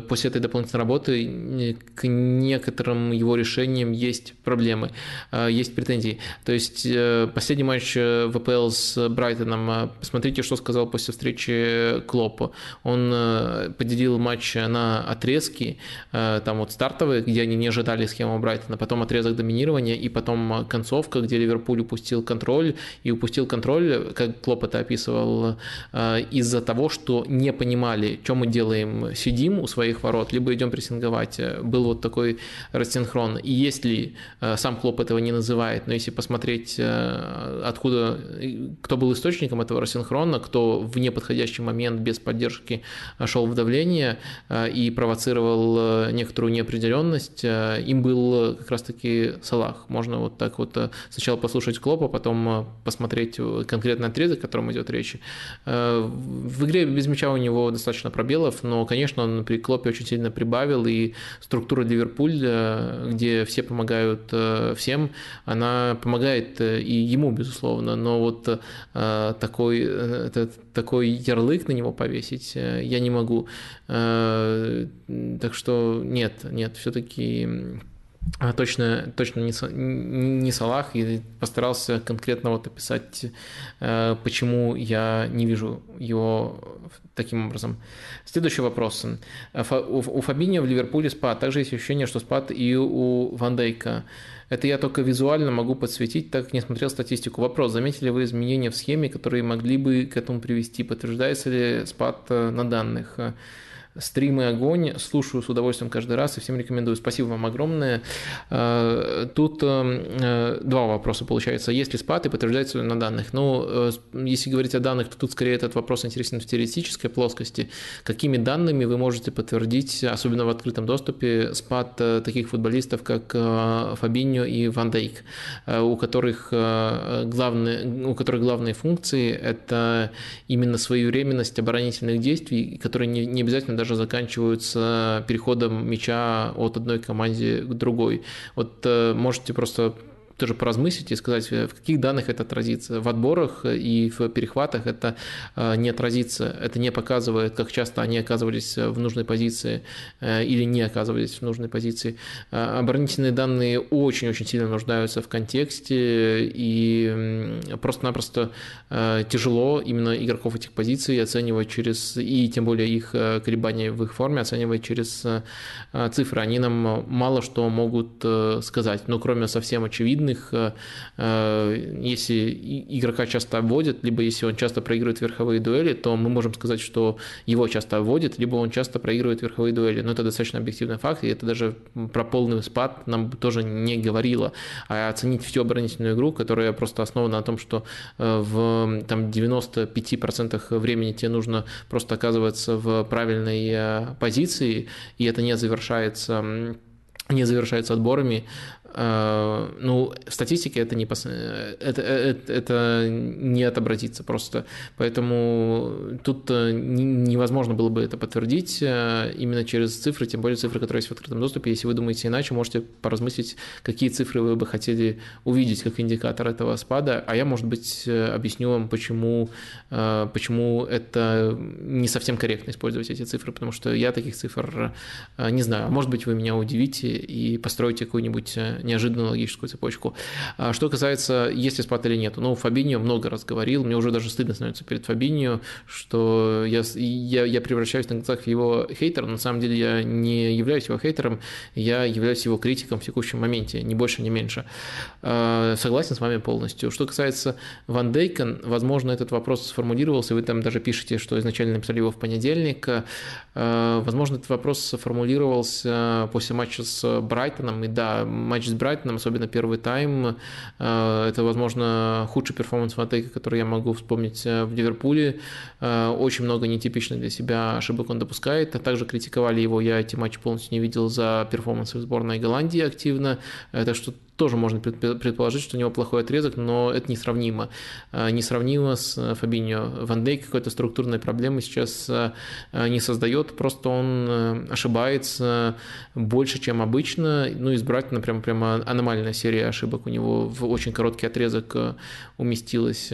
после этой дополнительной работы к некоторым его решениям есть проблемы, есть претензии. То есть последний матч ВПЛ с Брайтоном, посмотрите, что сказал после встречи Клопа. Он поделил матч на отрезки, там вот стартовые, где они не ожидали схему Брайтона, потом отрезок доминирования и потом концовка, где Ливерпуль упустил контроль, и упустил контроль, как Клоп это описывал, из-за того, что не понимали, что мы делаем, сидим у своих ворот, либо идем прессинговать. Был вот такой рассинхрон. И если э, сам Клоп этого не называет, но если посмотреть, э, откуда, кто был источником этого рассинхрона, кто в неподходящий момент без поддержки шел в давление э, и провоцировал некоторую неопределенность, им был как раз-таки Салах. Можно вот так вот сначала послушать Клопа, потом посмотреть конкретный отрезок, о котором идет речь. В игре без мяча у него достаточно пробелов, но, конечно, он при Клопе очень сильно прибавил, и структура Ливерпуля, где все помогают э, всем, она помогает э, и ему, безусловно, но вот э, такой, такой ярлык на него повесить я не могу. Так что нет, нет, все-таки точно, точно не, не Салах, и постарался конкретно вот описать, э, почему я не вижу его таким образом. Следующий вопрос. У Фабини в Ливерпуле спад. Также есть ощущение, что спад и у Ван Дейка. Это я только визуально могу подсветить, так как не смотрел статистику. Вопрос, заметили вы изменения в схеме, которые могли бы к этому привести? Подтверждается ли спад э, на данных? Стримы огонь, слушаю с удовольствием каждый раз и всем рекомендую. Спасибо вам огромное. Э, тут э, два вопроса получается. Есть ли спад и подтверждается ли на данных? Ну, э, если говорить о данных, то тут скорее этот вопрос интересен в теоретической плоскости. Какими данными вы можете подтвердить, особенно в открытом доступе, спад таких футболистов, как Фабиньо и Ван Дейк, у которых главные, у которых главные функции – это именно своевременность оборонительных действий, которые не, не обязательно даже заканчиваются переходом мяча от одной команде к другой. Вот э, можете просто тоже поразмыслить и сказать, в каких данных это отразится. В отборах и в перехватах это э, не отразится, это не показывает, как часто они оказывались в нужной позиции э, или не оказывались в нужной позиции. Э, оборонительные данные очень-очень сильно нуждаются в контексте, и просто-напросто тяжело именно игроков этих позиций оценивать через, и тем более их колебания в их форме оценивать через цифры. Они нам мало что могут сказать, но кроме совсем очевидных очевидных, э, э, если игрока часто обводят, либо если он часто проигрывает верховые дуэли, то мы можем сказать, что его часто обводят, либо он часто проигрывает верховые дуэли. Но это достаточно объективный факт, и это даже про полный спад нам тоже не говорило. А оценить всю оборонительную игру, которая просто основана на том, что э, в там, 95% времени тебе нужно просто оказываться в правильной позиции, и это не завершается не завершается отборами, ну, в статистике это не, пос... это, это, это не отобразится просто. Поэтому тут э, невозможно было бы это подтвердить э, именно через цифры, тем более цифры, которые есть в открытом доступе. Если вы думаете иначе, можете поразмыслить, какие цифры вы бы хотели увидеть как индикатор этого спада. А я, может быть, объясню вам, почему, почему это не совсем корректно использовать эти цифры, потому что я таких цифр не знаю. Может быть, вы меня удивите и построите какую-нибудь неожиданную логическую цепочку. А что касается, есть ли спад или нет, ну, Фабиньо много раз говорил, мне уже даже стыдно становится перед Фабиньо, что я, я, я превращаюсь на глазах в его хейтера, на самом деле я не являюсь его хейтером, я являюсь его критиком в текущем моменте, ни больше, ни меньше. А, согласен с вами полностью. Что касается Ван Дейка, возможно, этот вопрос сформулировался, вы там даже пишете, что изначально написали его в понедельник, а, возможно, этот вопрос сформулировался после матча с Брайтоном, и да, матч с Брайтоном, особенно первый тайм. Э, это, возможно, худший перформанс Ван Дейка, который я могу вспомнить э, в Ливерпуле. Э, очень много нетипичных для себя ошибок он допускает. А также критиковали его, я эти матчи полностью не видел за перформансы в сборной Голландии активно. Так что тоже можно предположить, что у него плохой отрезок, но это несравнимо. Несравнимо с Фабиньо. Ван Дейк какой-то структурной проблемы сейчас не создает, просто он ошибается больше, чем обычно. Ну, избрать, например, прямо аномальная серия ошибок у него в очень короткий отрезок уместилась.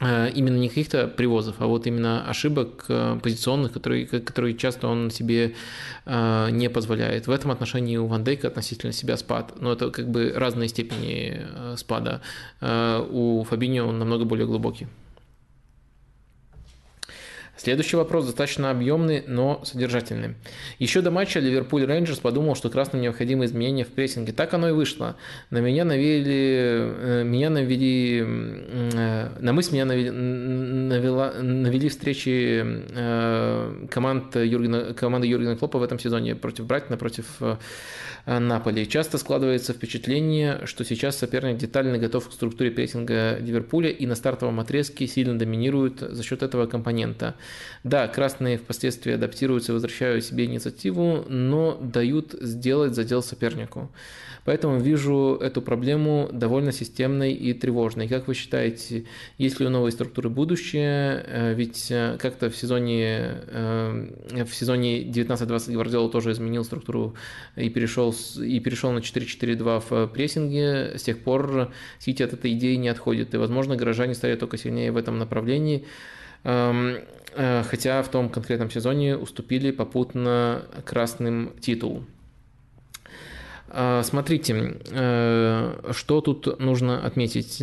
Э, именно не каких-то привозов, а вот именно ошибок э, позиционных, которые, которые часто он себе э, не позволяет. В этом отношении у Ван Дейка относительно себя спад, но это как бы разные степени спада. У Фабиньо он намного более глубокий. Следующий вопрос достаточно объемный, но содержательный. Еще до матча Ливерпуль Рейнджерс подумал, что красным необходимы изменения в прессинге. Так оно и вышло. На меня навели, э, меня навели, э, на мысль меня навели, навела, навели встречи э, команд Юргена, команды Юргена Клопа в этом сезоне против Брайтона, против Наполи. Часто складывается впечатление, что сейчас соперник детально готов к структуре прессинга Ливерпуля и на стартовом отрезке сильно доминирует за счет этого компонента. Да, красные впоследствии адаптируются возвращают себе инициативу, но дают сделать задел сопернику. Поэтому вижу эту проблему довольно системной и тревожной. Как вы считаете, есть ли у новой структуры будущее? Э, ведь э, как-то в сезоне, э, в сезоне 19-20 Гвардиола тоже изменил структуру и перешел, и перешел на 4-4-2 в прессинге. С тех пор Сити от этой идеи не отходит. И, возможно, горожане стали только сильнее в этом направлении. Эм, хотя в том конкретном сезоне уступили попутно красным титул. А, смотрите, э, что тут нужно отметить.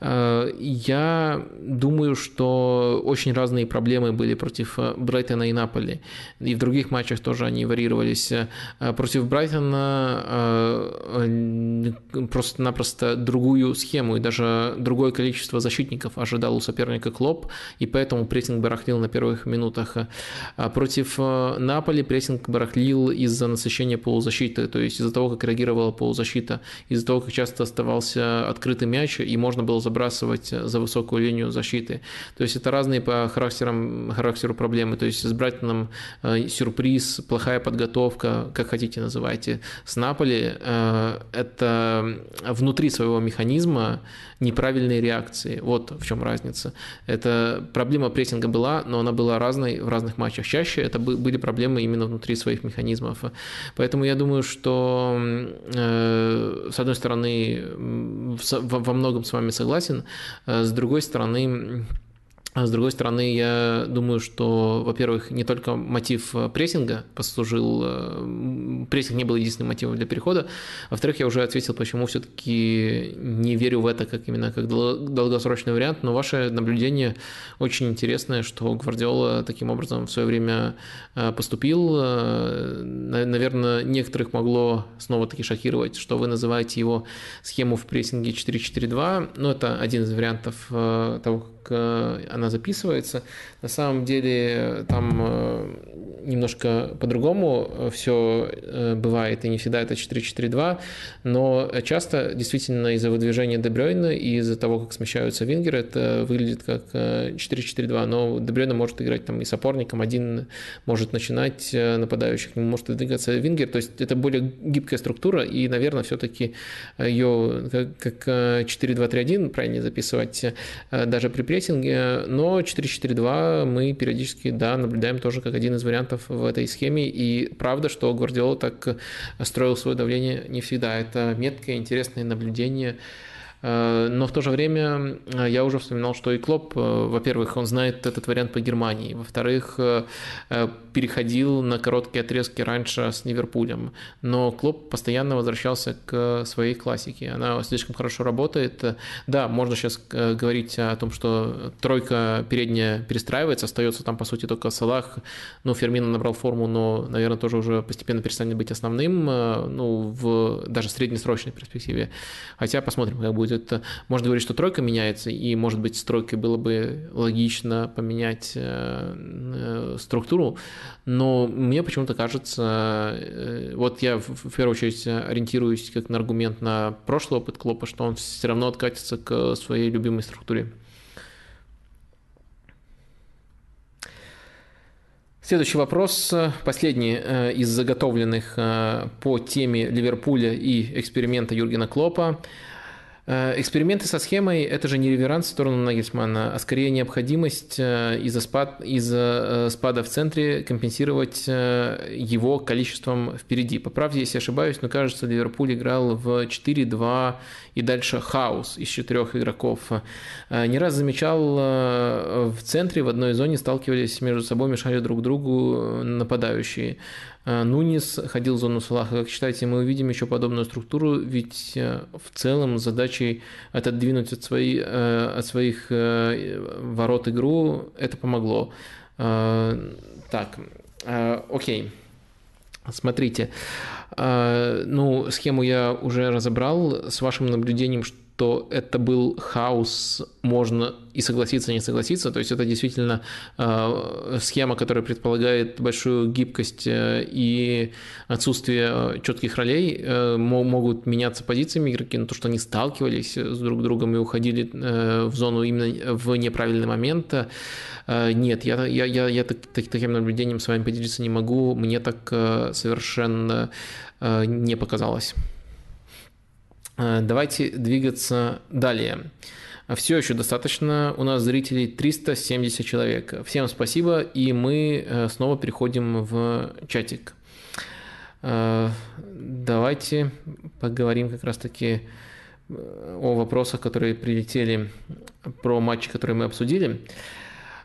Э, я думаю, что очень разные проблемы были против Брайтона и Наполи. И в других матчах тоже они варьировались. Э, против Брайтона просто-напросто другую схему и даже другое количество защитников ожидал у соперника Клоп, и поэтому прессинг барахлил на первых минутах. Против Наполи прессинг барахлил из-за насыщения полузащиты, то есть из-за того, как реагировала полузащита, из-за того, как часто оставался открытый мяч, и можно было забрасывать за высокую линию защиты. То есть это разные по характерам, характеру проблемы. То есть с Брайтоном э, сюрприз, плохая подготовка, как хотите называйте. С Наполи э, это внутри своего механизма неправильные реакции. Вот в чем разница. Это проблема прессинга была, но она была разной в разных матчах. Чаще это были проблемы именно внутри своих механизмов. Поэтому я думаю, что с одной стороны во многом с вами согласен, э, с другой стороны а с другой стороны, я думаю, что, во-первых, не только мотив э, прессинга послужил, э, прессинг не был единственным мотивом для перехода, во-вторых, я уже ответил, почему все-таки не верю в это как именно как долгосрочный вариант, но ваше наблюдение очень интересное, что Гвардиола таким образом в свое время э, поступил. Наверное, некоторых могло снова-таки шокировать, что вы называете его схему в прессинге 4-4-2, но это один из вариантов того, как она записывается. На самом деле там э, немножко по-другому э, все э, бывает, и не всегда это 4-4-2, но часто действительно из-за выдвижения Дебрёйна и из-за того, как смещаются вингеры, это выглядит как 4-4-2, но Дебрёйна может играть там и с опорником, один может начинать нападающих, может выдвигаться вингер, то есть это более гибкая структура, и, наверное, все-таки ее как 4-2-3-1 правильно записывать даже при прессинге, но 4-4-2 мы периодически, да, наблюдаем тоже как один из вариантов в этой схеме. И правда, что Гвардиола так строил свое давление не всегда. Это меткое, интересное наблюдение но в то же время э, я уже вспоминал, что и Клоп, э, во-первых, он знает этот вариант по Германии, во-вторых, переходил на короткие отрезки раньше с Ливерпулем, но Клоп постоянно возвращался к своей классике, она слишком хорошо работает. Да, можно сейчас говорить о том, что тройка передняя перестраивается, остается там, по сути, только Салах, ну, Фермина набрал форму, но, наверное, тоже уже постепенно перестанет быть основным, ну, в даже среднесрочной перспективе. Хотя посмотрим, как будет будет, можно говорить, что тройка меняется, и, может быть, с тройкой было бы логично поменять э, э, структуру, но мне почему-то кажется, э, вот я в первую очередь ориентируюсь как на аргумент на прошлый опыт Клопа, что он все равно откатится к своей любимой структуре. Следующий вопрос, последний из заготовленных по теме Ливерпуля и эксперимента Юргена Клопа. Э, эксперименты со схемой – это же не реверанс в сторону Нагельсмана, а скорее необходимость э, из-за спад, из э, спада в центре компенсировать его количеством впереди. Поправьте, если ошибаюсь, но кажется, Ливерпуль играл в 4-2 и дальше хаос из четырех игроков. Не раз замечал, в центре в одной зоне сталкивались между собой, мешали друг другу нападающие. Э, Нунис ходил в зону Салаха. Как считаете, мы увидим еще подобную структуру? Ведь э, в целом задачей отодвинуть от, свои, э, от своих ворот игру это помогло. Так, окей. Смотрите, ну, схему я уже разобрал. С вашим наблюдением, что что это был хаос, можно и согласиться, и не согласиться. То есть это действительно э, схема, которая предполагает большую гибкость э, и отсутствие четких ролей. Э, могут меняться позициями игроки, но то, что они сталкивались с друг другом и уходили в зону именно в неправильный момент, нет, я, я, я, я так, таким наблюдением с вами поделиться не могу. Мне так совершенно не показалось. Э, давайте двигаться далее. Все еще достаточно. У нас зрителей 370 человек. Всем спасибо, и мы э, снова переходим в чатик. Э, давайте поговорим как раз-таки о вопросах, которые прилетели про матчи, которые мы обсудили.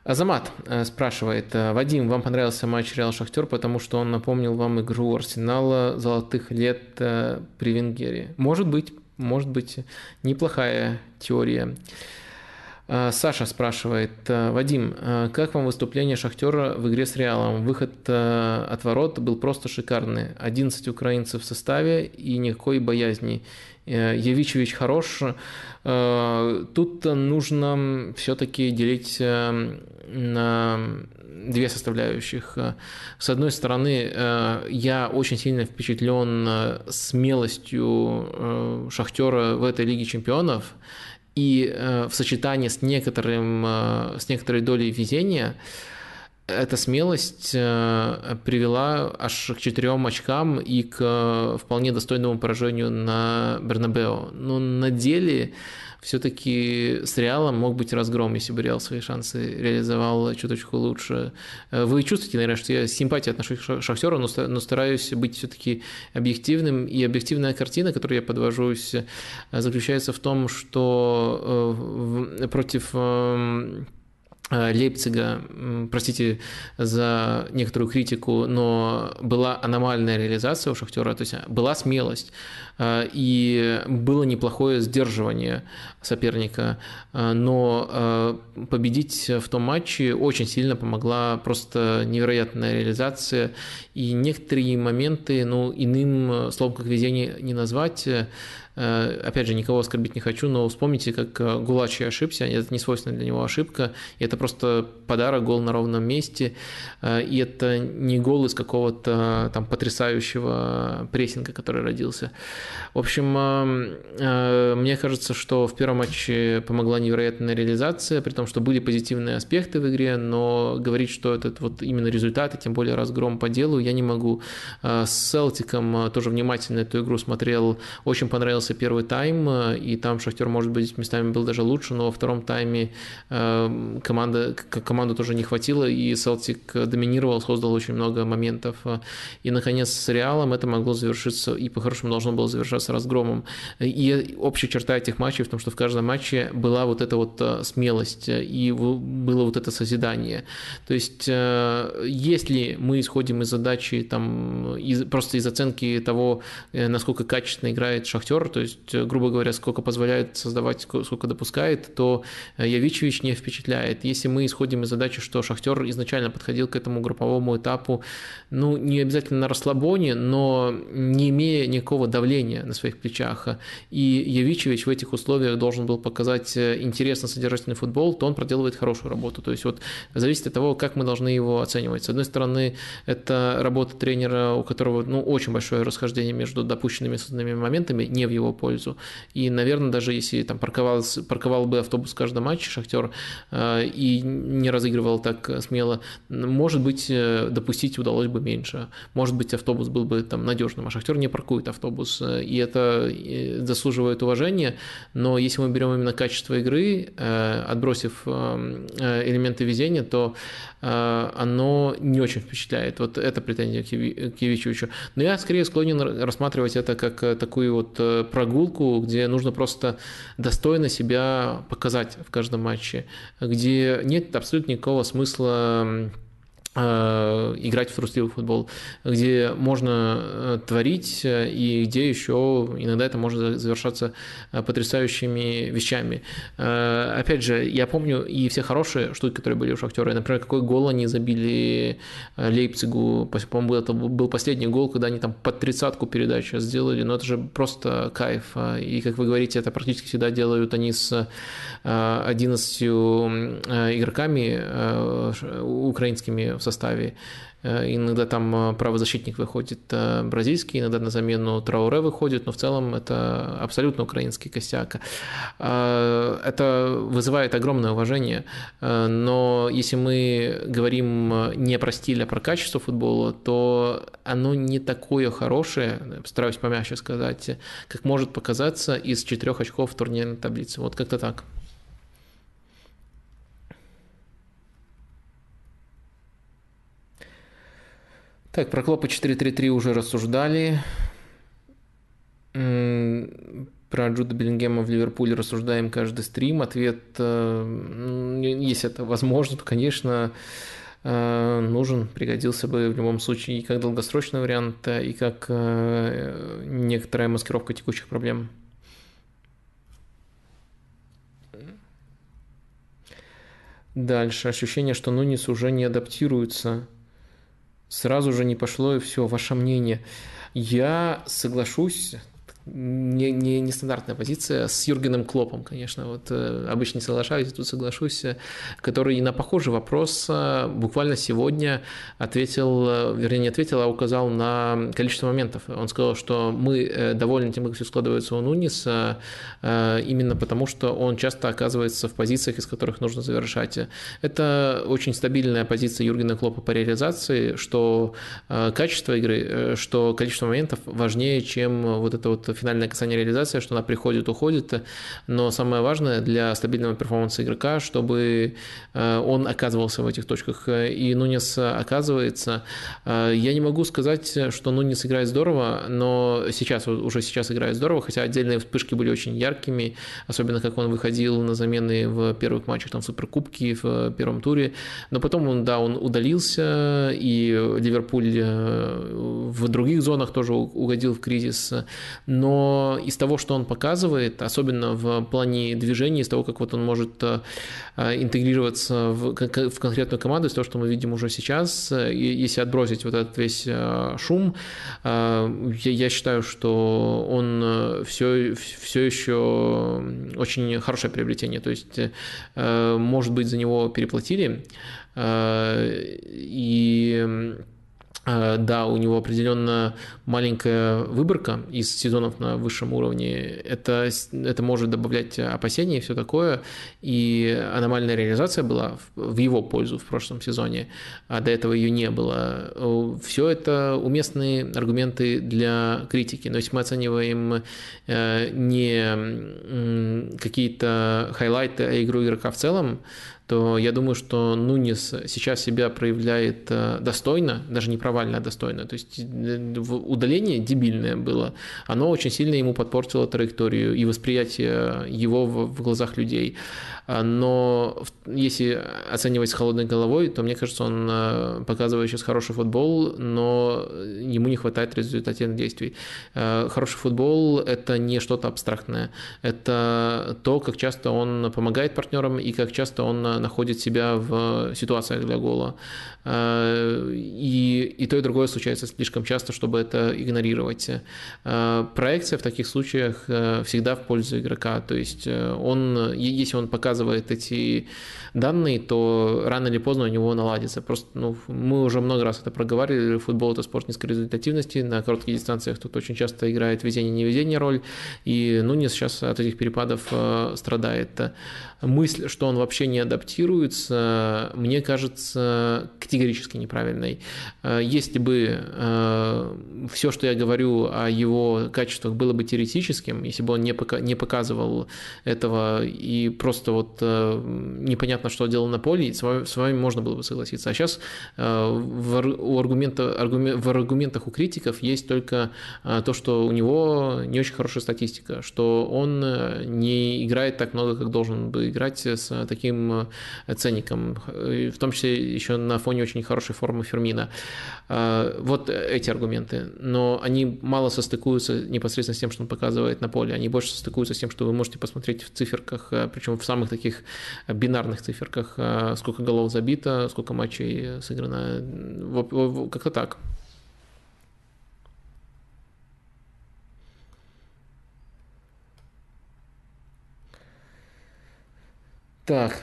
Азамат спрашивает, Вадим, вам понравился матч Реал Шахтер, потому что он напомнил вам игру Арсенала золотых лет при Венгере? Может быть, может быть, неплохая теория. А, Саша спрашивает, «А, Вадим, а как вам выступление Шахтера в игре с Реалом? Выход от ворот был просто шикарный. 11 украинцев в составе и никакой боязни. Э, Явичевич хорош. Тут нужно все-таки делить э, на две составляющих. С одной стороны, э, я очень сильно впечатлен э, смелостью э, Шахтера в этой Лиге чемпионов, и в сочетании с, некоторым, с некоторой долей везения эта смелость привела аж к четырем очкам и к вполне достойному поражению на Бернабео. Но на деле все-таки с Реалом мог быть разгром, если бы Реал свои шансы реализовал чуточку лучше. Э, вы чувствуете, наверное, что я с симпатией отношусь к Шахтеру, но стараюсь быть все-таки объективным. И объективная картина, которую я подвожусь, э, заключается в том, что э, против эм, Лейпцига, простите за некоторую критику, но была аномальная реализация у Шахтера, то есть была смелость. Э, и было неплохое сдерживание соперника, э, но э, победить в том матче очень сильно помогла просто невероятная реализация, и некоторые моменты, ну, иным словом, как везение не назвать, опять же, никого оскорбить не хочу, но вспомните, как Гулачи ошибся, это не свойственная для него ошибка, это просто подарок, гол на ровном месте, и это не гол из какого-то там потрясающего прессинга, который родился. В общем, э, мне кажется, что в первом матче помогла невероятная реализация, при том, что были позитивные аспекты в игре, но говорить, что этот вот именно результат, и тем более разгром по делу, я не могу. Э, с Селтиком э, тоже внимательно эту игру смотрел. Очень понравился первый тайм, и там Шахтер, может быть, местами был даже лучше, но во втором тайме команда, команду тоже не хватило, и Селтик доминировал, создал очень много моментов. И, наконец, с Реалом это могло завершиться, и по-хорошему должно было завершаться разгромом. И общая черта этих матчей в том, что в каждом матче была вот эта вот э, смелость э, и было вот это созидание. То есть, э, если мы исходим из задачи, там, из, просто из оценки того, насколько качественно играет Шахтер, то есть, грубо говоря, сколько позволяет создавать, сколько допускает, то Явичевич не впечатляет. Если мы исходим из задачи, что Шахтер изначально подходил к этому групповому этапу, ну, не обязательно на расслабоне, но не имея никакого давления на своих плечах, и Явичевич в этих условиях должен был показать э, интересно содержательный футбол, то он проделывает хорошую работу. То есть вот зависит от того, как мы должны его оценивать. С одной стороны, это работа тренера, у которого ну, очень большое расхождение между допущенными и созданными моментами, не в его его пользу. И, наверное, даже если там парковал, парковал бы автобус в каждом матче Шахтер и не разыгрывал так смело, может быть, допустить удалось бы меньше. Может быть, автобус был бы там надежным, а Шахтер не паркует автобус. И это заслуживает уважения. Но если мы берем именно качество игры, отбросив элементы везения, то оно не очень впечатляет. Вот это претензия к Евичевичу. Но я скорее склонен рассматривать это как э, такую вот э, прогулку, где нужно просто достойно себя показать в каждом матче, где нет абсолютно никакого смысла играть в трусливый футбол, где можно э, творить э, и где еще иногда это может завершаться потрясающими вещами. Опять же, я помню и все хорошие штуки, которые были у Шахтера. Например, какой гол они забили Лейпцигу. По-моему, это был последний гол, когда они там под тридцатку передачу сделали. Но это же просто кайф. И, как вы говорите, это практически всегда делают они с 11 игроками украинскими в составе. Э, иногда там э, правозащитник выходит э, бразильский, иногда на замену Трауре выходит, но в целом это абсолютно украинский костяк. Это вызывает огромное уважение, но если мы говорим не про стиль, а про качество футбола, то оно не такое хорошее, постараюсь помягче сказать, как может показаться из четырех очков в турнирной таблице. Вот как-то так. Так, про Клопа 4-3-3 уже рассуждали. Про Джуда Беллингема в Ливерпуле рассуждаем каждый стрим. Ответ, э, если это возможно, то, конечно, э, нужен, пригодился бы в любом случае и как долгосрочный вариант, и как э, некоторая маскировка текущих проблем. Дальше. Ощущение, что Нунис уже не адаптируется сразу же не пошло и все, ваше мнение. Я соглашусь, не, не, нестандартная позиция с Юргеном Клопом, конечно. Вот э, обычно не соглашаюсь, тут соглашусь, э, который на похожий вопрос э, буквально сегодня ответил, вернее, не ответил, а указал на количество моментов. Он сказал, что мы довольны тем, как все складывается у Нуниса, именно потому, что он часто оказывается в позициях, из которых нужно завершать. Это очень стабильная позиция Юргена Клопа по реализации, что качество игры, что количество моментов важнее, чем вот это вот финальное касание реализация, что она приходит, уходит, но самое важное для стабильного перформанса игрока, чтобы э, он оказывался в этих точках. И Нунес оказывается. Э, я не могу сказать, что Нунес играет здорово, но сейчас, уже сейчас играет здорово, хотя отдельные вспышки были очень яркими, особенно как он выходил на замены в первых матчах там, в Суперкубке, в первом туре. Но потом он, да, он удалился, и Ливерпуль э, в других зонах тоже угодил в кризис. Но но из того, что он показывает, особенно в плане движения, из того, как вот он может э, э, интегрироваться в, в конкретную команду, из того, что мы видим уже сейчас, э, если отбросить вот этот весь шум, я считаю, что он все, все еще очень хорошее приобретение, то есть, может быть, за него переплатили, и да, у него определенно маленькая выборка из сезонов на высшем уровне. Это, это может добавлять опасений и все такое. И аномальная реализация была в его пользу в прошлом сезоне, а до этого ее не было. Все это уместные аргументы для критики. Но если мы оцениваем э, не какие-то хайлайты, а игру игрока в целом, то я думаю, что Нунис сейчас себя проявляет э, достойно, даже не провально, а достойно. То есть э, удаление дебильное было, оно очень сильно ему подпортило траекторию и восприятие его в глазах людей. А, но если оценивать с холодной головой, то мне кажется, он э, показывает сейчас хороший футбол, но ему не хватает результативных действий. Хороший футбол – это не что-то абстрактное, это то, как часто он помогает партнерам и как часто он находит себя в ситуациях для гола. И, и то, и другое случается слишком часто, чтобы это игнорировать. Проекция в таких случаях всегда в пользу игрока. То есть он, если он показывает эти данные, то рано или поздно у него наладится. Просто ну, мы уже много раз это проговаривали, футбол – это спорт низкой результативности, на коротких дистанциях тут очень часто играет везение-невезение роль, и Нунес сейчас от этих перепадов э, страдает мысль, что он вообще не адаптируется, мне кажется категорически неправильной. Э, если бы э, все, что я говорю о его качествах, было бы теоретическим, если бы он не показывал этого и просто вот э, непонятно, что делал на поле, с вами, с вами можно было бы согласиться. А сейчас в, у аргумента, аргумент, в аргументах у критиков есть только то, что у него не очень хорошая статистика, что он не играет так много, как должен бы играть с таким э, ценником, в том числе еще на фоне очень хорошей формы Фермина. Э, вот эти аргументы. Но они мало состыкуются непосредственно с тем, что он показывает на поле. Они больше состыкуются с тем, что вы можете посмотреть в циферках, э, причем в самых таких бинарных циферках, сколько голов забито, сколько матчей сыграно. Как-то так. Так,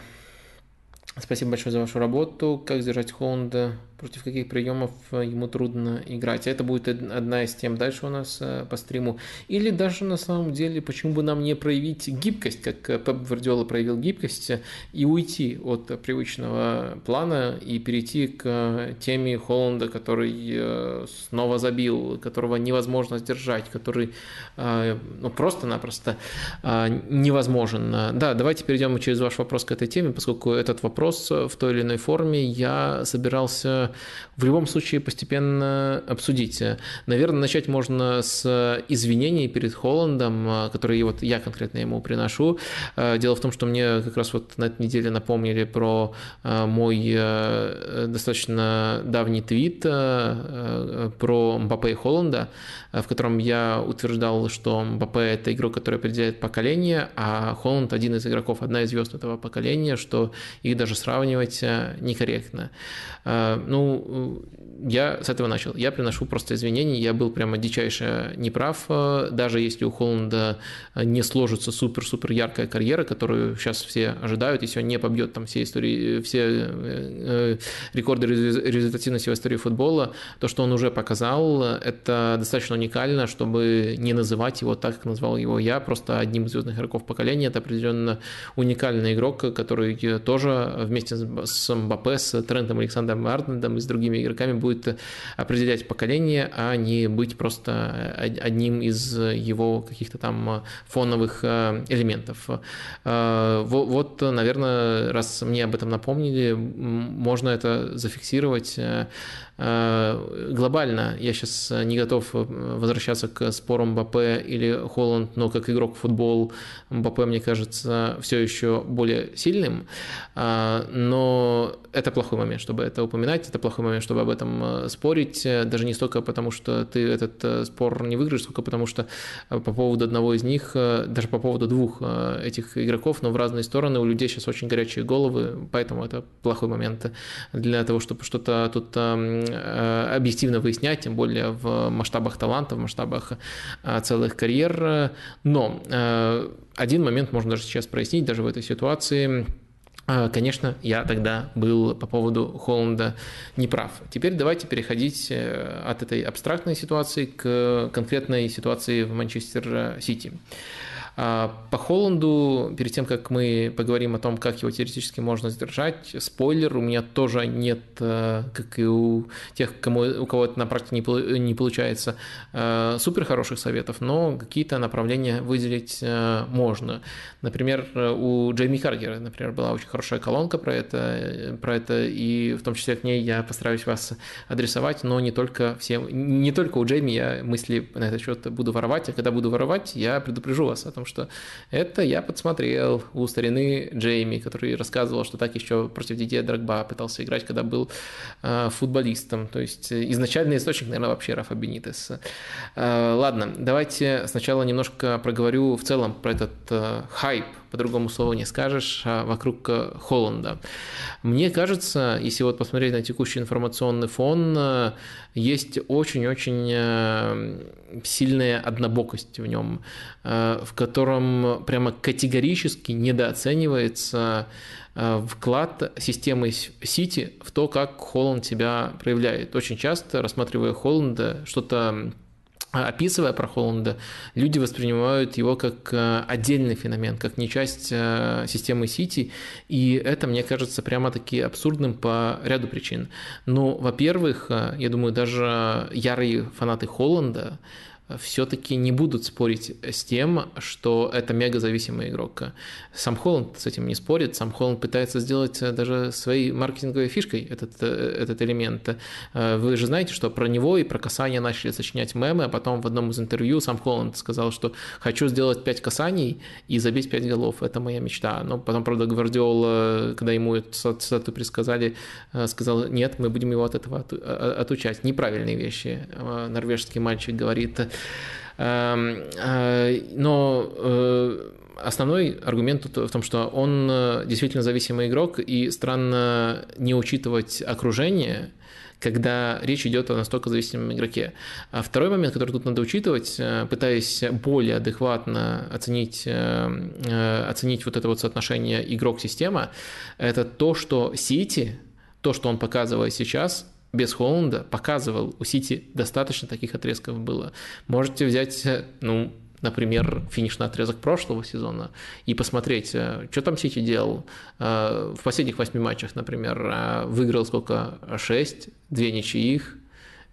спасибо большое за вашу работу. Как сдержать Холланда против каких приемов э, ему трудно играть. Это будет одна из тем дальше у нас э, по стриму. Или даже на самом деле, почему бы нам не проявить гибкость, как э, Пеп Гвардиола проявил гибкость, и уйти от привычного плана и перейти к теме Холланда, который снова забил, которого невозможно сдержать, который ну, просто-напросто невозможен. Да, давайте перейдем через ваш вопрос к этой теме, поскольку этот вопрос в той или иной форме я собирался в любом случае постепенно обсудить. Наверное, начать можно с извинений перед Холландом, которые вот я конкретно ему приношу. Дело в том, что мне как раз вот на этой неделе напомнили про э, мой э, достаточно давний твит э, про Мбаппе и Холланда, в котором я утверждал, что Мбаппе – это игрок, который определяет поколение, а Холланд – один из игроков, одна из звезд этого поколения, что их даже сравнивать некорректно. Ну, я с этого начал. Я приношу просто извинения. Я был прямо дичайше неправ. Даже если у Холланда не сложится супер-супер яркая карьера, которую сейчас все ожидают, если он не побьет там все истории, все э, рекорды результативности в истории футбола, то, что он уже показал, это достаточно уникально, чтобы не называть его так, как назвал его я, просто одним из звездных игроков поколения. Это определенно уникальный игрок, который тоже вместе с Мбаппе, с Трентом Александром Арнольдом и с другими игроками будет определять поколение, а не быть просто одним из его каких-то там фоновых э, элементов. Э, вот, наверное, раз мне об этом напомнили, можно это зафиксировать. Э, глобально я сейчас не готов возвращаться к спорам Мбаппе или Холланд, но как игрок в футбол Мбаппе, мне кажется, все еще более сильным. Но это плохой момент, чтобы это упоминать, это плохой момент, чтобы об этом э, спорить, э, даже не столько потому, что ты этот э, спор не выиграешь, сколько потому, что по поводу одного из них, даже по поводу двух этих игроков, но в разные стороны, у людей сейчас очень горячие головы, поэтому это плохой момент для того, чтобы что-то тут объективно выяснять, тем более в масштабах таланта, в масштабах целых карьер. Но один момент можно даже сейчас прояснить, даже в этой ситуации – конечно, я тогда был по поводу Холланда неправ. Теперь давайте переходить э, от этой абстрактной ситуации к конкретной ситуации в Манчестер Сити. А, по Холланду, перед тем, как мы поговорим о том, как его теоретически можно сдержать, спойлер, у меня тоже нет, э, как и у тех, кому, у кого это на практике не получается, э, супер хороших советов, но какие-то направления выделить э, можно. Например, у Джейми Каргера, например, была очень хорошая колонка про это, про это, и в том числе к ней я постараюсь вас адресовать, но не только всем, не только у Джейми я мысли на этот счет буду воровать, а когда буду воровать, я предупрежу вас о том, что это я подсмотрел у старины Джейми, который рассказывал, что так еще против Дидье Драгба пытался играть, когда был э, футболистом. То есть изначальный источник, наверное, вообще Рафа Бенитес. Э, ладно, давайте сначала немножко проговорю в целом про этот э, хайп по-другому слова не скажешь, а вокруг Холланда. Мне кажется, если вот посмотреть на текущий информационный фон, есть очень-очень сильная однобокость в нем, в котором прямо категорически недооценивается вклад системы Сити в то, как Холланд себя проявляет. Очень часто, рассматривая Холланда, что-то описывая про Холланда, люди воспринимают его как э, отдельный феномен, как не часть э, системы Сити, и это, мне кажется, прямо-таки абсурдным по ряду причин. Ну, во-первых, э, я думаю, даже ярые фанаты Холланда все-таки не будут спорить с тем, что это мегазависимый игрок. Сам Холланд с этим не спорит, сам Холланд пытается сделать даже своей маркетинговой фишкой этот, этот элемент. Вы же знаете, что про него и про касания начали сочинять мемы, а потом в одном из интервью сам Холланд сказал, что хочу сделать 5 касаний и забить 5 голов, это моя мечта. Но потом, правда, Гвардиол, когда ему эту цитату предсказали, сказал, нет, мы будем его от этого отучать. Неправильные вещи. Норвежский мальчик говорит, э, но э, основной аргумент в том, что он э, действительно зависимый игрок, и странно не учитывать окружение, когда речь идет о настолько зависимом игроке. А второй момент, который тут надо учитывать, пытаясь более адекватно оценить, оценить вот это вот соотношение игрок-система, это то, что Сити, то, что он показывает сейчас, без Холланда показывал, у Сити достаточно таких отрезков было. Можете взять, ну, например, финишный отрезок прошлого сезона и посмотреть, э, что там Сити делал. Э, в последних восьми матчах, например, э, выиграл сколько? Шесть, две ничьих,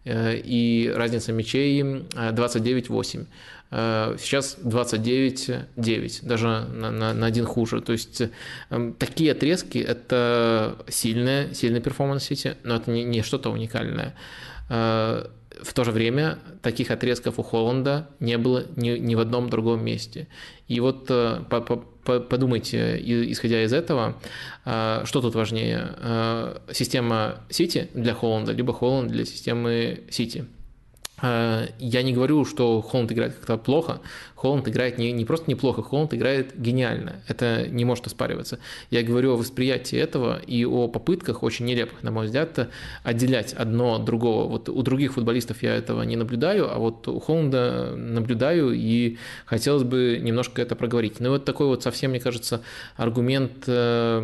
и разница мячей 29-8. Э, сейчас 29-9, даже на, на, на один хуже. То есть такие отрезки – это сильная, сильный перформанс Сити, но это не, не что-то уникальное. Э, в то же время таких отрезков у Холланда не было ни, ни в одном другом месте. И вот э, по, по, подумайте, исходя из этого, что тут важнее, система Сити для Холланда, либо Холланд для системы Сити – Э, я не говорю, что Холланд играет как-то плохо. Холланд играет не, не просто неплохо, Холланд играет гениально. Это не может оспариваться. Я говорю о восприятии этого и о попытках, очень нелепых, на мой взгляд, отделять одно от другого. Вот у других футболистов я этого не наблюдаю, а вот у Холланда наблюдаю, и хотелось бы немножко это проговорить. Ну вот такой вот совсем, мне кажется, аргумент, э,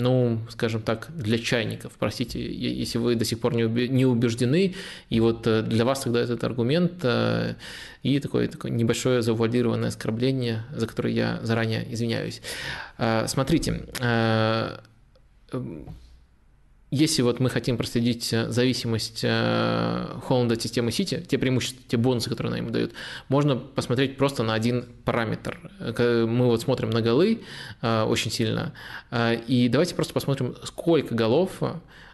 ну, скажем так, для чайников. Простите, если вы до сих пор не убеждены, и вот э, для вас тогда этот аргумент э, и такое, такое небольшое завуалированное оскорбление, за которое я заранее извиняюсь. Э, смотрите, э, если вот мы хотим проследить зависимость Холланда от системы Сити, те преимущества, те бонусы, которые она ему дает, можно посмотреть просто на один параметр. Мы вот смотрим на голы очень сильно, и давайте просто посмотрим, сколько голов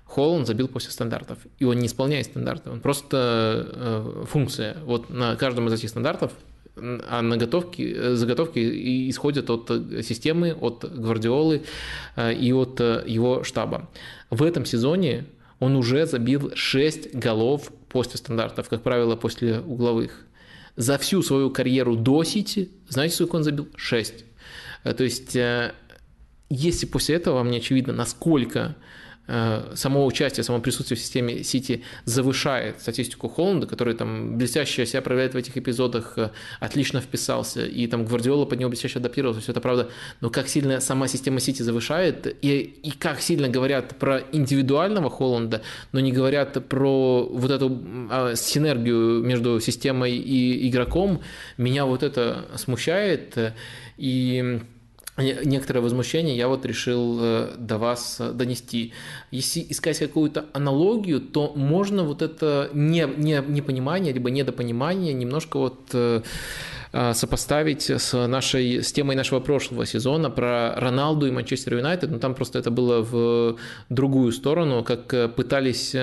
Холланд забил после стандартов, и он не исполняет стандарты, он просто э, функция. Вот на каждом из этих стандартов а наготовки, э, заготовки исходят от системы, от Гвардиолы э, и от э, его штаба. В этом сезоне он уже забил 6 голов после стандартов, как правило, после угловых. За всю свою карьеру до Сити, знаете, сколько он забил? 6. То есть, если после этого вам не очевидно, насколько Э, само участие, само присутствие в системе Сити завышает статистику Холланда, который там блестяще себя проявляет в этих эпизодах, э, отлично вписался, и там Гвардиола под него блестяще адаптировался, все это правда, но как сильно сама система Сити завышает, и, и как сильно говорят про индивидуального Холланда, но не говорят про вот эту а, синергию между системой и игроком, меня вот это смущает, и некоторое возмущение я вот решил э, до вас э, донести. Если искать какую-то аналогию, то можно вот это не, не, непонимание, либо недопонимание немножко вот э, сопоставить с, нашей, с темой нашего прошлого сезона про Роналду и Манчестер Юнайтед, но там просто это было в другую сторону, как пытались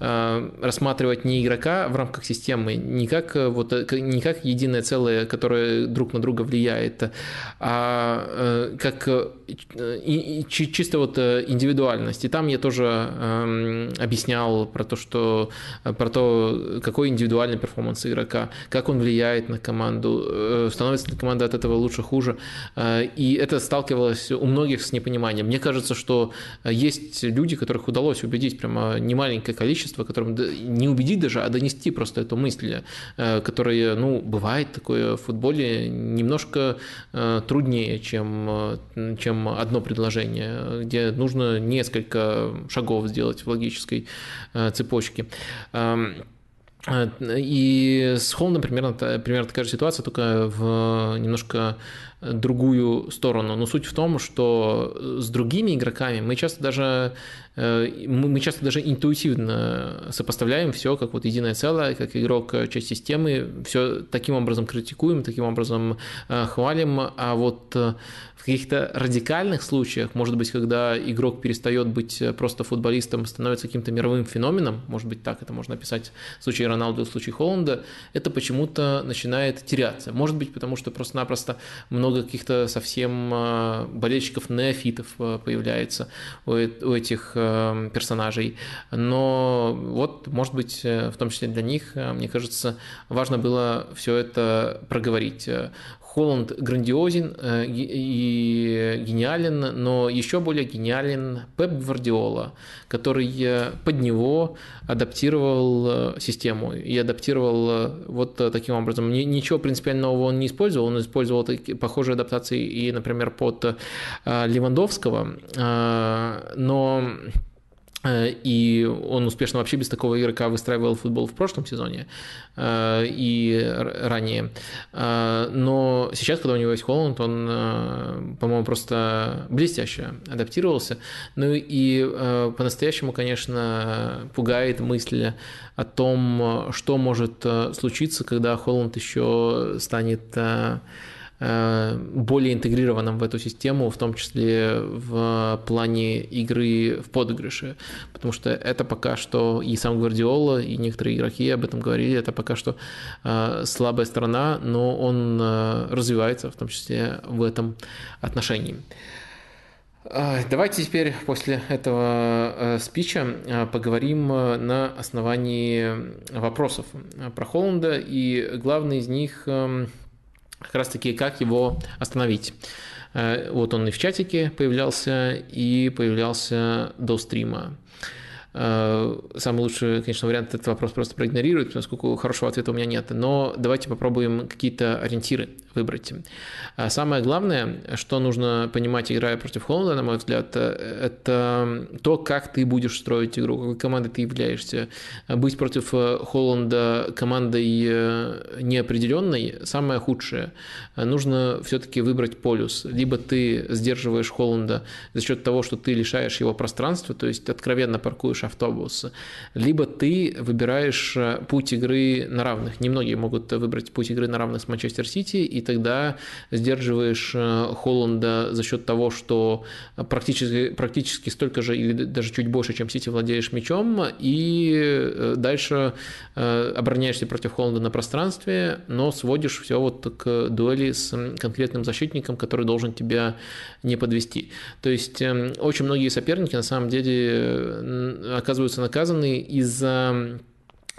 рассматривать не игрока в рамках системы, не как, э, вот, э, не как единое целое, которое друг на друга влияет, а как чисто вот индивидуальность. И там я тоже эм, объяснял про то, что про то, какой индивидуальный перформанс игрока, как он влияет на команду, становится ли команда от этого лучше, хуже. И это сталкивалось у многих с непониманием. Мне кажется, что есть люди, которых удалось убедить прямо немаленькое количество, которым не убедить даже, а донести просто эту мысль, которая, ну, бывает такое в футболе немножко труднее, чем, чем одно предложение, где нужно несколько шагов сделать в логической цепочке. И с Холландом примерно, примерно такая же ситуация, только в немножко другую сторону. Но суть в том, что с другими игроками мы часто даже Э, мы часто даже интуитивно сопоставляем все как вот единое целое, как игрок э, часть системы, все таким образом критикуем, таким образом э, хвалим, а вот в каких-то радикальных случаях, может быть, когда игрок перестает быть просто футболистом, становится каким-то мировым феноменом, может быть, так это можно описать в случае Роналду, в случае Холланда, это почему-то начинает теряться. Может быть, потому что просто-напросто много каких-то совсем болельщиков-неофитов появляется у этих персонажей. Но вот, может быть, э, в том числе для них, э, мне кажется, важно было все это проговорить. Холланд грандиозен и гениален, но еще более гениален Пеп Гвардиола, который под него адаптировал систему и адаптировал вот таким образом. Ничего принципиального он не использовал, он использовал такие похожие адаптации и, например, под Левандовского, но Э, и он успешно вообще без такого игрока выстраивал футбол в прошлом сезоне э, и ранее. Э, но сейчас, когда у него есть Холланд, он, по-моему, просто блестяще адаптировался. Ну и по-настоящему, конечно, пугает мысль о том, что может случиться, когда Холланд еще станет Э, более интегрированным в эту систему, в том числе в плане игры в подыгрыше. Потому что это пока что и сам Гвардиола, и некоторые игроки об этом говорили, это пока что э, слабая сторона, но он э, развивается, в том числе в этом отношении. Давайте теперь после этого спича поговорим на основании вопросов про Холланда, и главный из них эм, как раз таки как его остановить. Э, вот он и в чатике появлялся, и появлялся до стрима. Э, самый лучший, конечно, вариант этот вопрос просто проигнорировать, поскольку хорошего ответа у меня нет. Но давайте попробуем какие-то ориентиры выбрать. А самое главное, что нужно понимать, играя против Холланда, на мой взгляд, это то, как ты будешь строить игру, какой командой ты являешься. Быть против Холланда командой э, неопределенной – самое худшее. Нужно все-таки выбрать полюс. Либо ты сдерживаешь Холланда за счет того, что ты лишаешь его пространства, то есть откровенно паркуешь автобус, либо ты выбираешь путь игры на равных. Немногие могут выбрать путь игры на равных с Манчестер Сити, и и тогда сдерживаешь э, Холланда за счет того, что практически, практически столько же или даже чуть больше, чем Сити владеешь мячом, и э, дальше э, обороняешься против Холланда на пространстве, но сводишь все вот к дуэли с конкретным защитником, который должен тебя не подвести. То есть очень многие соперники на самом деле оказываются наказаны из-за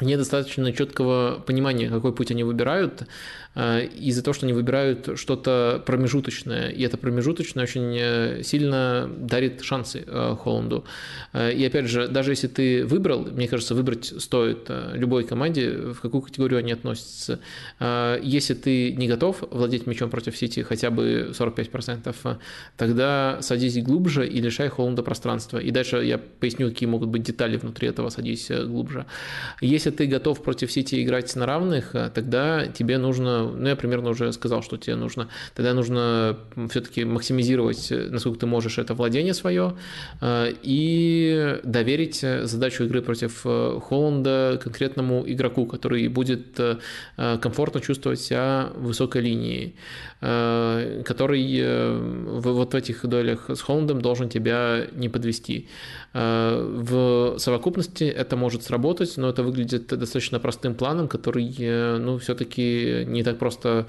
недостаточно четкого понимания, какой путь они выбирают, Э, из-за того, что они выбирают что-то промежуточное, и это промежуточное очень э, сильно дарит шансы э, Холланду. И опять же, даже если ты выбрал, мне кажется, выбрать стоит любой команде, в какую категорию они относятся. Если ты не готов владеть мячом против Сити хотя бы 45%, тогда садись глубже и лишай Холланда пространства. И дальше я поясню, какие могут быть детали внутри этого «садись глубже». Если ты готов против Сити играть на равных, тогда тебе нужно ну, я примерно уже сказал, что тебе нужно, тогда нужно все-таки максимизировать, насколько ты можешь, это владение свое э, и доверить задачу игры против э, Холланда конкретному игроку, который будет э, комфортно чувствовать себя в высокой линии, который вот в этих дуэлях с Холландом должен тебя не подвести. В совокупности это может сработать, но это выглядит достаточно простым планом, который, ну, все-таки не так просто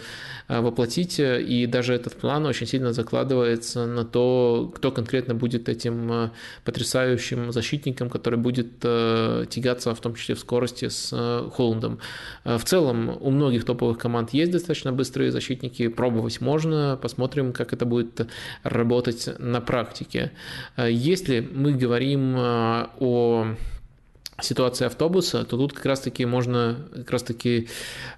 воплотить, и даже этот план очень сильно закладывается на то, кто конкретно будет этим потрясающим защитником, который будет тягаться в том числе в скорости с Холландом. В целом у многих топовых команд есть достаточно быстрые защитники, пробовать можно, посмотрим, как это будет работать на практике. Если мы говорим о ситуации автобуса, то тут как раз-таки можно как раз-таки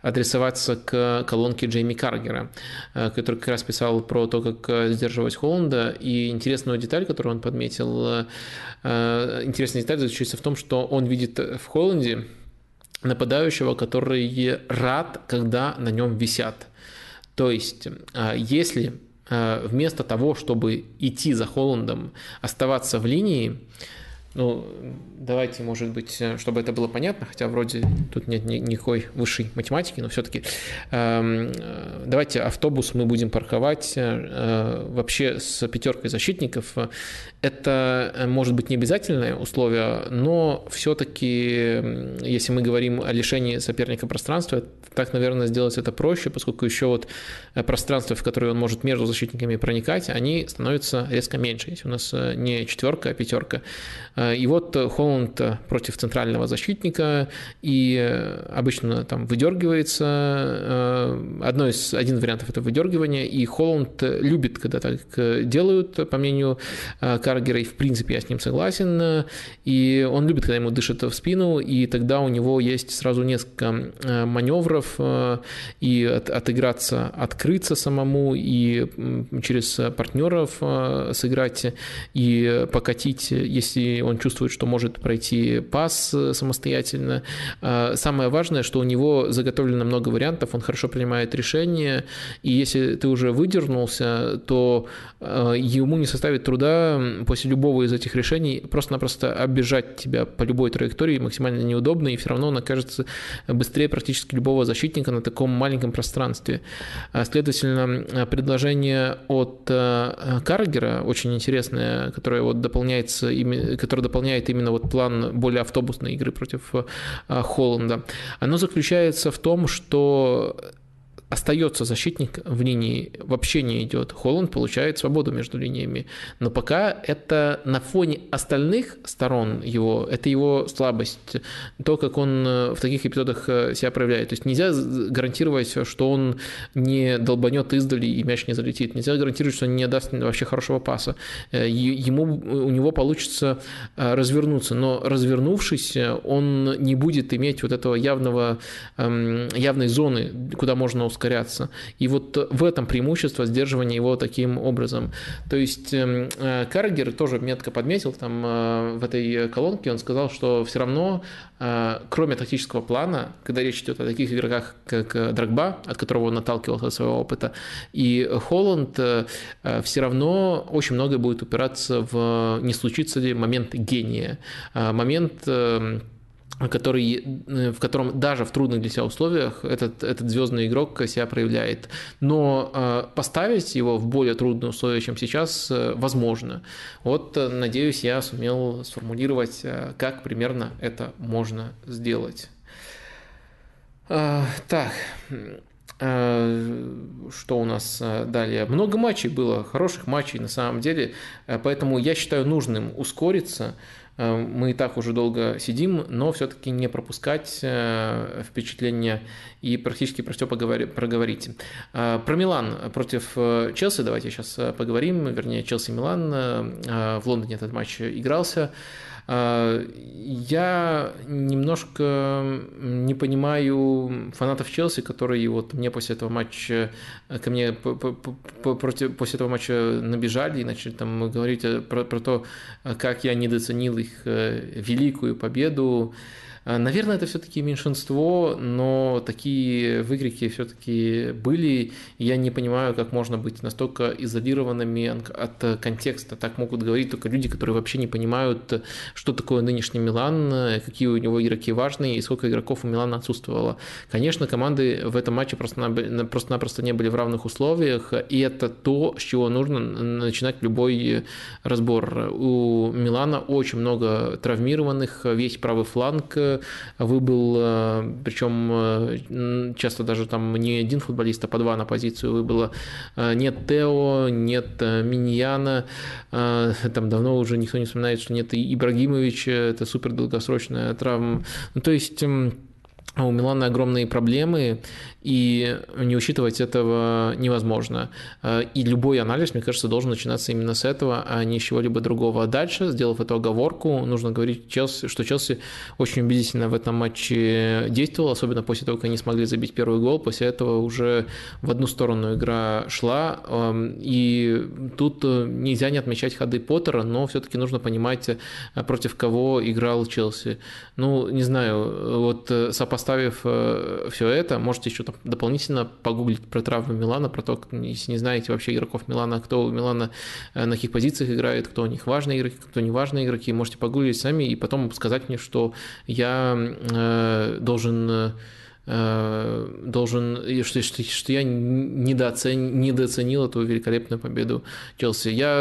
адресоваться к колонке Джейми Каргера, э, который как раз писал про то, как э, сдерживать Холланда. И интересную деталь, которую он подметил, э, интересная деталь заключается в том, что он видит в Холланде нападающего, который рад, когда на нем висят. То есть, если вместо того, чтобы идти за Холландом, оставаться в линии, ну, давайте, может быть, э, чтобы это было понятно, хотя вроде тут нет никакой высшей математики, но все-таки эм, э, давайте автобус мы будем парковать э, вообще с пятеркой защитников. Это может быть не обязательное условие, но все-таки, если мы говорим о лишении соперника пространства, так, наверное, сделать это проще, поскольку еще вот пространство, в которое он может между защитниками проникать, они становятся резко меньше. Если у нас не четверка, а пятерка, Э, и вот э, Холланд э, против центрального защитника, и обычно там выдергивается, одно из, один из вариантов это выдергивание, и Холланд любит, когда так делают, по мнению Каргера, и в принципе я с ним согласен, и он любит, когда ему дышат в спину, и тогда у него есть сразу несколько маневров, и от, отыграться, открыться самому, и через партнеров сыграть, и покатить, если он чувствует, что может пройти пас э, самостоятельно. А, самое важное, что у него заготовлено много вариантов, он хорошо принимает решения, и если ты уже выдернулся, то э, ему не составит труда после любого из этих решений просто-напросто оббежать тебя по любой траектории максимально неудобно, и все равно он окажется быстрее практически любого защитника на таком маленьком пространстве. А, следовательно, предложение от э, Каргера очень интересное, которое вот дополняется, которое дополняет именно вот план более автобусной игры против э, Холланда, оно заключается в том, что остается защитник в линии, вообще не идет. Холланд получает свободу между линиями. Но пока это на фоне остальных сторон его, это его слабость, то, как он э, в таких эпизодах э, себя проявляет. То есть нельзя гарантировать, что он не долбанет издали и мяч не залетит. Нельзя гарантировать, что он не даст вообще хорошего паса. Э, ему, у него получится развернуться, но развернувшись, он не будет иметь вот этого явного, эм, явной зоны, куда можно ускорить ускоряться. И вот в этом преимущество сдерживания его таким образом. То есть эм, э, Каргер тоже метко подметил там э, в этой колонке, он сказал, что все равно, э, кроме тактического плана, когда речь идет о таких игроках, как Драгба, от которого он отталкивался от своего опыта, и Холланд, все равно очень многое будет упираться в не случится ли момент гения, момент эм, который, э, в котором даже в трудных для себя условиях этот, этот звездный игрок себя проявляет. Но э, поставить его в более трудные условия, чем сейчас, э, возможно. Вот, надеюсь, я сумел сформулировать, как примерно это можно сделать. Так, что у нас далее? Много матчей было, хороших матчей на самом деле, поэтому я считаю нужным ускориться, Э, мы и так уже долго сидим, но все-таки не пропускать э, впечатления и практически про все проговорить. Э, про Милан против Челси давайте сейчас поговорим, вернее, Челси-Милан. В Лондоне этот матч игрался. А, я немножко не понимаю фанатов Челси, которые вот мне после этого матча, ко мне после этого матча набежали и начали там говорить про, про то, как я недооценил их э, великую победу. Э, наверное, это все-таки меньшинство, но такие выкрики все-таки были. Я не понимаю, как можно быть настолько изолированными от контекста. Так могут говорить только люди, которые вообще не понимают, что такое нынешний Милан, какие у него игроки важные и сколько игроков у Милана отсутствовало. Конечно, команды в этом матче просто-напросто не были в равных условиях, и это то, с чего нужно начинать любой разбор. У Милана очень много травмированных, весь правый фланг выбыл, причем часто даже там не один футболист, а по два на позицию выбыло. Нет Тео, нет Миньяна, там давно уже никто не вспоминает, что нет Ибрагимовича, это супер долгосрочная травма. Ну, то есть у Милана огромные проблемы, и не учитывать этого невозможно. Э, и любой анализ, мне кажется, должен начинаться именно с этого, а не с чего-либо другого. дальше, сделав эту оговорку, нужно говорить, Челси, что Челси очень убедительно в этом матче действовал, особенно после того, как они смогли забить первый гол. После этого уже в одну сторону игра шла. И тут э, нельзя не отмечать ходы Поттера, но все-таки нужно понимать, э, против кого играл Челси. Ну, не знаю, вот сопоставив все это, можете еще там дополнительно погуглить про травмы Милана, про то, если не знаете вообще игроков Милана, кто у Милана э, на каких позициях играет, кто у них важные игроки, кто не важные игроки, можете погуглить сами и потом сказать мне, что я э, должен Э, должен, что, что, что я недооцен, недооценил эту великолепную победу Челси. Я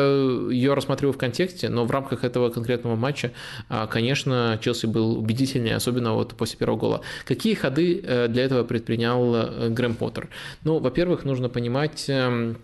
ее рассматриваю в контексте, но в рамках этого конкретного матча, а, конечно, Челси был убедительнее, особенно вот после первого гола. Какие ходы э, для этого предпринял э, Грэм Поттер? Ну, во-первых, нужно понимать эм,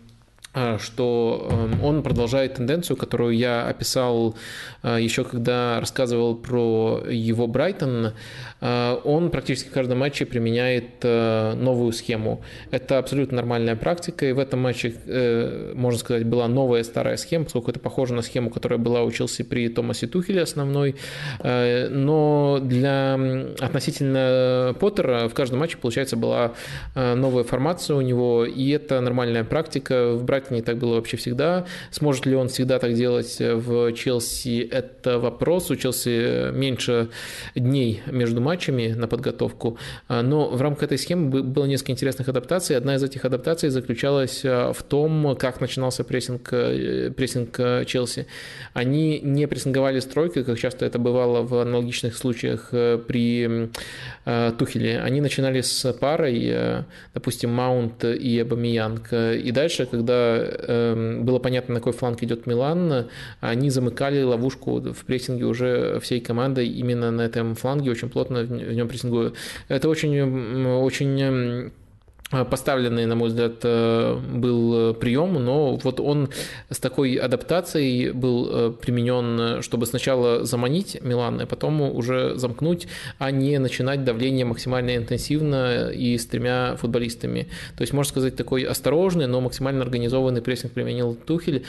что эм, он продолжает тенденцию, которую я описал еще когда рассказывал про его Брайтон, Э, он практически в каждом матче применяет э, новую схему. Это абсолютно нормальная практика, и в этом матче, э, можно сказать, была новая старая схема, поскольку это похоже на схему, которая была у Челси при Томасе Тухеле основной. Но для относительно Поттера в каждом матче, получается, была новая формация у него, и это нормальная практика. В Брайтоне так было вообще всегда. Сможет ли он всегда так делать в Челси, это вопрос. У Челси меньше дней между матчами на подготовку, а, но в рамках этой схемы было несколько интересных адаптаций. Одна из этих адаптаций заключалась а, в том, как начинался прессинг, э, прессинг э, Челси. Они не прессинговали стройкой, как часто это бывало в аналогичных случаях э, при Тухеле. Они начинали с парой, допустим, Маунт и Абамиянг. И дальше, когда было понятно, на какой фланг идет Милан, они замыкали ловушку в прессинге уже всей командой именно на этом фланге, очень плотно в нем прессингую. Это очень, очень поставленный, на мой взгляд, э, был прием, но вот он с такой адаптацией был э, применен, чтобы сначала заманить Милан, а потом уже замкнуть, а не начинать давление максимально интенсивно и с тремя футболистами. То есть, можно сказать, такой осторожный, но максимально организованный прессинг применил Тухель,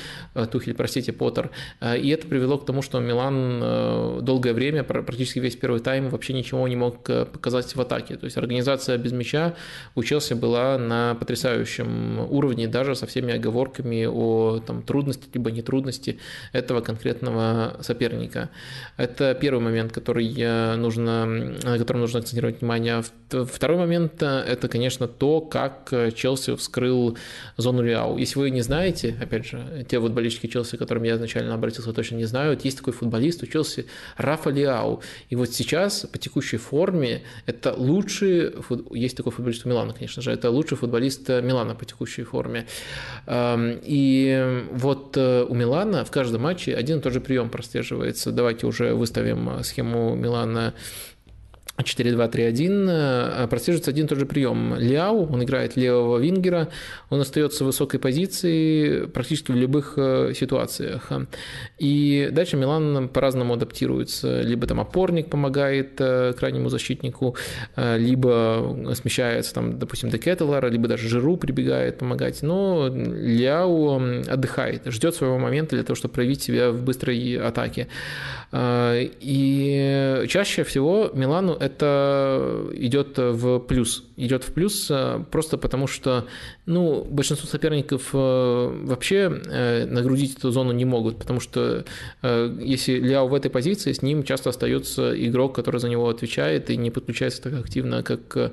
Тухель, простите, Поттер, и это привело к тому, что Милан долгое время, практически весь первый тайм, вообще ничего не мог показать в атаке. То есть, организация без мяча у Челси была была на потрясающем уровне, даже со всеми оговорками о там, трудности либо нетрудности этого конкретного соперника. Это первый момент, который нужно, на котором нужно акцентировать внимание. Второй момент – это, конечно, то, как Челси вскрыл зону Лиау. Если вы не знаете, опять же, те вот болельщики Челси, к которым я изначально обратился, точно не знают, есть такой футболист у Челси Рафа Лиау. И вот сейчас по текущей форме это лучший, есть такой футболист у Милана, конечно же, это лучший футболист Милана по текущей форме. Эм, и вот э, у Милана в каждом матче один и тот же прием прослеживается. Давайте уже выставим схему Милана 4-2-3-1 э, прослеживается один и тот же прием. Ляу, он играет левого вингера, он остается в высокой позиции практически в любых э, ситуациях. И дальше Милан по-разному адаптируется. Либо там опорник помогает э, крайнему защитнику, либо смещается там, допустим, до Кеттлера, либо даже Жиру прибегает помогать. Но Ляу отдыхает, ждет своего момента для того, чтобы проявить себя в быстрой атаке. И чаще всего Милану это идет в плюс. Идет в плюс э, просто потому, что ну, большинство соперников э, вообще э, нагрузить эту зону не могут, потому что если Ляо в этой позиции, с ним часто остается игрок, который за него отвечает и не подключается так активно, как,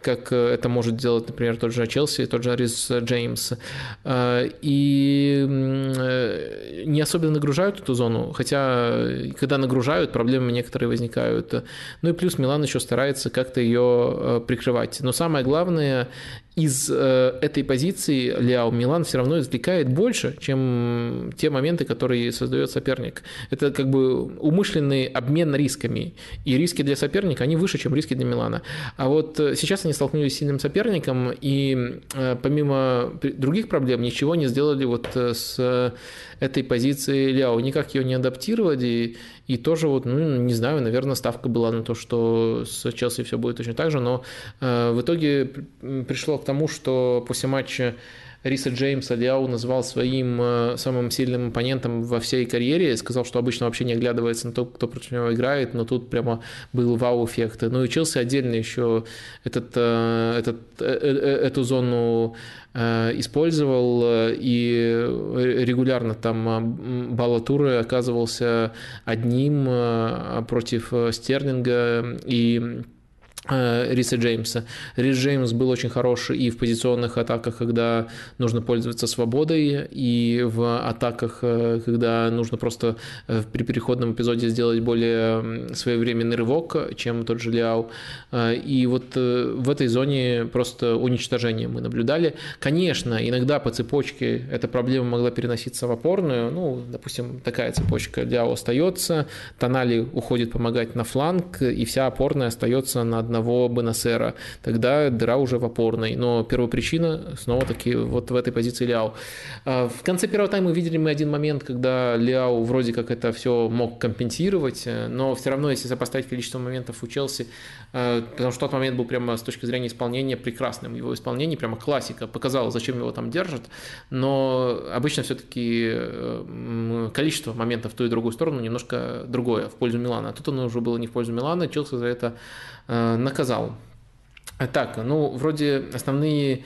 как это может делать, например, тот же Челси, тот же Арис Джеймс. И не особенно нагружают эту зону, хотя когда нагружают, проблемы некоторые возникают. Ну и плюс Милан еще старается как-то ее э, прикрывать. Но самое главное, из э, этой позиции Ляо Милан все равно извлекает больше, чем те моменты, которые создает соперник. Это как бы умышленный обмен рисками. И риски для соперника, они выше, чем риски для Милана. А вот э, сейчас они столкнулись с сильным соперником, и э, помимо других проблем ничего не сделали вот э, с этой позиции Ляо. Никак ее не адаптировали, и тоже вот, ну, не знаю, наверное, ставка была на то, что с Челси все будет точно так же, но э, в итоге пришло к тому, что после матча Риса Джеймса Ляу назвал своим э, самым сильным оппонентом во всей карьере, сказал, что обычно вообще не оглядывается на то, кто против него играет, но тут прямо был вау-эффект. Ну и Челси отдельно еще этот, э, этот, эту зону использовал и регулярно там Балатуры оказывался одним против Стерлинга. И Э, Риса Джеймса. Рис Джеймс был очень хороший и в позиционных атаках, когда нужно пользоваться свободой, и в атаках, э, когда нужно просто э, при переходном эпизоде сделать более своевременный рывок, чем тот же Ляо. И вот в этой зоне просто уничтожение мы наблюдали. Конечно, иногда по цепочке эта проблема могла переноситься в опорную. Ну, допустим, такая цепочка Ляо остается, Тонали уходит помогать на фланг, и вся опорная остается на одном одного Бенасера, тогда дыра уже в опорной. Но первопричина снова-таки вот в этой позиции Ляо. А, в конце первого тайма видели мы один момент, когда Ляо вроде как это все мог компенсировать, но все равно, если сопоставить количество моментов у Челси, а, потому что тот момент был прямо с точки зрения исполнения прекрасным. Его исполнение прямо классика, показало, зачем его там держат, но обычно все-таки э, количество моментов в ту и другую сторону немножко другое, в пользу Милана. А тут оно уже было не в пользу Милана, Челси за это Э, наказал. Так, ну, вроде основные Э,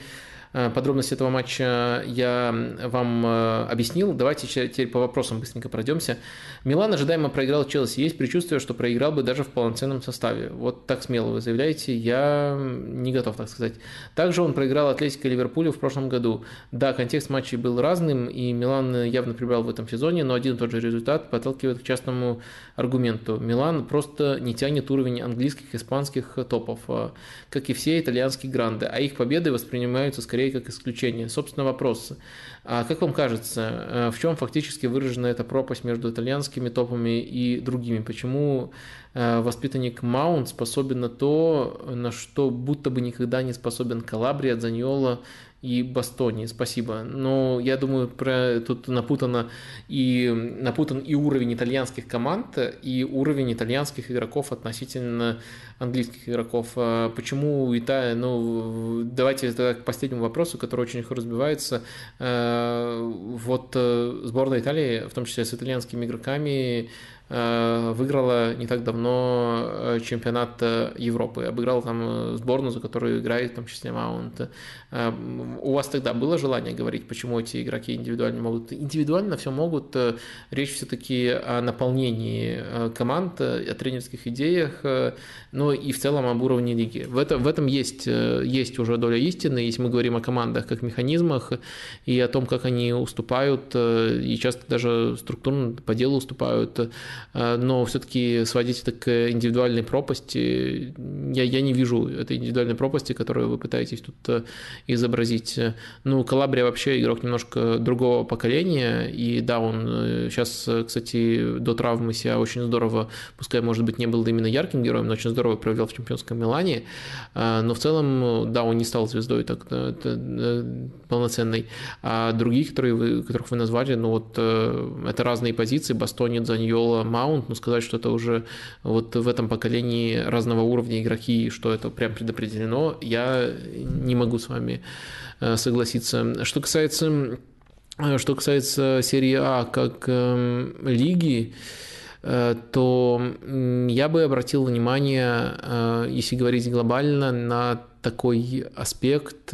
подробности этого матча я вам э, объяснил. Давайте теперь по вопросам быстренько пройдемся. Милан ожидаемо проиграл Челси. Есть предчувствие, что проиграл бы даже в полноценном составе. Вот так смело вы заявляете. Я не готов так сказать. Также он проиграл Атлетико Ливерпулю в прошлом году. Да, контекст матчей был разным, и Милан явно прибрал в этом сезоне, но один и тот же результат подталкивает к частному аргументу. Милан просто не тянет уровень английских, испанских топов, э, как и все итальянские гранды, а их победы воспринимаются скорее скорее как исключение. Собственно, вопрос. А как вам кажется, э, в чем фактически выражена эта пропасть между итальянскими топами и другими? Почему э, воспитанник Маунт способен на то, на что будто бы никогда не способен Калабрия, Дзаньола и Бастони, спасибо. Но я думаю, про, тут напутано и, напутан и уровень итальянских команд, и уровень итальянских игроков относительно английских игроков. А почему Италия, ну, давайте это к последнему вопросу, который очень легко разбивается. А, вот э, сборная Италии, в том числе с итальянскими игроками, выиграла не так давно э, чемпионат э, Европы, обыграла там сборную, за которую играет в том числе Маунт. У вас тогда было желание говорить, почему эти игроки индивидуально могут? Индивидуально все могут. Речь все-таки о наполнении команд, о тренерских идеях, но и в целом об уровне лиги. В, это, в этом есть, есть уже доля истины, если мы говорим о командах как механизмах и о том, как они уступают, и часто даже структурно по делу уступают Э, но все-таки сводить это к индивидуальной пропасти, я, я не вижу этой индивидуальной пропасти, которую вы пытаетесь тут э, изобразить. Ну, Калабрия вообще игрок немножко другого поколения, и да, он сейчас, э, кстати, до травмы себя очень здорово, пускай, может быть, не был именно ярким героем, но очень здорово провел в чемпионском Милане, но в целом, да, он не стал звездой так полноценной. А другие, которые вы, которых вы назвали, ну вот это разные позиции, Бастони, Заньола, Маунт, но сказать, что это уже вот в этом поколении разного уровня игроки, что это прям предопределено, я не могу с вами э, согласиться. Что касается, э, что касается серии А как э, лиги, э, то я бы обратил внимание, если говорить глобально, на такой аспект,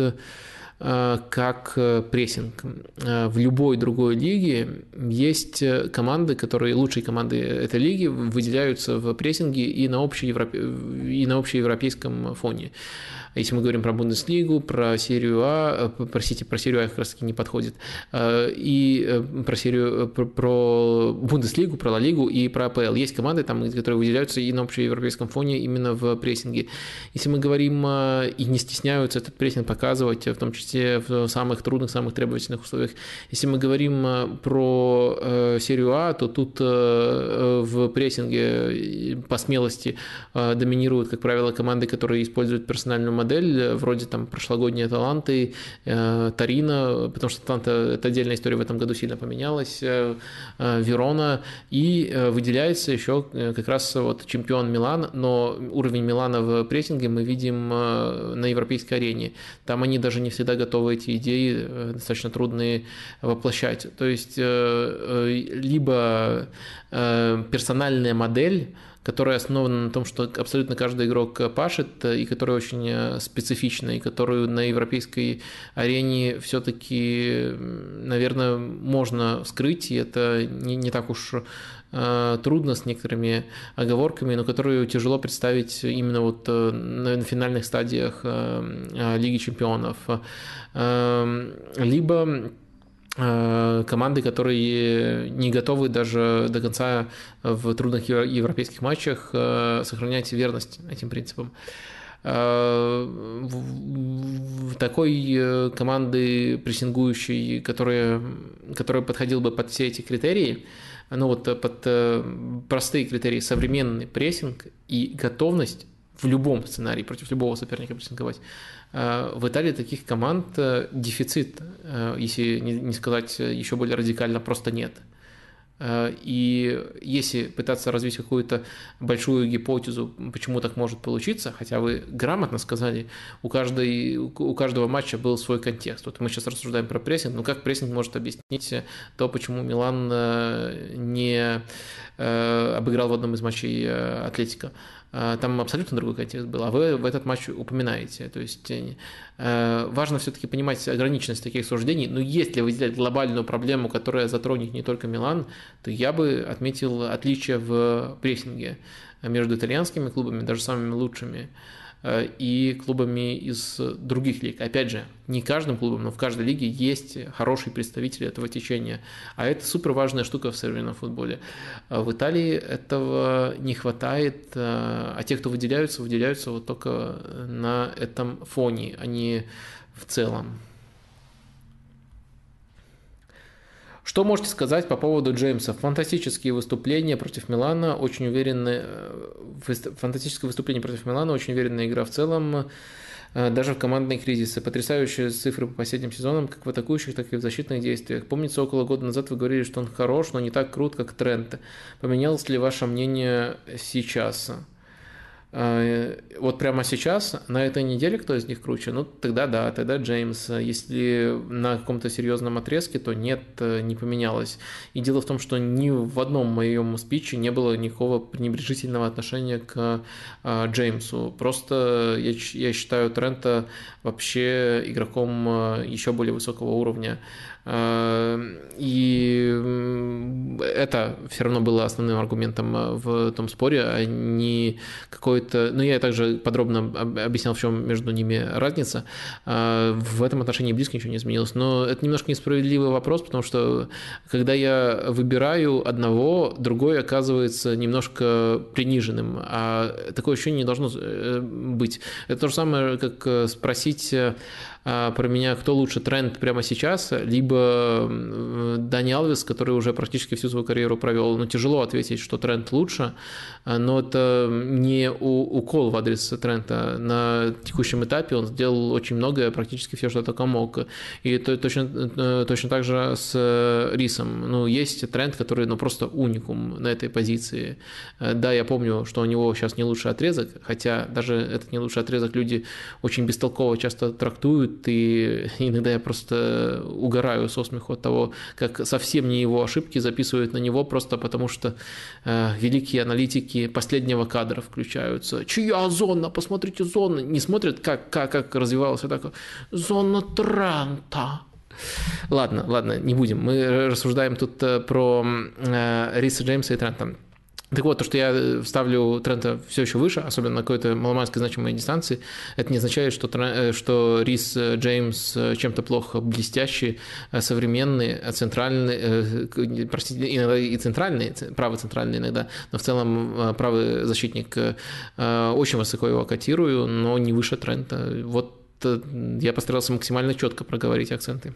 как прессинг. В любой другой лиге есть команды, которые, лучшие команды этой лиги, выделяются в прессинге и на, общеевропе... и на общеевропейском фоне. Если мы говорим про Бундеслигу, про серию А, э, простите, про серию А как раз таки не подходит, э, и э, про серию, про, про Бундеслигу, про Ла Лигу и про АПЛ. Есть команды, там, которые выделяются и на общеевропейском фоне именно в прессинге. Если мы говорим и не стесняются этот прессинг показывать, в том числе в самых трудных, самых требовательных условиях. Если мы говорим про серию А, то тут в прессинге по смелости доминируют, как правило, команды, которые используют персональную модель модель, э, вроде там прошлогодние таланты, э, Тарина, потому что Таланта – это отдельная история, в этом году сильно поменялась, э, Верона, и выделяется еще как раз вот чемпион Милан, но уровень Милана в прессинге мы видим на европейской арене. Там они даже не всегда готовы эти идеи, достаточно трудные, воплощать. То есть либо персональная модель, которая основана на том, что абсолютно каждый игрок пашет, и которая очень э, специфична, и которую на европейской арене все-таки, наверное, можно скрыть, и это не, не так уж э, трудно с некоторыми оговорками, но которую тяжело представить именно вот э, на финальных стадиях Лиги чемпионов. Либо Э, команды, которые не готовы даже до конца в трудных европейских матчах э, сохранять верность этим принципам. Э, такой команды прессингующей, которая, которая подходила бы под все эти критерии, ну вот под простые критерии современный прессинг и готовность в любом сценарии против любого соперника прессинговать, Э, в Италии таких команд э, дефицит, э, если не сказать еще более радикально, просто нет. И если пытаться развить какую-то большую гипотезу, почему так может получиться, хотя вы грамотно сказали, у, каждой, у каждого матча был свой контекст. Вот мы сейчас рассуждаем про прессинг, но как прессинг может объяснить то, почему Милан не обыграл в одном из матчей Атлетика? А, там абсолютно другой контекст был, а вы в этот матч упоминаете. То есть э, важно все-таки понимать ограниченность таких суждений, но если выделять глобальную проблему, которая затронет не только Милан, то я бы отметил отличие в прессинге между итальянскими клубами, даже самыми лучшими. Э, и клубами из других лиг. Опять же, не каждым клубом, но в каждой лиге есть хорошие представители этого течения. А это супер важная штука в современном футболе. Э, в Италии этого не хватает, э, а те, кто выделяются, выделяются вот только на этом фоне, а не в целом. Что можете сказать по поводу Джеймса? Фантастические выступления против Милана, очень уверенные, э, фантастическое выступление против Милана, очень уверенная игра в целом, э, даже в командные кризисы. Потрясающие цифры по последним сезонам, как в атакующих, так и в защитных действиях. Помнится, около года назад вы говорили, что он хорош, но не так крут, как Трент. Поменялось ли ваше мнение сейчас? А, вот прямо сейчас, на этой неделе, кто из них круче? Ну, тогда да, тогда Джеймс. Если на каком-то серьезном отрезке, то нет, не поменялось. И дело в том, что ни в одном моем спиче не было никакого пренебрежительного отношения к а, Джеймсу. Просто я, я считаю Трента вообще игроком еще более высокого уровня. И это все равно было основным аргументом в том споре, а не какой-то... Ну, я также подробно объяснял, в чем между ними разница. В этом отношении близко ничего не изменилось. Но это немножко несправедливый вопрос, потому что когда я выбираю одного, другой оказывается немножко приниженным. А такое ощущение не должно э, быть. Это то же самое, как э, спросить про меня, кто лучше, Тренд прямо сейчас, либо Дани Алвес, который уже практически всю свою карьеру провел. Но тяжело ответить, что Тренд лучше, а, но это не укол в адрес Трента. На текущем этапе он сделал очень многое, практически все, что только мог. И это точно, э, точно так же с Рисом. Ну, есть тренд, который ну, просто уникум на этой позиции. Э, да, я помню, что у него сейчас не лучший отрезок, хотя даже этот не лучший отрезок люди очень бестолково часто трактуют, и иногда я просто угораю со смеху от того, как совсем не его ошибки записывают на него, просто потому что э, великие аналитики последнего кадра включаются. Чья зона? Посмотрите зону. Не смотрят, как, как, как развивалась так. Зона Транта. Ладно, ладно, не будем. Мы рассуждаем тут э, про э, Риса Джеймса и Трента. Так вот, то, что я ставлю Трента все еще выше, особенно на какой-то маломальской значимой дистанции, это не означает, что, э, что Рис Джеймс чем-то плохо блестящий, современный, центральный, простите, иногда и центральный, правый центральный иногда, но в целом правый защитник очень высоко его котирую, но не выше Трента. Вот я постарался максимально четко проговорить акценты.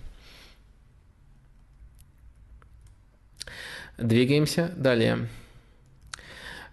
Двигаемся далее.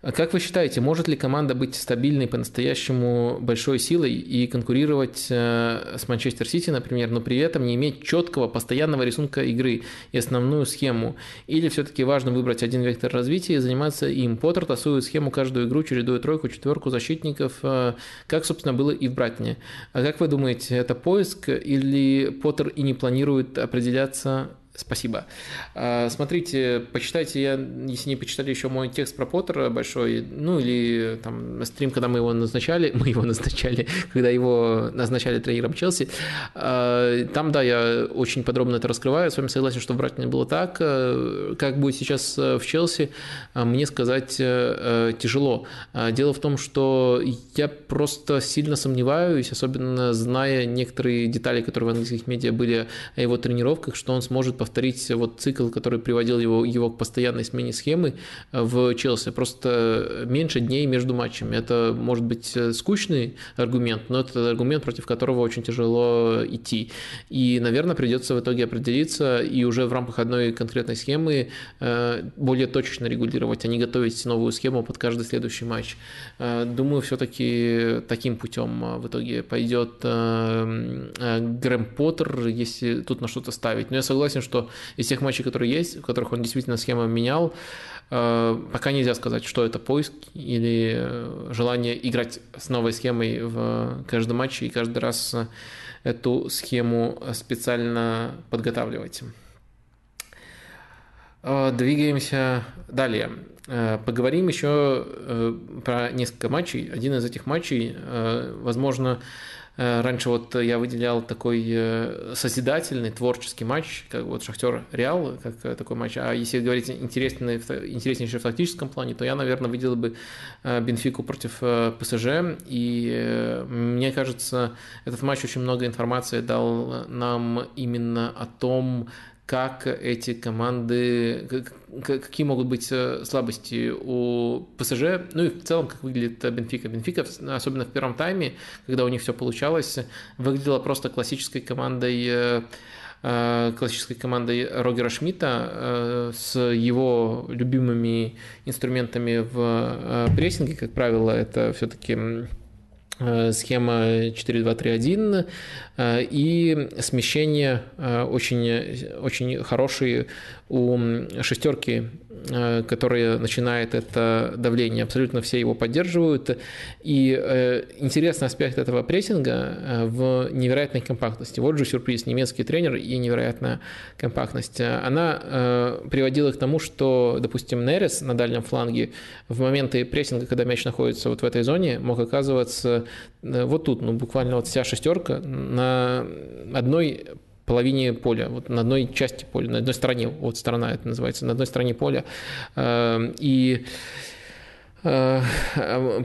Как вы считаете, может ли команда быть стабильной по-настоящему большой силой и конкурировать э, с Манчестер Сити, например, но при этом не иметь четкого, постоянного рисунка игры и основную схему? Или все-таки важно выбрать один вектор развития и заниматься им? Поттер тасует схему каждую игру, чередуя тройку, четверку защитников, э, как, собственно, было и в Брайтоне. А как вы думаете, это поиск или Поттер и не планирует определяться Спасибо. А, смотрите, почитайте, я, если не почитали еще мой текст про Поттера большой, ну или там стрим, когда мы его назначали, мы его назначали, когда его назначали тренером Челси, а, там, да, я очень подробно это раскрываю, с вами согласен, что в Брайтоне было так, э, как будет сейчас э, в Челси, а, мне сказать э, тяжело. Дело в том, что я просто сильно сомневаюсь, особенно зная некоторые детали, которые в английских медиа были о его тренировках, что он сможет повторить повторить вот цикл, который приводил его, его к постоянной смене схемы э, в Челси. Просто меньше дней между матчами. Это может быть э, скучный аргумент, но это аргумент, против которого очень тяжело идти. И, наверное, придется в итоге определиться и уже в рамках одной конкретной схемы э, более точечно регулировать, а не готовить новую схему под каждый следующий матч. Думаю, все-таки таким путем в итоге пойдет Грэм Поттер, если тут на что-то ставить. Но я согласен, что что из тех матчей, которые есть, в которых он действительно схему менял, э, пока нельзя сказать, что это поиск или э, желание играть с новой схемой в каждом матче и каждый раз эту схему специально подготавливать. Э, двигаемся далее. Поговорим еще про несколько матчей. Один из этих матчей, возможно, раньше вот я выделял такой э, созидательный, творческий матч, как вот Шахтер Реал, как э, такой матч. А если говорить интересный, интереснейший в тактическом плане, то я, наверное, выделил бы Бенфику против ПСЖ. И мне кажется, этот матч очень много информации дал нам именно о том, как эти команды, какие могут быть э, слабости у ПСЖ, ну и в целом, как выглядит Бенфика. Бенфика, особенно в первом тайме, когда у них все получалось, выглядела просто классической командой э, э, классической командой Рогера Шмидта с его любимыми инструментами в прессинге, как правило, это все-таки схема 4-2-3-1, Э, и смещение э, очень, очень хорошие у шестерки, э, которая начинает это давление. Абсолютно все его поддерживают. И интересный аспект этого прессинга в невероятной компактности. Вот же сюрприз. Немецкий тренер и невероятная компактность. Она приводила к тому, что, допустим, Нерес на дальнем фланге в моменты прессинга, когда мяч находится вот в этой зоне, мог оказываться вот тут, ну буквально вот вся шестерка на одной половине поля, вот на одной части поля, на одной стороне, вот сторона это называется, на одной стороне поля. Эм, и э,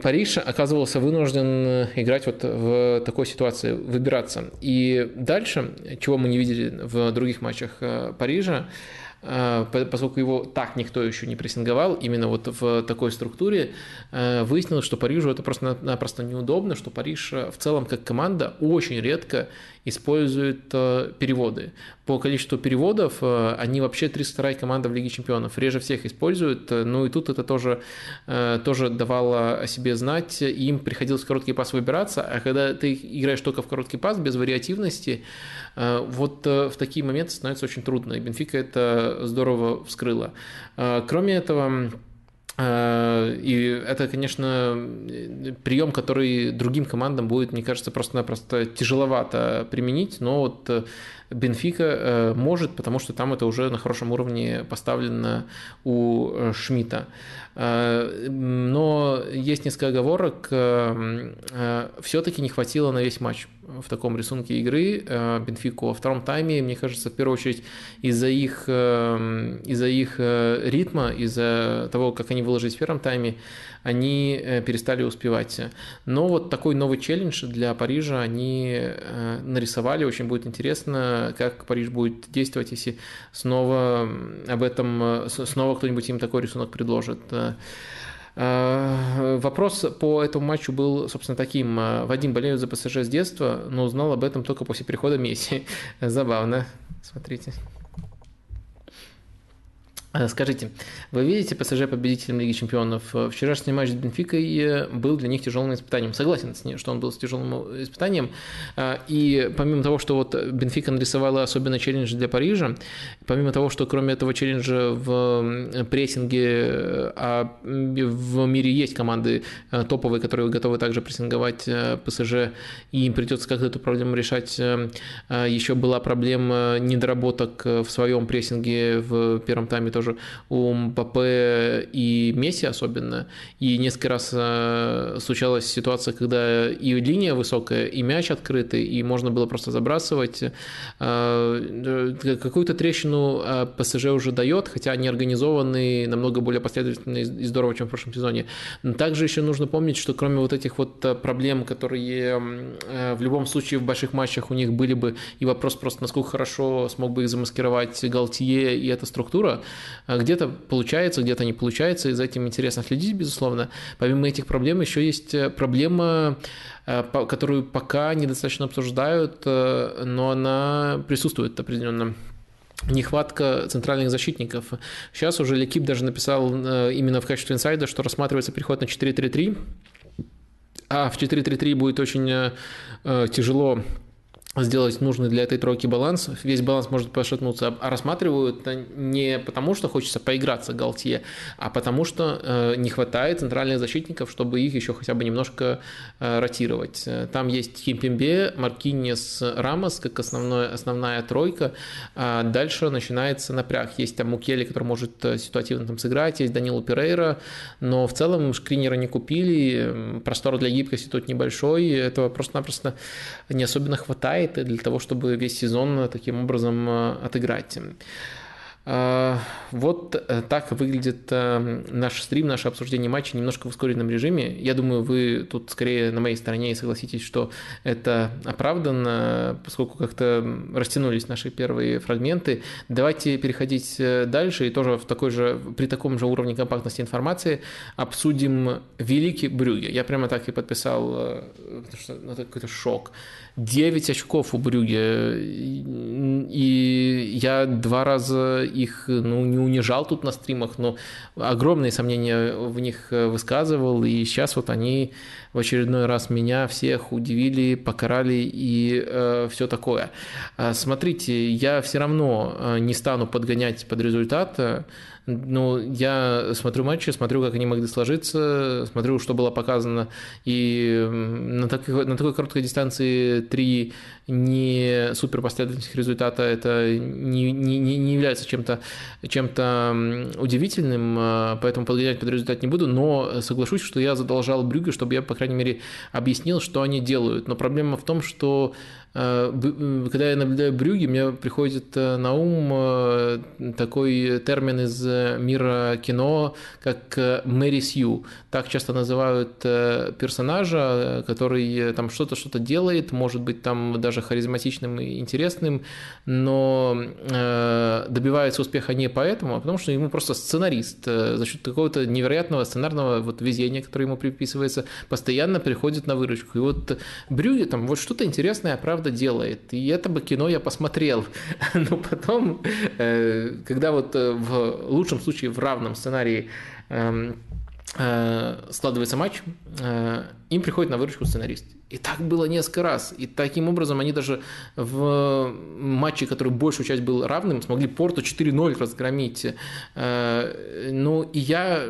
Париж оказывался вынужден играть вот в такой ситуации, выбираться. И дальше, чего мы не видели в других матчах э, Парижа, э, поскольку его так никто еще не прессинговал, именно вот в такой структуре, выяснилось, что Парижу это просто-напросто неудобно, что Париж в целом как команда очень редко используют э, переводы. По количеству переводов э, они вообще 302 команда в Лиге Чемпионов. Реже всех используют. Э, ну и тут это тоже, тоже давало о себе знать. Им приходилось в короткий пас выбираться, а когда ты играешь только в короткий пас, без вариативности, вот в такие моменты становится очень трудно. И Бенфика это здорово вскрыла. Кроме этого, И это, конечно, прием, который другим командам будет, мне кажется, просто-напросто тяжеловато применить, но вот Бенфика может, потому что там это уже на хорошем уровне поставлено у Шмидта. Э, но есть несколько оговорок. Э, э, Все-таки не хватило на весь матч в таком рисунке игры Бенфику во втором тайме, мне кажется, в первую очередь из-за их, из-за их ритма, из-за того, как они выложились в первом тайме, они перестали успевать. Но вот такой новый челлендж для Парижа они нарисовали. Очень будет интересно, как Париж будет действовать, если снова об этом, снова кто-нибудь им такой рисунок предложит. Э, вопрос по этому матчу был, собственно, таким. Вадим болеет за ПСЖ с детства, но узнал об этом только после прихода Месси. Забавно. Смотрите. Э, скажите, вы видите ПСЖ победителем Лиги Чемпионов? Э, вчерашний матч с Бенфикой э, был для них тяжелым испытанием. Согласен с ней, что он был с тяжелым испытанием. И помимо того, что вот Бенфика нарисовала особенно челлендж для Парижа, помимо того, что кроме этого челленджа в прессинге, а в мире есть команды топовые, которые готовы также прессинговать ПСЖ, и им придется как-то эту проблему решать. Еще была проблема недоработок в своем прессинге в первом тайме тоже тоже у Мбаппе и Месси особенно. И несколько раз э, случалась ситуация, когда и линия высокая, и мяч открытый, и можно было просто забрасывать. Э, какую-то трещину э, ПСЖ уже дает, хотя они организованы намного более последовательно и здорово, чем в прошлом сезоне. Но также еще нужно помнить, что кроме вот этих вот проблем, которые в любом случае в больших матчах у них были бы, и вопрос просто, насколько хорошо смог бы их замаскировать Галтье и эта структура, где-то получается, где-то не получается, и за этим интересно следить, безусловно. Помимо этих проблем еще есть э, проблема, э, которую пока недостаточно обсуждают, э, но она присутствует определенно нехватка центральных защитников. Сейчас уже Лекип даже написал именно в качестве инсайда, что рассматривается переход на 4-3-3, а в 4-3-3 будет очень тяжело сделать нужный для этой тройки баланс. Весь баланс может пошатнуться, а рассматривают не потому, что хочется поиграться Галтье, а потому что э, не хватает центральных защитников, чтобы их еще хотя бы немножко э, ротировать. Там есть Кимпембе, Маркинес, Рамос как основной, основная тройка. А дальше начинается напряг. Есть там Мукели, который может э, ситуативно там сыграть, есть Данилу Перейра, но в целом шкринера не купили, простор для гибкости тут небольшой, этого просто-напросто не особенно хватает хватает для того, чтобы весь сезон таким образом э, отыграть. А, вот э, так выглядит э, наш стрим, наше обсуждение матча немножко в ускоренном режиме. Я думаю, вы тут скорее на моей стороне и согласитесь, что это оправданно, поскольку как-то растянулись наши первые фрагменты. Давайте переходить дальше и тоже в такой же, при таком же уровне компактности информации обсудим Великий Брюге. Я прямо так и подписал, потому что ну, это какой-то шок. 9 очков у Брюге. И я два раза их ну, не унижал тут на стримах, но огромные сомнения в них высказывал. И сейчас вот они в очередной раз меня всех удивили, покарали и э, все такое. А смотрите, я все равно э, не стану подгонять под результат. Ну, я смотрю матчи, смотрю, как они могли сложиться, смотрю, что было показано. И на такой, на такой короткой дистанции три не супер последовательных результата это не, не, не является чем-то чем удивительным, а, поэтому подгонять под результат не буду, но соглашусь, что я задолжал Брюге, чтобы я, по крайней мере, объяснил, что они делают. Но проблема в том, что Э, э, когда я наблюдаю брюги, мне приходит э, на ум такой термин из мира кино, как Мэри Сью. Так часто называют персонажа, который там что-то что-то делает, может быть там даже харизматичным и интересным, но добивается успеха не поэтому, а потому что ему просто сценарист за счет какого-то невероятного сценарного вот везения, которое ему приписывается, постоянно приходит на выручку. И вот Брюги там вот что-то интересное, правда, делает. И это бы кино я посмотрел. Но потом, э, когда вот э, в лучшем случае в равном сценарии эм, э, складывается матч, им приходит на выручку сценарист. И так было несколько раз. И таким образом они даже в матче, который большую часть был равным, смогли Порту 4-0 разгромить. Э, ну, и я,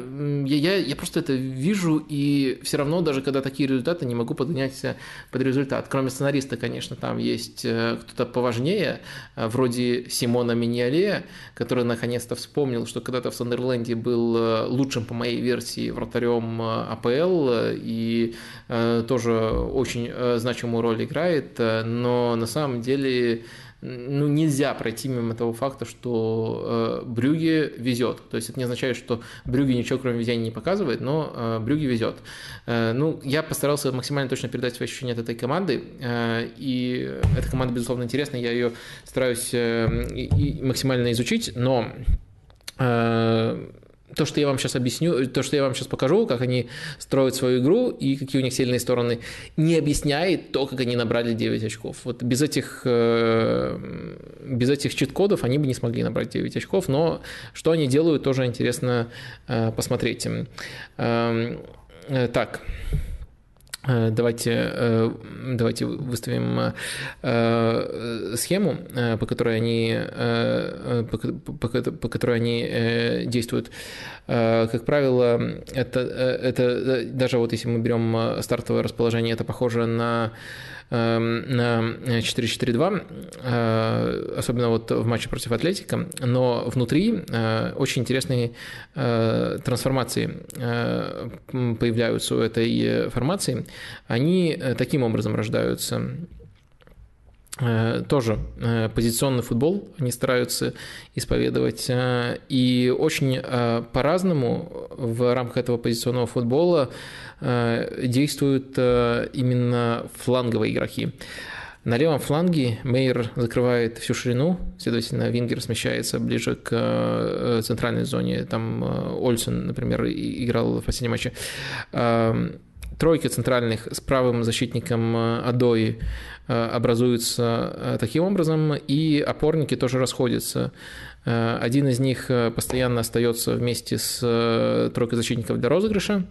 я, я просто это вижу, и все равно даже когда такие результаты, не могу подгонять под результат. Кроме сценариста, конечно, там есть э, кто-то поважнее, э, вроде Симона Миньоле, который наконец-то вспомнил, что когда-то в Сандерленде был лучшим, по моей версии, вратарем АПЛ, и тоже очень очень э, значимую роль играет, э, но на самом деле ну, нельзя пройти мимо того факта, что э, Брюге везет. То есть это не означает, что Брюге ничего кроме везения не показывает, но э, Брюге везет. Э, ну, я постарался максимально точно передать свои ощущения от этой команды, э, и эта команда, безусловно, интересна, я ее стараюсь э, и, и максимально изучить, но э, то, что я вам сейчас объясню, то, что я вам сейчас покажу, как они строят свою игру и какие у них сильные стороны, не объясняет то, как они набрали 9 очков. Вот без этих, э, без этих чит-кодов они бы не смогли набрать 9 очков, но что они делают, тоже интересно э, посмотреть. Эм, э, так. Э, давайте, э, давайте выставим э, схему, по которой они, по, по, по которой они действуют. Как правило, это, это даже вот если мы берем стартовое расположение, это похоже на на 4-4-2, э, особенно вот в матче против Атлетика, но внутри э, очень интересные э, трансформации появляются у этой формации. Они таким образом рождаются тоже позиционный футбол они стараются исповедовать. И очень по-разному в рамках этого позиционного футбола Э, действуют э, именно фланговые игроки. На левом фланге Мейер закрывает всю ширину, следовательно, Вингер смещается ближе к э, центральной зоне. Там Ольсен, например, играл в последнем матче. Тройки центральных с правым защитником Адои образуются таким образом, и опорники тоже расходятся. Один из них постоянно остается вместе с тройкой защитников для розыгрыша,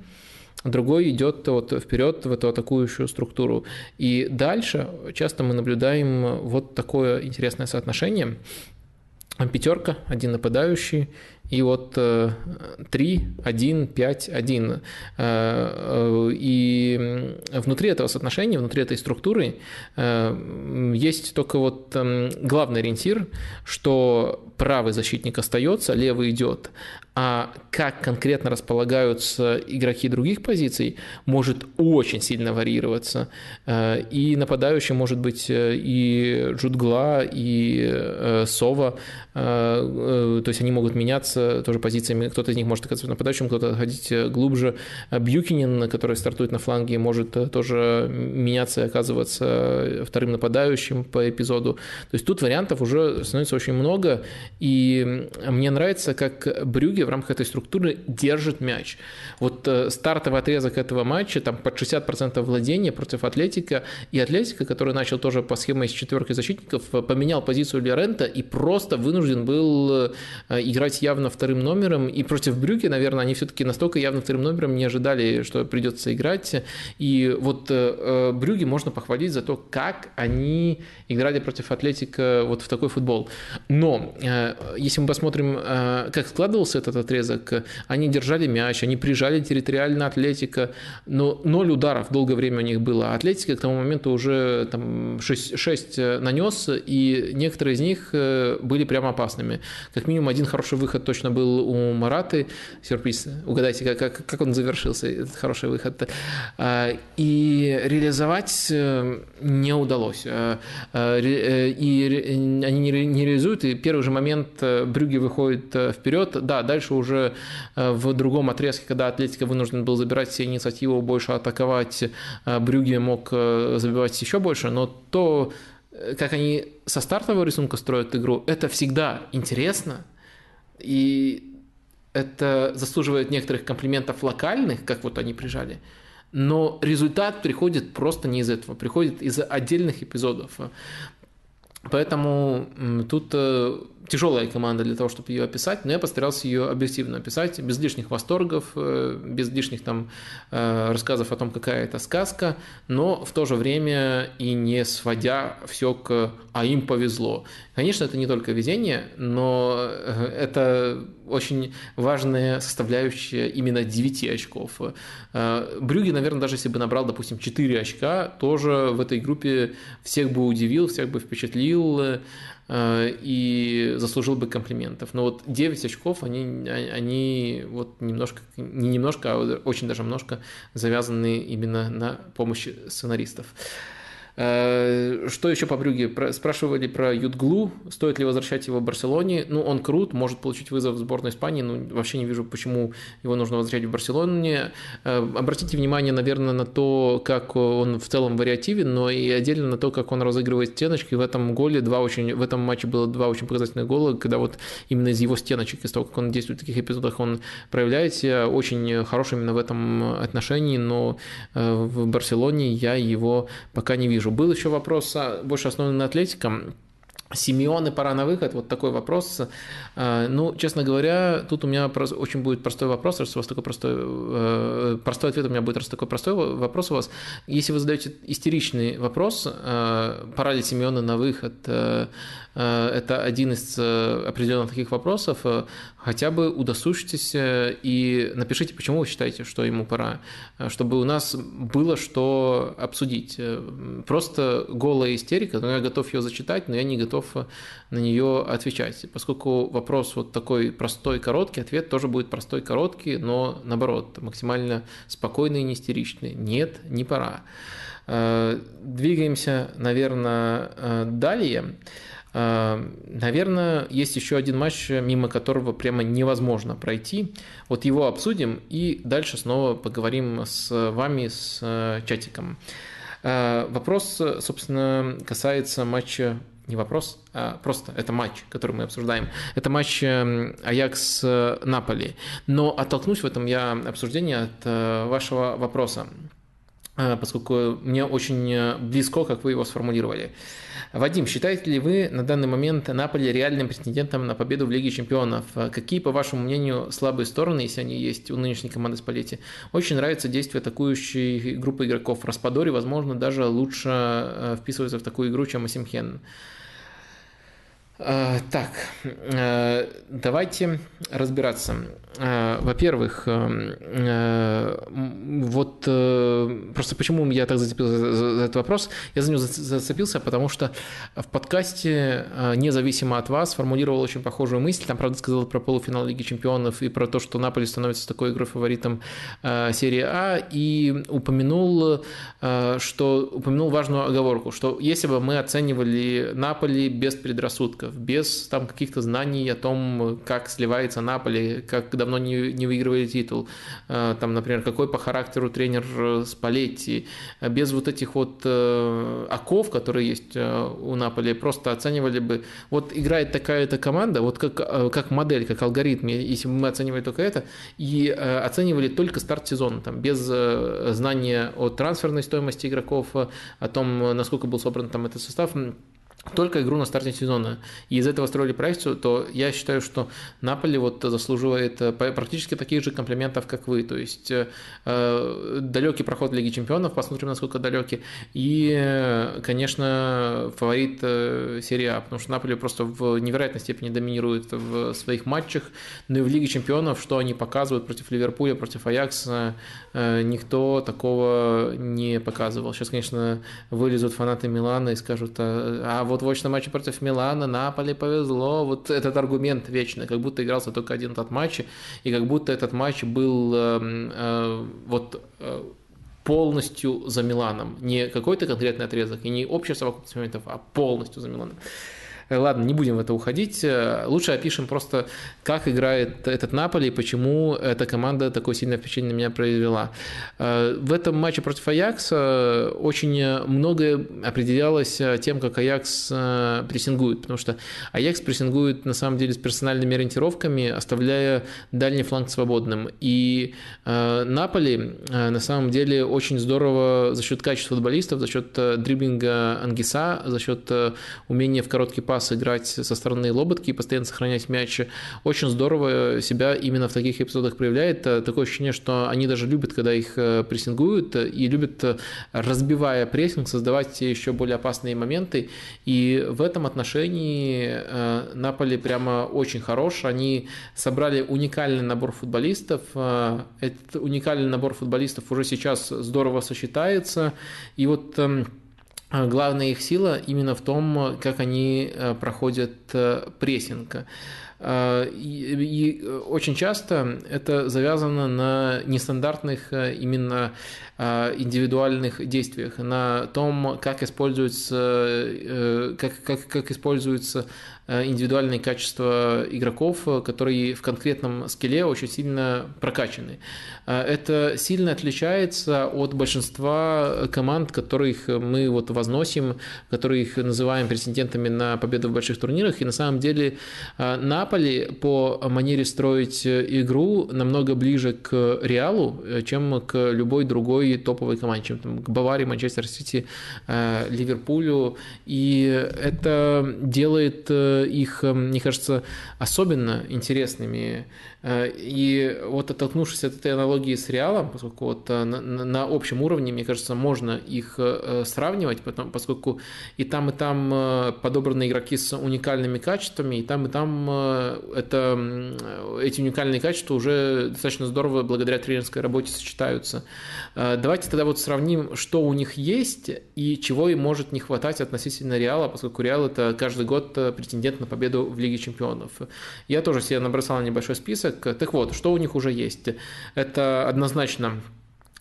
другой идет вот вперед в эту атакующую структуру. И дальше часто мы наблюдаем вот такое интересное соотношение. Пятерка, один нападающий, и вот 3, 1, 5, 1. И внутри этого соотношения, внутри этой структуры э, есть только вот эм, главный ориентир, что правый защитник остается, левый идет, а как конкретно располагаются игроки других позиций, может очень сильно варьироваться. Э, и нападающий может быть э, и Джудгла, и э, Сова, то есть они могут меняться тоже позициями. Кто-то из них может оказаться нападающим, кто-то ходить глубже. Бьюкинин, который стартует на фланге, может тоже меняться и оказываться вторым нападающим по эпизоду. То есть тут вариантов уже становится очень много, и мне нравится, как Брюге в рамках этой структуры держит мяч. Вот э, стартовый отрезок этого матча, там под 60% владения против Атлетика, и Атлетика, который начал тоже по схеме из четверки защитников, э, поменял позицию Лерента и просто вынужден был э, играть явно вторым номером, и против Брюки, наверное, они все-таки настолько явно вторым номером не ожидали, что придется играть, и вот Брюги можно похвалить за то, как они играли против Атлетика вот в такой футбол. Но если мы посмотрим, как складывался этот отрезок, они держали мяч, они прижали территориально Атлетика, но ноль ударов долгое время у них было. Атлетика к тому моменту уже там 6, 6 нанес, и некоторые из них э, были прямо опасными. Как минимум один хороший выход точно был у Мараты. Сюрприз. Угадайте, как, как он завершился, этот хороший выход. А, и реализовать э, не удалось. И они не реализуют, и первый же момент Брюги выходит э, вперед. Да, дальше уже э, в другом отрезке, когда Атлетика вынужден был забирать все инициативу, больше атаковать, э, Брюги мог забивать еще больше, но то, как они со стартового рисунка строят игру, это всегда интересно, и это заслуживает некоторых комплиментов локальных, как вот они прижали, но результат приходит просто не из этого, приходит из отдельных эпизодов. Поэтому тут э, тяжелая команда для того, чтобы ее описать, но я постарался ее объективно описать, без лишних восторгов, э, без лишних там э, рассказов о том, какая это сказка, но в то же время и не сводя все к «а им повезло». Конечно, это не только везение, но это очень важная составляющая именно 9 очков. Брюги, наверное, даже если бы набрал, допустим, 4 очка, тоже в этой группе всех бы удивил, всех бы впечатлил, Э, и заслужил бы комплиментов. Но вот 9 очков, они, они вот немножко, не немножко, а очень даже немножко завязаны именно на помощи сценаристов. Э, что еще по Брюге? Спрашивали про Ютглу, стоит ли возвращать его в Барселоне. Ну, он крут, может получить вызов в сборную Испании, но вообще не вижу, почему его нужно возвращать в Барселоне. Э, обратите внимание, наверное, на то, как он в целом вариативен, но и отдельно на то, как он разыгрывает стеночки. В этом голе два очень, в этом матче было два очень показательных гола, когда вот именно из его стеночек, из того, как он действует в таких эпизодах, он проявляет себя очень хороший именно в этом отношении, но э, в Барселоне я его пока не вижу вижу. Был еще вопрос больше основанный на атлетиком. Симеоны пора на выход, вот такой вопрос. А, ну, честно говоря, тут у меня очень будет простой вопрос, раз у вас такой простой, э, простой ответ у меня будет, раз такой простой вопрос у вас. Если вы задаете истеричный вопрос, э, пора ли Симеоны на выход, э, это один из определенных таких вопросов, хотя бы удосужьтесь и напишите, почему вы считаете, что ему пора, чтобы у нас было что обсудить. Просто голая истерика, но я готов ее зачитать, но я не готов на нее отвечать. Поскольку вопрос вот такой простой, короткий, ответ тоже будет простой, короткий, но наоборот, максимально спокойный и не истеричный. Нет, не пора. Э, двигаемся, наверное, э, далее. Э, наверное, есть еще один матч, мимо которого прямо невозможно пройти. Вот его обсудим и дальше снова поговорим с вами, с чатиком. Вопрос, собственно, касается матча не вопрос, а просто это матч, который мы обсуждаем. Это матч Аякс-Наполи. Но оттолкнусь в этом я обсуждение от э, вашего вопроса, э, поскольку мне очень близко, как вы его сформулировали. Вадим, считаете ли вы на данный момент Наполи реальным претендентом на победу в Лиге Чемпионов? Какие, по вашему мнению, слабые стороны, если они есть у нынешней команды Спалетти? Очень нравится действие атакующей группы игроков. Распадори, возможно, даже лучше э, вписывается в такую игру, чем Асимхен. Э, так, э, давайте разбираться. Э, во-первых, вот просто почему я так зацепился за этот вопрос? Я за него зацепился, потому что в подкасте, независимо от вас, формулировал очень похожую мысль. Там, правда, сказал про полуфинал Лиги Чемпионов и про то, что Наполи становится такой игрой фаворитом серии А, и упомянул, что упомянул важную оговорку, что если бы мы оценивали Наполи без предрассудков, без там каких-то знаний о том, как сливается Наполи, как давно не, не выигрывали титул, э, там, например, какой по характеру тренер Спалетти, без вот этих вот э, оков, которые есть э, у Наполи, просто оценивали бы, вот играет такая-то команда, вот как, как модель, как алгоритм, если бы мы оценивали только это, и оценивали только старт сезона, там, без знания о трансферной стоимости игроков, о том, насколько был собран там этот состав, только игру на старте сезона, и из этого строили проекцию, то я считаю, что Наполи вот заслуживает э, практически таких же комплиментов, как вы. То есть э, э, далекий проход Лиги Чемпионов, посмотрим, насколько далекий, и, конечно, фаворит серии А, потому что Наполи просто в невероятной степени доминирует в своих матчах, но и в Лиге Чемпионов, что они показывают против Ливерпуля, против Аякса, никто такого не показывал. Сейчас, конечно, вылезут фанаты Милана и скажут, а вот в очном матче против Милана, Наполи повезло. Вот этот аргумент вечный, как будто игрался только один этот матч, и как будто этот матч был э, э, вот э, полностью за Миланом. Не какой-то конкретный отрезок, и не общая совокупность моментов, а полностью за Миланом. Ладно, не будем в это уходить. Лучше опишем просто, как играет этот Наполи и почему эта команда такое сильное впечатление на меня произвела. В этом матче против Аякса очень многое определялось тем, как Аякс прессингует, потому что Аякс прессингует на самом деле с персональными ориентировками, оставляя дальний фланг свободным. И Наполи на самом деле очень здорово за счет качества футболистов, за счет э, дриблинга Ангиса, за счет э, умения в короткий пас играть со стороны лоботки и постоянно сохранять мяч, очень здорово себя именно в таких эпизодах проявляет. Э, такое ощущение, что они даже любят, когда их прессингуют, и любят, разбивая прессинг, создавать еще более опасные моменты. И в этом отношении Наполи прямо очень хорош. Они собрали уникальный набор футболистов. Этот уникальный набор футболистов уже сейчас здорово сочетается. И вот эм, главная их сила именно в том, как они э, проходят э, прессинг. Э, и очень часто это завязано на нестандартных именно индивидуальных действиях, на том, как используется, как, как, как используется Э, индивидуальные качества игроков, э, которые в конкретном скилле очень сильно прокачаны. Э, это сильно отличается от большинства команд, которых мы вот возносим, которых называем претендентами на победу в больших турнирах. И на самом деле Наполи по манере строить игру намного ближе к Реалу, чем к любой другой топовой команде, чем там, к Баварии, Манчестер Сити, Ливерпулю. И это делает их, эм, мне кажется, особенно интересными Э, и вот оттолкнувшись от этой аналогии с Реалом, поскольку вот э, на, на общем уровне, мне кажется, можно их э, сравнивать, потом, поскольку и там, и там подобраны игроки с уникальными качествами, и там, и там это, эти уникальные качества уже достаточно здорово благодаря тренерской работе сочетаются. Давайте тогда вот сравним, что у них есть и чего им может не хватать относительно Реала, поскольку Реал это каждый год претендент на победу в Лиге Чемпионов. Я тоже себе набросал небольшой список, список. Так вот, что у них уже есть? Это однозначно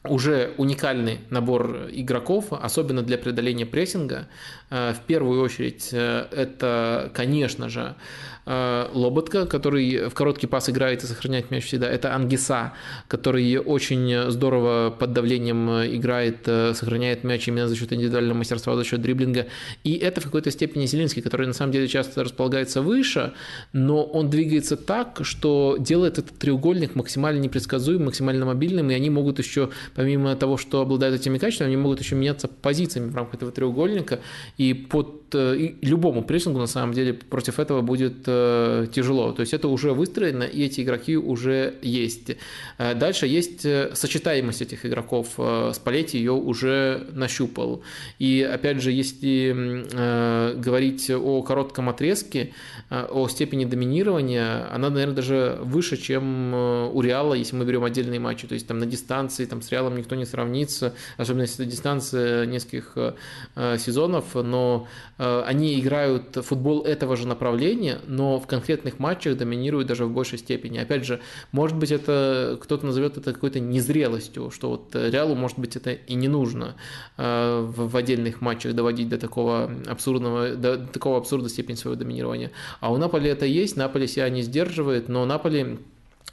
уже уникальный набор игроков, особенно для преодоления прессинга. Э, в первую очередь э, это, конечно же, Лоботка, который в короткий пас играет и сохраняет мяч всегда. Это Ангиса, который очень здорово под давлением играет, э, сохраняет мяч именно за счет индивидуального мастерства, за счет дриблинга. И это в какой-то степени Зеленский, который на самом деле часто располагается выше, но он двигается так, что делает этот треугольник максимально непредсказуемым, максимально мобильным, и они могут еще, помимо того, что обладают этими качествами, они могут еще меняться позициями в рамках этого треугольника, и под э, и любому прессингу на самом деле против этого будет э, тяжело. То есть это уже выстроено, и эти игроки уже есть. Э, дальше есть э, сочетаемость этих игроков. Э, Спалетти ее уже нащупал. И опять же, если э, говорить о коротком отрезке, э, о степени доминирования, она, наверное, даже выше, чем у Реала, если мы берем отдельные матчи. То есть там на дистанции там, с Реалом никто не сравнится, особенно если это дистанция нескольких э, сезонов, но э, они играют футбол этого же направления, но в конкретных матчах доминирует даже в большей степени. Опять же, может быть, это кто-то назовет это какой-то незрелостью, что вот Реалу, может быть, это и не нужно э, в отдельных матчах доводить до такого абсурдного, до такого абсурда степени своего доминирования. А у Наполи это есть, Наполи себя не сдерживает, но Наполи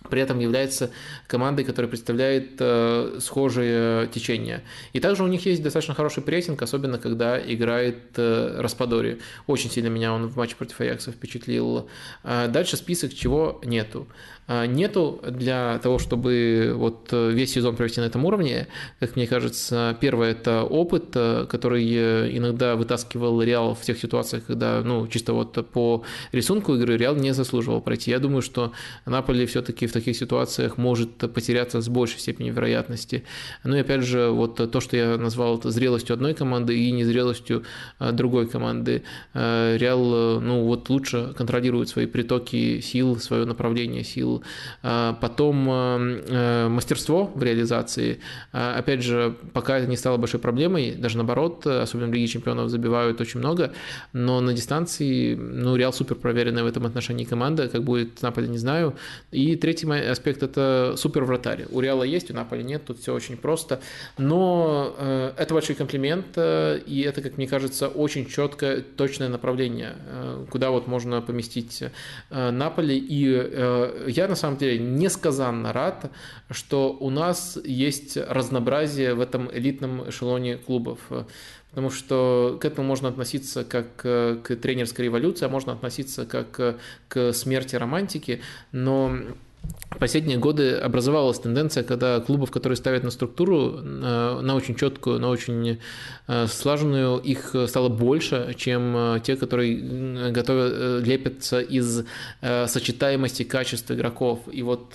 при этом является командой, которая представляет э, схожие течения. И также у них есть достаточно хороший прессинг, особенно когда играет э, Распадори. Очень сильно меня он в матче против Аякса впечатлил. А дальше список чего нету. А, нету для того, чтобы вот э, весь сезон провести на этом уровне, как мне кажется, первое – это опыт, э, который э, иногда вытаскивал Реал в тех ситуациях, когда, ну, чисто вот по рисунку игры Реал не заслуживал пройти. Я думаю, что Наполи все-таки в таких ситуациях может потеряться с большей степенью вероятности. Ну и опять же, вот то, что я назвал зрелостью одной команды и незрелостью другой команды. Реал, ну, вот лучше контролирует свои притоки сил, свое направление сил, а, потом э, э, мастерство в реализации. А, опять же, пока это не стало большой проблемой, даже наоборот, особенно в Лиге Чемпионов забивают очень много, но на дистанции, ну, Реал супер проверенная в этом отношении команда, как будет Наполе, не знаю. И третий аспект – это супер вратарь. У Реала есть, у Наполи нет, тут все очень просто. Но э, это большой комплимент, э, и это, как мне кажется, очень четкое, точное направление, э, куда вот можно поместить Наполи. И я, на самом деле, несказанно рад, что у нас есть разнообразие в этом элитном эшелоне клубов. Потому что к этому можно относиться как э, к тренерской революции, а можно относиться как э, к смерти романтики, но в последние годы образовалась тенденция, когда клубов, которые ставят на структуру, э, на очень четкую, на очень слаженную, их стало больше, чем те, которые готовы лепятся из сочетаемости качеств игроков. И вот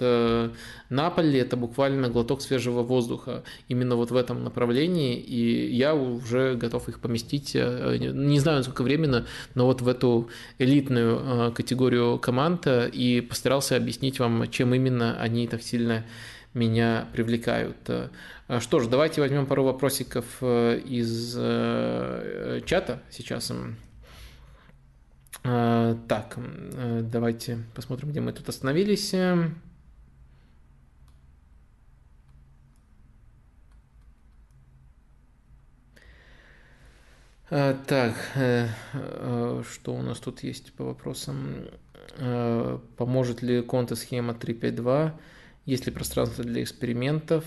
Наполи – это буквально глоток свежего воздуха именно вот в этом направлении, и я уже готов их поместить, э, не знаю, насколько временно, но вот в эту элитную э, категорию команд, э, и постарался объяснить вам, чем именно они так сильно меня привлекают. Что ж, давайте возьмем пару вопросиков из чата сейчас. Так, давайте посмотрим, где мы тут остановились. Так, э, э, что у нас тут есть по вопросам? Э, поможет ли конта-схема 3.5.2? Есть ли пространство для экспериментов?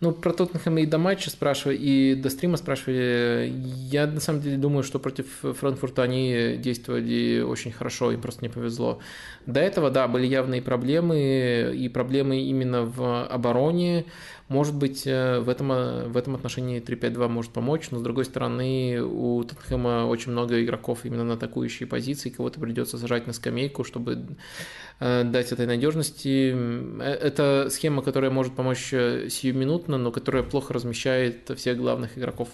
Ну, про Тоттенхэм и до матча спрашивали, и до стрима спрашивали. Я на самом деле думаю, что против Франкфурта они действовали очень хорошо, им просто не повезло. До этого, да, были явные проблемы, и проблемы именно в обороне. Может быть, э, в этом, э, в этом отношении 3-5-2 может помочь, но с другой стороны, у Тоттенхэма очень много игроков именно на атакующие позиции, кого-то придется сажать на скамейку, чтобы э, дать этой надежности. Это схема, которая может помочь сиюминутно, но которая плохо размещает всех главных игроков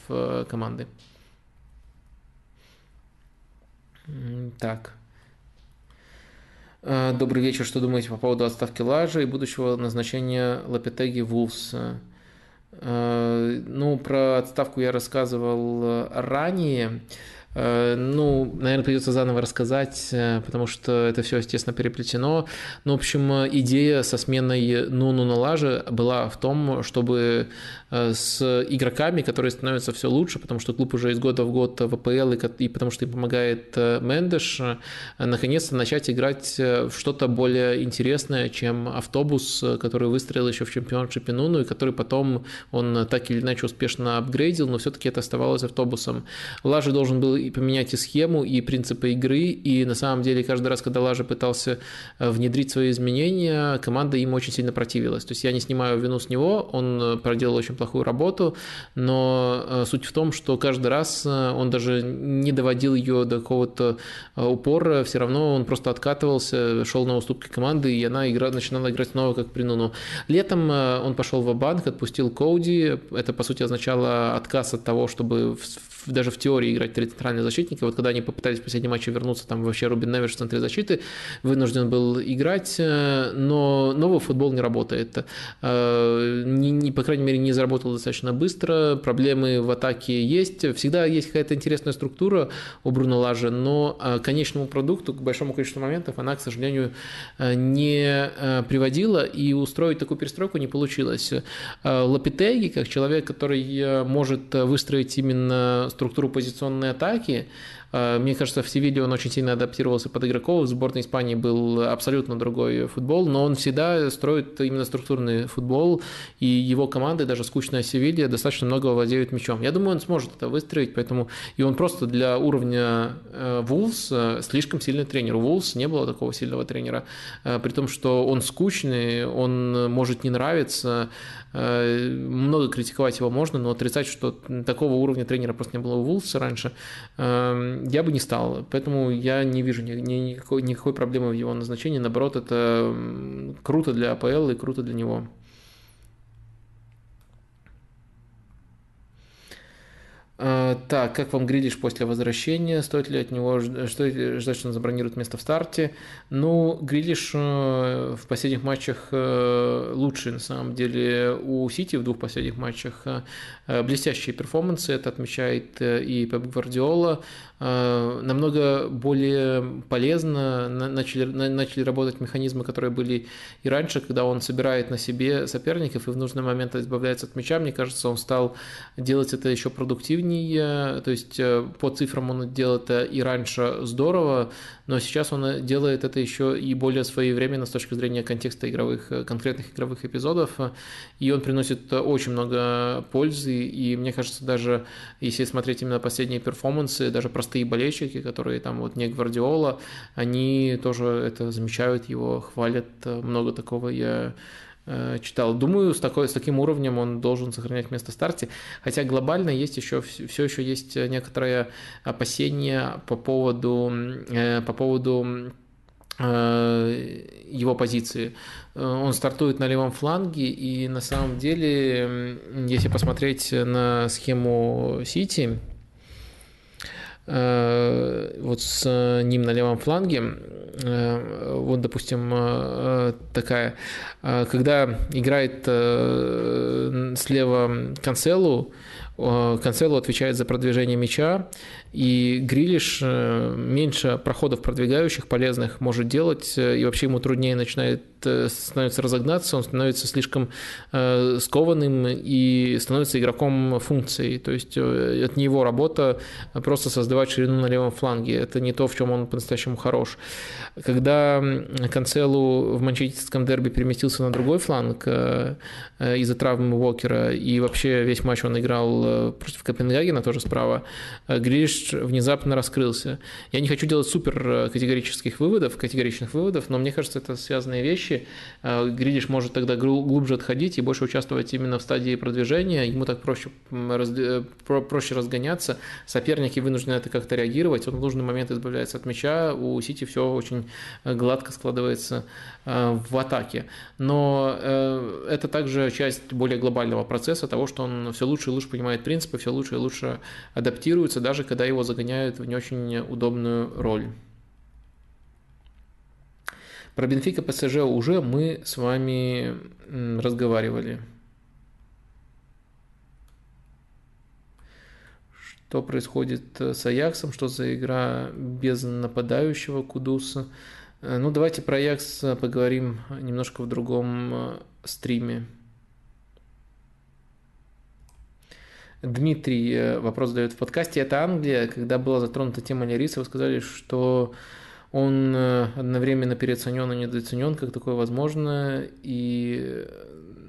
команды. Так. Э, добрый вечер. Что думаете по поводу отставки Лажа и будущего назначения Лапетеги Вулс? Э, ну, про отставку я рассказывал ранее. Э, ну, наверное, придется заново рассказать, потому что это все, естественно, переплетено. Ну, в общем, идея со сменой Нуну на Лаже была в том, чтобы Э, с игроками, которые становятся все лучше, потому что клуб уже из года в год в АПЛ, и потому что им помогает э, Мендеш, э, наконец-то начать играть в что-то более интересное, чем автобус, который выстрелил еще в чемпионшипе Нуну, и который потом он так или иначе успешно апгрейдил, но все-таки это оставалось автобусом. Лажи должен был и поменять и схему, и принципы игры, и на самом деле каждый раз, когда Лажа пытался э, внедрить свои изменения, команда им очень сильно противилась. То есть я не снимаю вину с него, он э, проделал очень плохую работу, но э, суть в том, что каждый раз он даже не доводил ее до какого-то упора, все равно он просто откатывался, шел на уступки команды, и она игра, начинала играть снова как при Нуну. Летом он пошел в банк отпустил Коуди, это, по сути, означало отказ от того, чтобы в, даже в теории играть 33 центральные защитники. Вот когда они попытались в последнем матче вернуться, там вообще Рубин Невиш в центре защиты вынужден был играть, э, но новый футбол не работает. Э, не, не, по крайней мере, не заработал достаточно быстро, проблемы в атаке есть. Всегда есть какая-то интересная структура у Бруно Лажа, но э, к конечному продукту, к большому количеству моментов она, к сожалению, не приводила, и устроить такую перестройку не получилось. Лапитеги, как человек, который может выстроить именно структуру позиционной атаки, Э, мне кажется, в Севилье он очень сильно адаптировался под игроков. В сборной Испании был абсолютно другой футбол, но он всегда строит именно структурный футбол, и его команды, даже скучная Севилья, достаточно много владеют мячом. Я думаю, он сможет это выстроить, поэтому и он просто для уровня Вулс э, слишком сильный тренер. У Вулс не было такого сильного тренера, э, при том, что он скучный, он может не нравиться, много критиковать его можно, но отрицать, что такого уровня тренера просто не было у Вулс раньше, эм, я бы не стал. Поэтому я не вижу ни, ни, никакой, никакой проблемы в его назначении. Наоборот, это круто для АПЛ и круто для него. Так, как вам Грилиш после возвращения? Стоит ли от него стоит ждать, что он забронирует место в старте? Ну, Грилиш в последних матчах лучше, на самом деле, у Сити в двух последних матчах. Блестящие перформансы, это отмечает и Пеп Гвардиола. Намного более полезно начали, начали работать механизмы, которые были и раньше, когда он собирает на себе соперников и в нужный момент избавляется от мяча. Мне кажется, он стал делать это еще продуктивнее. То есть э, по цифрам он делал это и раньше здорово, но сейчас он делает это еще и более своевременно с точки зрения контекста игровых, э, конкретных игровых эпизодов. И он приносит очень много пользы. И мне кажется, даже если смотреть именно последние перформансы, даже простые болельщики, которые там вот не Гвардиола, они тоже это замечают, его хвалят. Много такого я Э, читал. Думаю, с, такой, с таким уровнем он должен сохранять место в старте. Хотя глобально есть еще, все еще есть некоторые опасения по поводу, э, по поводу его позиции. Он стартует на левом фланге, и на самом деле, если посмотреть на схему Сити, вот с ним на левом фланге, Э, вот, допустим, э, такая, э, когда играет слева Канцелу, Канцелу отвечает за продвижение мяча, и Грилиш меньше проходов продвигающих, полезных может делать, и вообще ему труднее начинает Э, становится разогнаться, он становится слишком э, скованным и становится игроком функции. То есть э, это не его работа просто создавать ширину на левом фланге. Это не то, в чем он по-настоящему хорош. Когда Канцелу в манчестерском дерби переместился на другой фланг из-за травмы Уокера, и вообще весь матч он играл против Копенгагена, тоже справа, Внезапно раскрылся. Я не хочу делать супер категорических выводов, категоричных выводов, но мне кажется, это связанные вещи, э, Гридиш может тогда глубже отходить и больше участвовать именно в стадии продвижения, ему так проще, э, проще разгоняться, соперники вынуждены это как-то реагировать, он в нужный момент избавляется от мяча, у Сити все очень э, гладко складывается в атаке. Но это также часть более глобального процесса того, что он все лучше и лучше понимает принципы, все лучше и лучше адаптируется, даже когда его загоняют в не очень удобную роль. Про Бенфика ПСЖ уже мы с вами разговаривали. Что происходит с Аяксом, что за игра без нападающего Кудуса. Э, ну, давайте про Аякс поговорим немножко в другом э, стриме. Дмитрий э, вопрос задает в подкасте. Это Англия. Когда была затронута тема Лериса, вы сказали, что он э, одновременно переоценен и недооценен, как такое возможно, и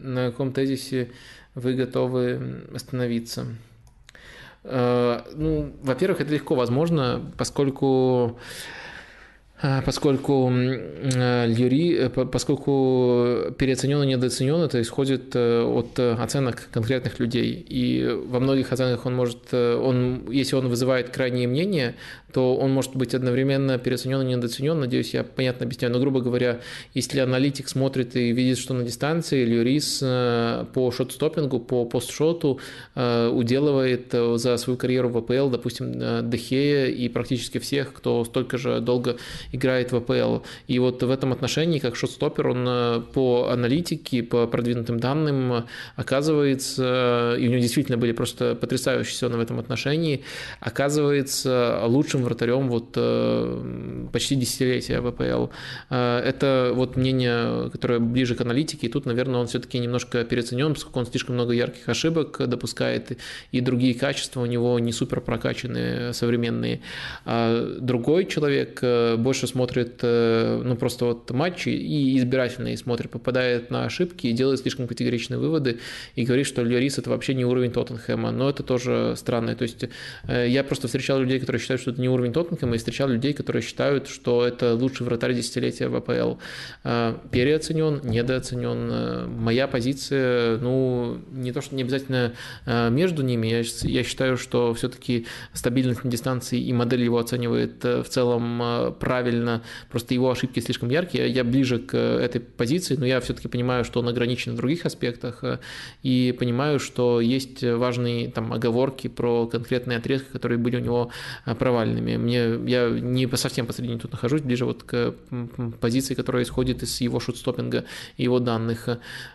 на каком тезисе вы готовы остановиться. Э, ну, во-первых, это легко возможно, поскольку поскольку Льюри, э, поскольку переоценен и недооценен, это исходит э, от оценок конкретных людей. И во многих оценках он может, э, он, если он вызывает крайние мнения, то он может быть одновременно переоценен и недооценен. Надеюсь, я понятно объясняю. Но, грубо говоря, если аналитик смотрит и видит, что на дистанции Льюрис по шот-стоппингу, по постшоту уделывает за свою карьеру в АПЛ, допустим, Дехея и практически всех, кто столько же долго играет в АПЛ. И вот в этом отношении, как шотстопер, он э, по аналитике, по продвинутым данным э, оказывается, и у него действительно были просто потрясающие сезоны в этом отношении, оказывается лучшим вратарем вот э, почти десятилетия в АПЛ. Это вот мнение, которое ближе к аналитике, и тут, наверное, он все-таки немножко переоценен, поскольку он слишком много ярких ошибок допускает, и другие качества у него не супер прокачанные, современные. А другой человек больше больше смотрит, э, ну, просто вот матчи и избирательно и смотрит, попадает на ошибки и делает слишком категоричные выводы и говорит, что Льорис это вообще не уровень Тоттенхэма, но это тоже странно. То есть э, я просто встречал людей, которые считают, что это не уровень Тоттенхэма, и встречал людей, которые считают, что это лучший вратарь десятилетия в АПЛ. Э, переоценен, недооценен. Моя позиция, ну, не то, что не обязательно между ними, я, я считаю, что все-таки стабильность на дистанции и модель его оценивает в целом правильно просто его ошибки слишком яркие. Я ближе к этой позиции, но я все-таки понимаю, что он ограничен в других аспектах, и понимаю, что есть важные там оговорки про конкретные отрезки, которые были у него провальными. Мне, я не совсем посредине тут нахожусь, ближе вот к позиции, которая исходит из его шутстопинга и его данных.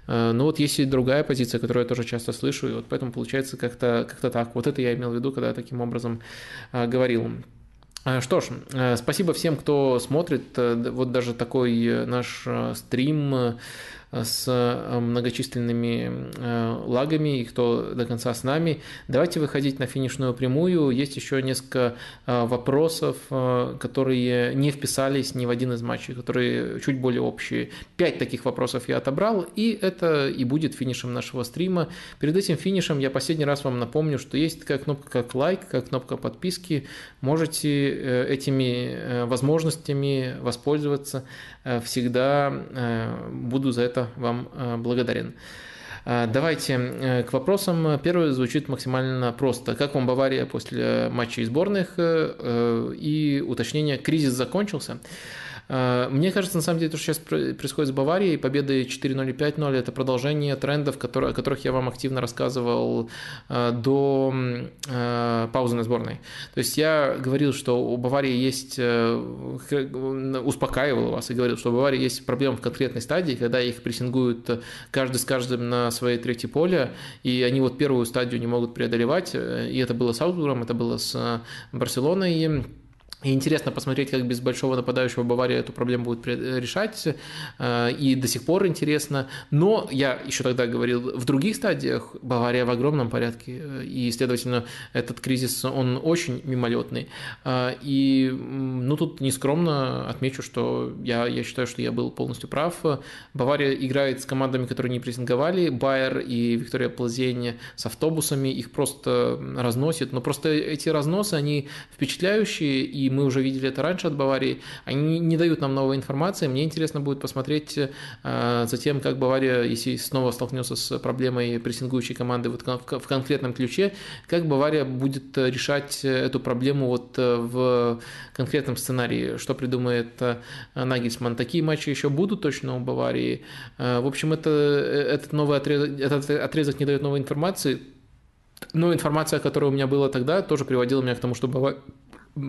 Но вот есть и другая позиция, которую я тоже часто слышу, и вот поэтому получается как-то как так. Вот это я имел в виду, когда я таким образом говорил. Что ж, спасибо всем, кто смотрит. Вот даже такой наш стрим с э, многочисленными э, лагами и кто до конца с нами. Давайте выходить на финишную прямую. Есть еще несколько э, вопросов, которые не вписались ни в один из матчей, которые чуть более общие. Пять таких вопросов я отобрал, и это и будет финишем нашего стрима. Перед этим финишем я последний раз вам напомню, что есть такая кнопка как лайк, как кнопка подписки. Можете этими возможностями воспользоваться. Всегда буду за это вам э, благодарен. Э, давайте э, к вопросам. Первый звучит максимально просто. Как вам Бавария после матчей сборных и уточнение, кризис закончился? А, мне кажется, на самом деле, то, что сейчас происходит с Баварией, победы 4-0 и 5-0, это продолжение трендов, которые, о которых я вам активно рассказывал а, до а, паузы на сборной. То есть я говорил, что у Баварии есть, э, успокаивал вас и говорил, что у Баварии есть проблемы в конкретной стадии, когда их прессингуют каждый с каждым на своей третьей поле, и они вот первую стадию не могут преодолевать, и это было с Аутгуром, это было с Барселоной, и интересно посмотреть, как без большого нападающего Бавария эту проблему будет решать. Э, и до сих пор интересно. Но я еще тогда говорил, в других стадиях Бавария в огромном порядке. Э, и, следовательно, этот кризис, он очень мимолетный. Э, и ну, тут нескромно отмечу, что я, я считаю, что я был полностью прав. Бавария играет с командами, которые не прессинговали. Байер и Виктория Плазень с автобусами. Их просто разносит. Но просто эти разносы, они впечатляющие. И мы уже видели это раньше от Баварии, они не дают нам новой информации. Мне интересно будет посмотреть э, за тем, как Бавария, если снова столкнется с проблемой прессингующей команды вот в конкретном ключе, как Бавария будет решать эту проблему вот э, в конкретном сценарии, что придумает э, Нагельсман. Такие матчи еще будут точно у Баварии. В общем, это, этот новый отрезок, этот отрезок не дает новой информации, но информация, которая у меня была тогда, тоже приводила меня к тому, что Бавария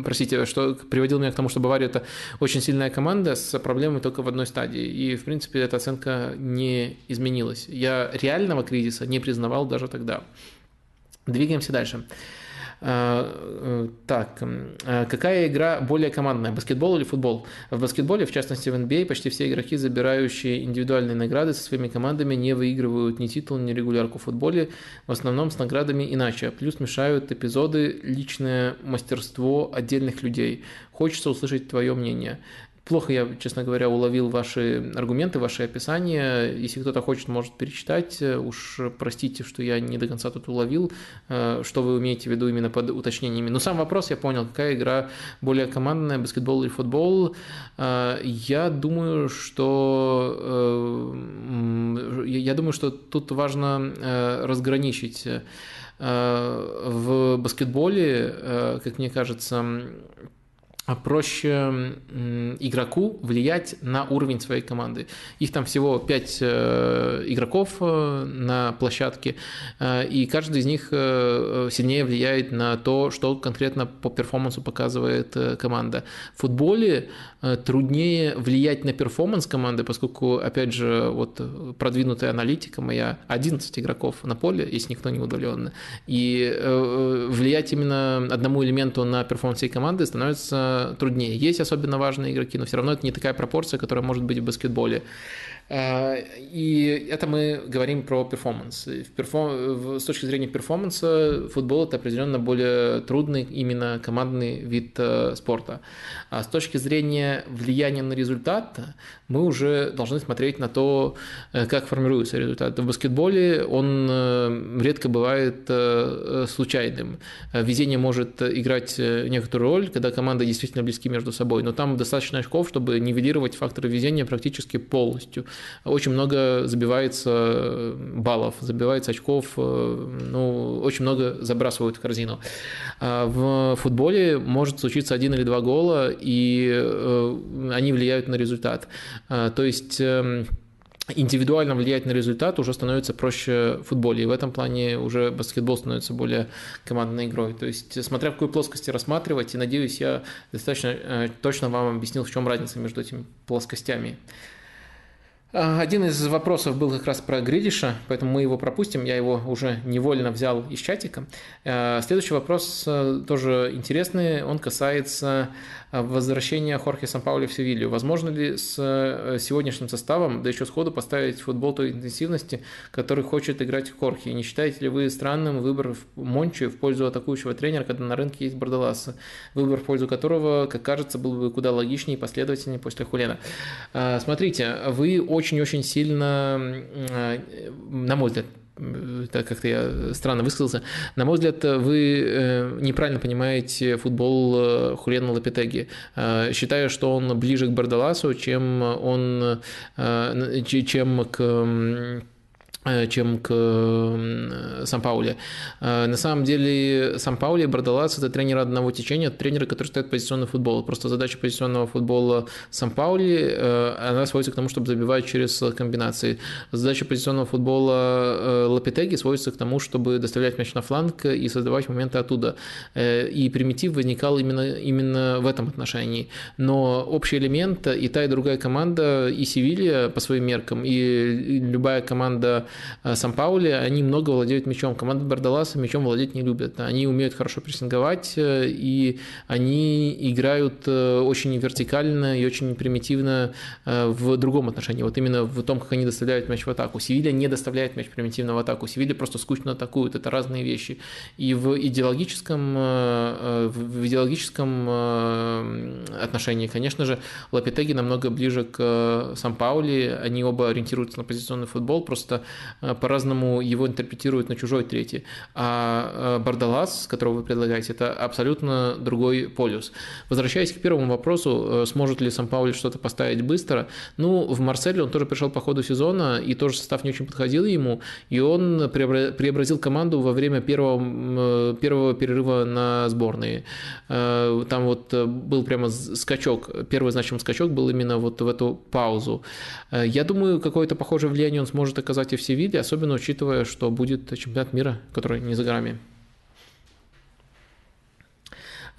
простите, что приводило меня к тому, что Бавария – это очень сильная команда с проблемой только в одной стадии. И, в принципе, эта оценка не изменилась. Я реального кризиса не признавал даже тогда. Двигаемся дальше. А, э, так, а какая игра более командная, баскетбол или футбол? В баскетболе, в частности в NBA, а, почти все игроки, забирающие индивидуальные награды со своими командами, не выигрывают ни титул, ни регулярку в футболе, в основном с наградами иначе. Плюс мешают эпизоды, личное мастерство отдельных людей. Хочется услышать твое мнение. Плохо я, честно говоря, уловил ваши аргументы, ваши описания. Если кто-то хочет, может перечитать. Уж простите, что я не до конца тут уловил, э, что вы имеете в виду именно под уточнениями. Но сам вопрос я понял, какая игра более командная, баскетбол или футбол. Э, я думаю, что э, я думаю, что тут важно разграничить в баскетболе, как мне кажется, а проще игроку влиять на уровень своей команды. Их там всего 5 э, игроков э, на площадке, э, и каждый из них сильнее влияет на то, что конкретно по перформансу показывает команда. В футболе труднее влиять на перформанс команды, поскольку, опять же, вот продвинутая аналитика моя, 11 игроков на поле, если никто не удален, и влиять именно одному элементу на перформанс всей команды становится труднее. Есть особенно важные игроки, но все равно это не такая пропорция, которая может быть в баскетболе. А, и это мы говорим про перформанс. С точки зрения перформанса футбол это определенно более трудный именно командный вид э, спорта. А с точки зрения влияния на результат мы уже должны смотреть на то, э, как формируется результат. В баскетболе он э, редко бывает случайным. Везение может играть некоторую роль, когда команды действительно близки между собой, но там достаточно очков, чтобы нивелировать факторы везения практически полностью. Очень много забивается баллов, забивается очков, ну, очень много забрасывают в корзину. А в футболе может случиться один или два гола, и они влияют на результат. То есть эм, индивидуально влиять на результат уже становится проще в футболе. И в этом плане уже баскетбол становится более командной игрой. То есть, смотря в какой плоскости рассматривать, и надеюсь, я достаточно э, точно вам объяснил, в чем разница между этими плоскостями. А, один из вопросов был как раз про Гридиша, поэтому мы его пропустим, я его уже невольно взял из чатика. А, следующий вопрос э, тоже интересный, он касается а, возвращения Хорхе Сан-Паули в Севилью. Возможно ли с э, сегодняшним составом, да еще сходу, поставить футбол той интенсивности, который хочет играть Хорхе? Не считаете ли вы странным выбор Мончи в пользу атакующего тренера, когда на рынке есть Бардаласа, выбор в пользу которого, как кажется, был бы куда логичнее и последовательнее после Хулена? А, смотрите, вы очень-очень сильно, на мой взгляд, так как-то я странно высказался. На мой взгляд, вы э, неправильно понимаете футбол э, Хулена Лапитеги. Э, считаю, что он ближе к Бардаласу, чем он, чем к Э, чем к Сан-Пауле. Э, на самом деле Сан-Паули и Бардалас – это тренеры одного течения, тренеры, которые ставят позиционный футбол. Просто задача позиционного футбола Сан-Паули, э, она сводится к тому, чтобы забивать через комбинации. Задача позиционного футбола Лапитеги сводится к тому, чтобы доставлять мяч на фланг и создавать моменты оттуда. И примитив возникал именно, именно в этом отношении. Но общий элемент и та, и другая команда, и Севилья по своим меркам, и любая команда Э, Сан-Паули, они много владеют мячом. Команда Бардаласа мячом владеть не любят. Они умеют хорошо прессинговать, э, и они играют э, очень вертикально и очень примитивно в другом отношении. Вот именно в том, как они доставляют мяч в атаку. Севилья не доставляет мяч примитивно в атаку. Севилья просто скучно атакует. Это разные вещи. И в идеологическом, в идеологическом отношении, конечно же, Лапитеги намного ближе к Сан-Паули. Они оба ориентируются на позиционный футбол. Просто Э, по-разному его интерпретируют на чужой трети. А э, Бардалас, которого вы предлагаете, это абсолютно другой полюс. Возвращаясь к первому вопросу, э, сможет ли Сан-Паули что-то поставить быстро? Ну, в Марселе он тоже пришел по ходу сезона, и тоже состав не очень подходил ему, и он преобразил команду во время первого, первого перерыва на сборные. Там вот был прямо скачок, первый значимый скачок был именно вот в эту паузу. Я думаю, какое-то похожее влияние он сможет оказать и в Севилье, особенно учитывая, что будет чемпионат мира, который не за горами.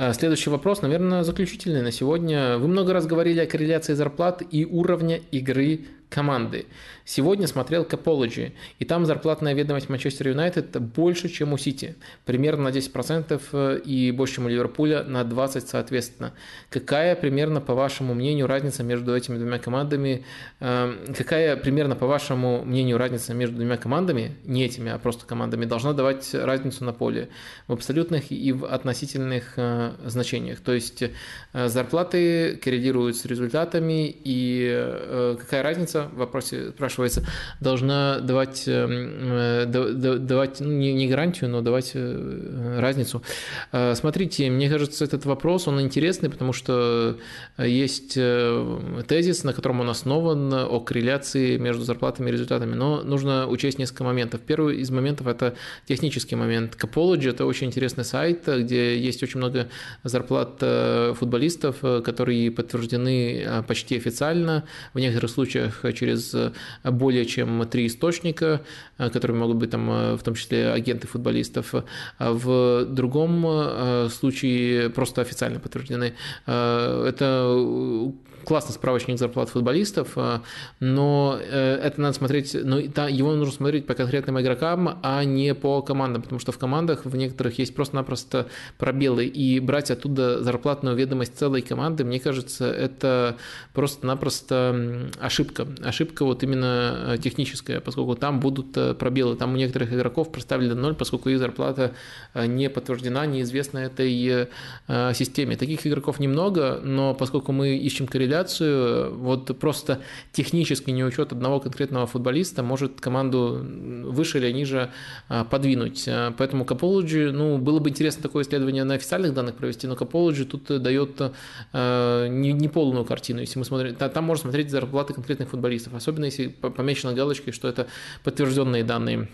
А, следующий вопрос, наверное, заключительный на сегодня. Вы много раз говорили о корреляции зарплат и уровня игры команды. Сегодня смотрел Capology, и там зарплатная ведомость Манчестер Юнайтед больше, чем у Сити. Примерно на 10% э, и больше, чем у Ливерпуля, на 20% соответственно. Какая примерно, по вашему мнению, разница между этими двумя командами? Эм, какая примерно, по вашему мнению, разница между двумя командами, не этими, а просто командами, должна давать разницу на поле в абсолютных и в относительных э, значениях? То есть э, зарплаты коррелируют с результатами, и какая разница в вопросе спрашивается, должна давать, э, давать ну, не, не гарантию, но давать э, разницу. Э, смотрите, мне кажется, этот вопрос, он интересный, потому что есть тезис, на котором он основан, о корреляции между зарплатами и результатами, но нужно учесть несколько моментов. Первый из моментов – это технический момент. Capology – это очень интересный сайт, где есть очень много зарплат футболистов, которые подтверждены почти официально, в некоторых случаях через э, более чем три источника, э, которые могут быть там э, в том числе агенты футболистов. А в другом случае просто официально подтверждены. Это классный справочник зарплат футболистов, э, но э, это надо смотреть, но его нужно смотреть по конкретным игрокам, а не по командам, потому что в командах в некоторых есть просто-напросто пробелы, и брать оттуда зарплатную ведомость целой команды, мне кажется, это просто-напросто ошибка. Ошибка вот именно э, техническая, поскольку там будут пробелы, там у некоторых игроков проставили ноль, поскольку их зарплата не подтверждена, неизвестна этой системе. Таких игроков немного, но поскольку мы ищем корреляцию, корреляцию, вот просто технический неучет одного конкретного футболиста может команду выше или ниже а, подвинуть. А, поэтому Capology, ну, было бы интересно такое исследование на официальных данных провести, но Capology тут дает а, не, не полную картину. Если мы смотрим, там можно смотреть зарплаты конкретных футболистов, особенно если помечено галочкой, что это подтвержденные данные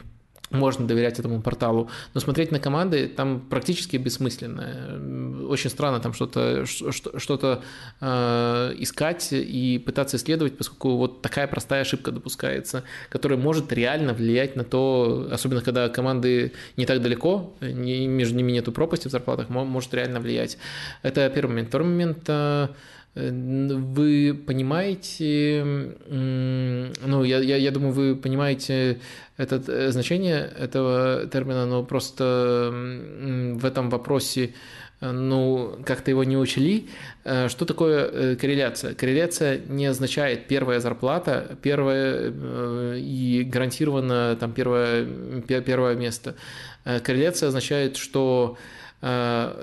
можно доверять этому порталу, но смотреть на команды там практически бессмысленно. Очень странно там что-то что-то э, искать и пытаться исследовать, поскольку вот такая простая ошибка допускается, которая может реально влиять на то, особенно когда команды не так далеко, не, между ними нету пропасти в зарплатах, может реально влиять. Это первый момент. Второй момент э, вы понимаете, ну, я, я, я думаю, вы понимаете это э, значение этого термина, но просто в этом вопросе э, ну, как-то его не учли. Э, что такое корреляция? Корреляция не означает первая зарплата, первое и гарантированно там первое, первое место. Корреляция означает, что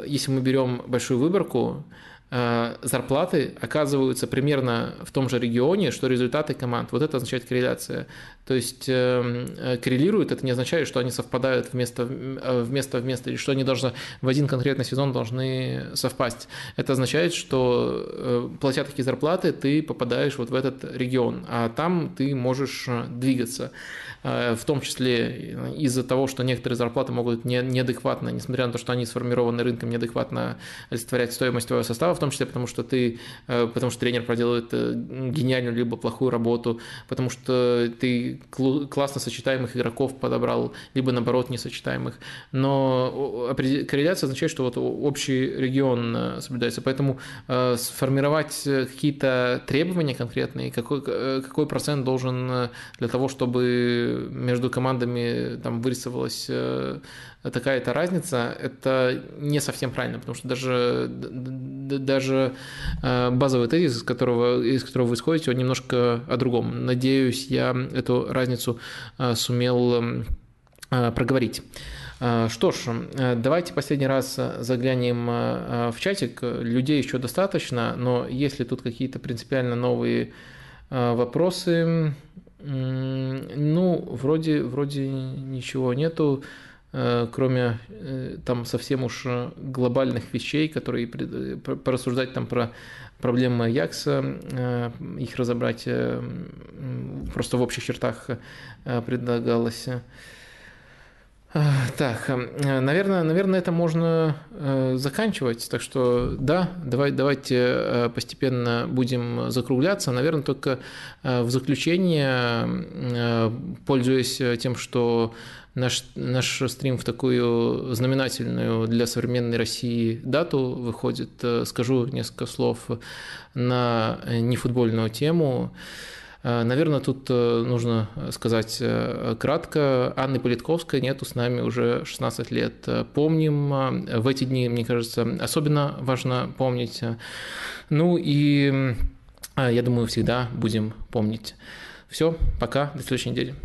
если мы берем большую выборку, Э, зарплаты оказываются примерно в том же регионе, что результаты команд. Вот это означает корреляция. То есть эм, э, коррелируют, это не означает, что они совпадают вместо, э, вместо в место, или что они должны в один конкретный сезон должны совпасть. Это означает, что платя такие зарплаты, ты попадаешь вот в этот регион, а там ты можешь двигаться. Э, в том числе из-за того, что некоторые зарплаты могут не, неадекватно, несмотря на то, что они сформированы рынком, неадекватно олицетворять стоимость твоего состава, в том числе потому, что ты, э, потому что тренер проделывает э, гениальную либо плохую работу, потому что ты классно сочетаемых игроков подобрал, либо наоборот несочетаемых. Но корреляция означает, что вот общий регион соблюдается. Поэтому сформировать какие-то требования конкретные, какой, какой процент должен для того, чтобы между командами там вырисовалась э, такая-то разница, это не совсем правильно, потому что даже, даже э, базовый тезис, из которого, из которого вы исходите, он немножко о другом. Надеюсь, я эту разницу э, сумел проговорить. Что ж, давайте последний раз заглянем в чатик. Людей еще достаточно, но если тут какие-то принципиально новые вопросы, ну, вроде, вроде ничего нету, э, кроме э, там совсем уж глобальных вещей, которые порассуждать там про проблемы Якса, э, их разобрать просто в общих чертах предлагалось. Так, наверное, наверное, это можно заканчивать. Так что да, давай, давайте постепенно будем закругляться. Наверное, только в заключение, пользуясь тем, что наш, наш стрим в такую знаменательную для современной России дату выходит, скажу несколько слов на нефутбольную тему. Э, Наверное, тут э, нужно э, сказать кратко. Анны Политковской нету с нами уже 16 лет. Помним в эти дни, мне кажется, особенно важно помнить. Ну и я думаю, всегда будем помнить. Все, пока, до следующей недели.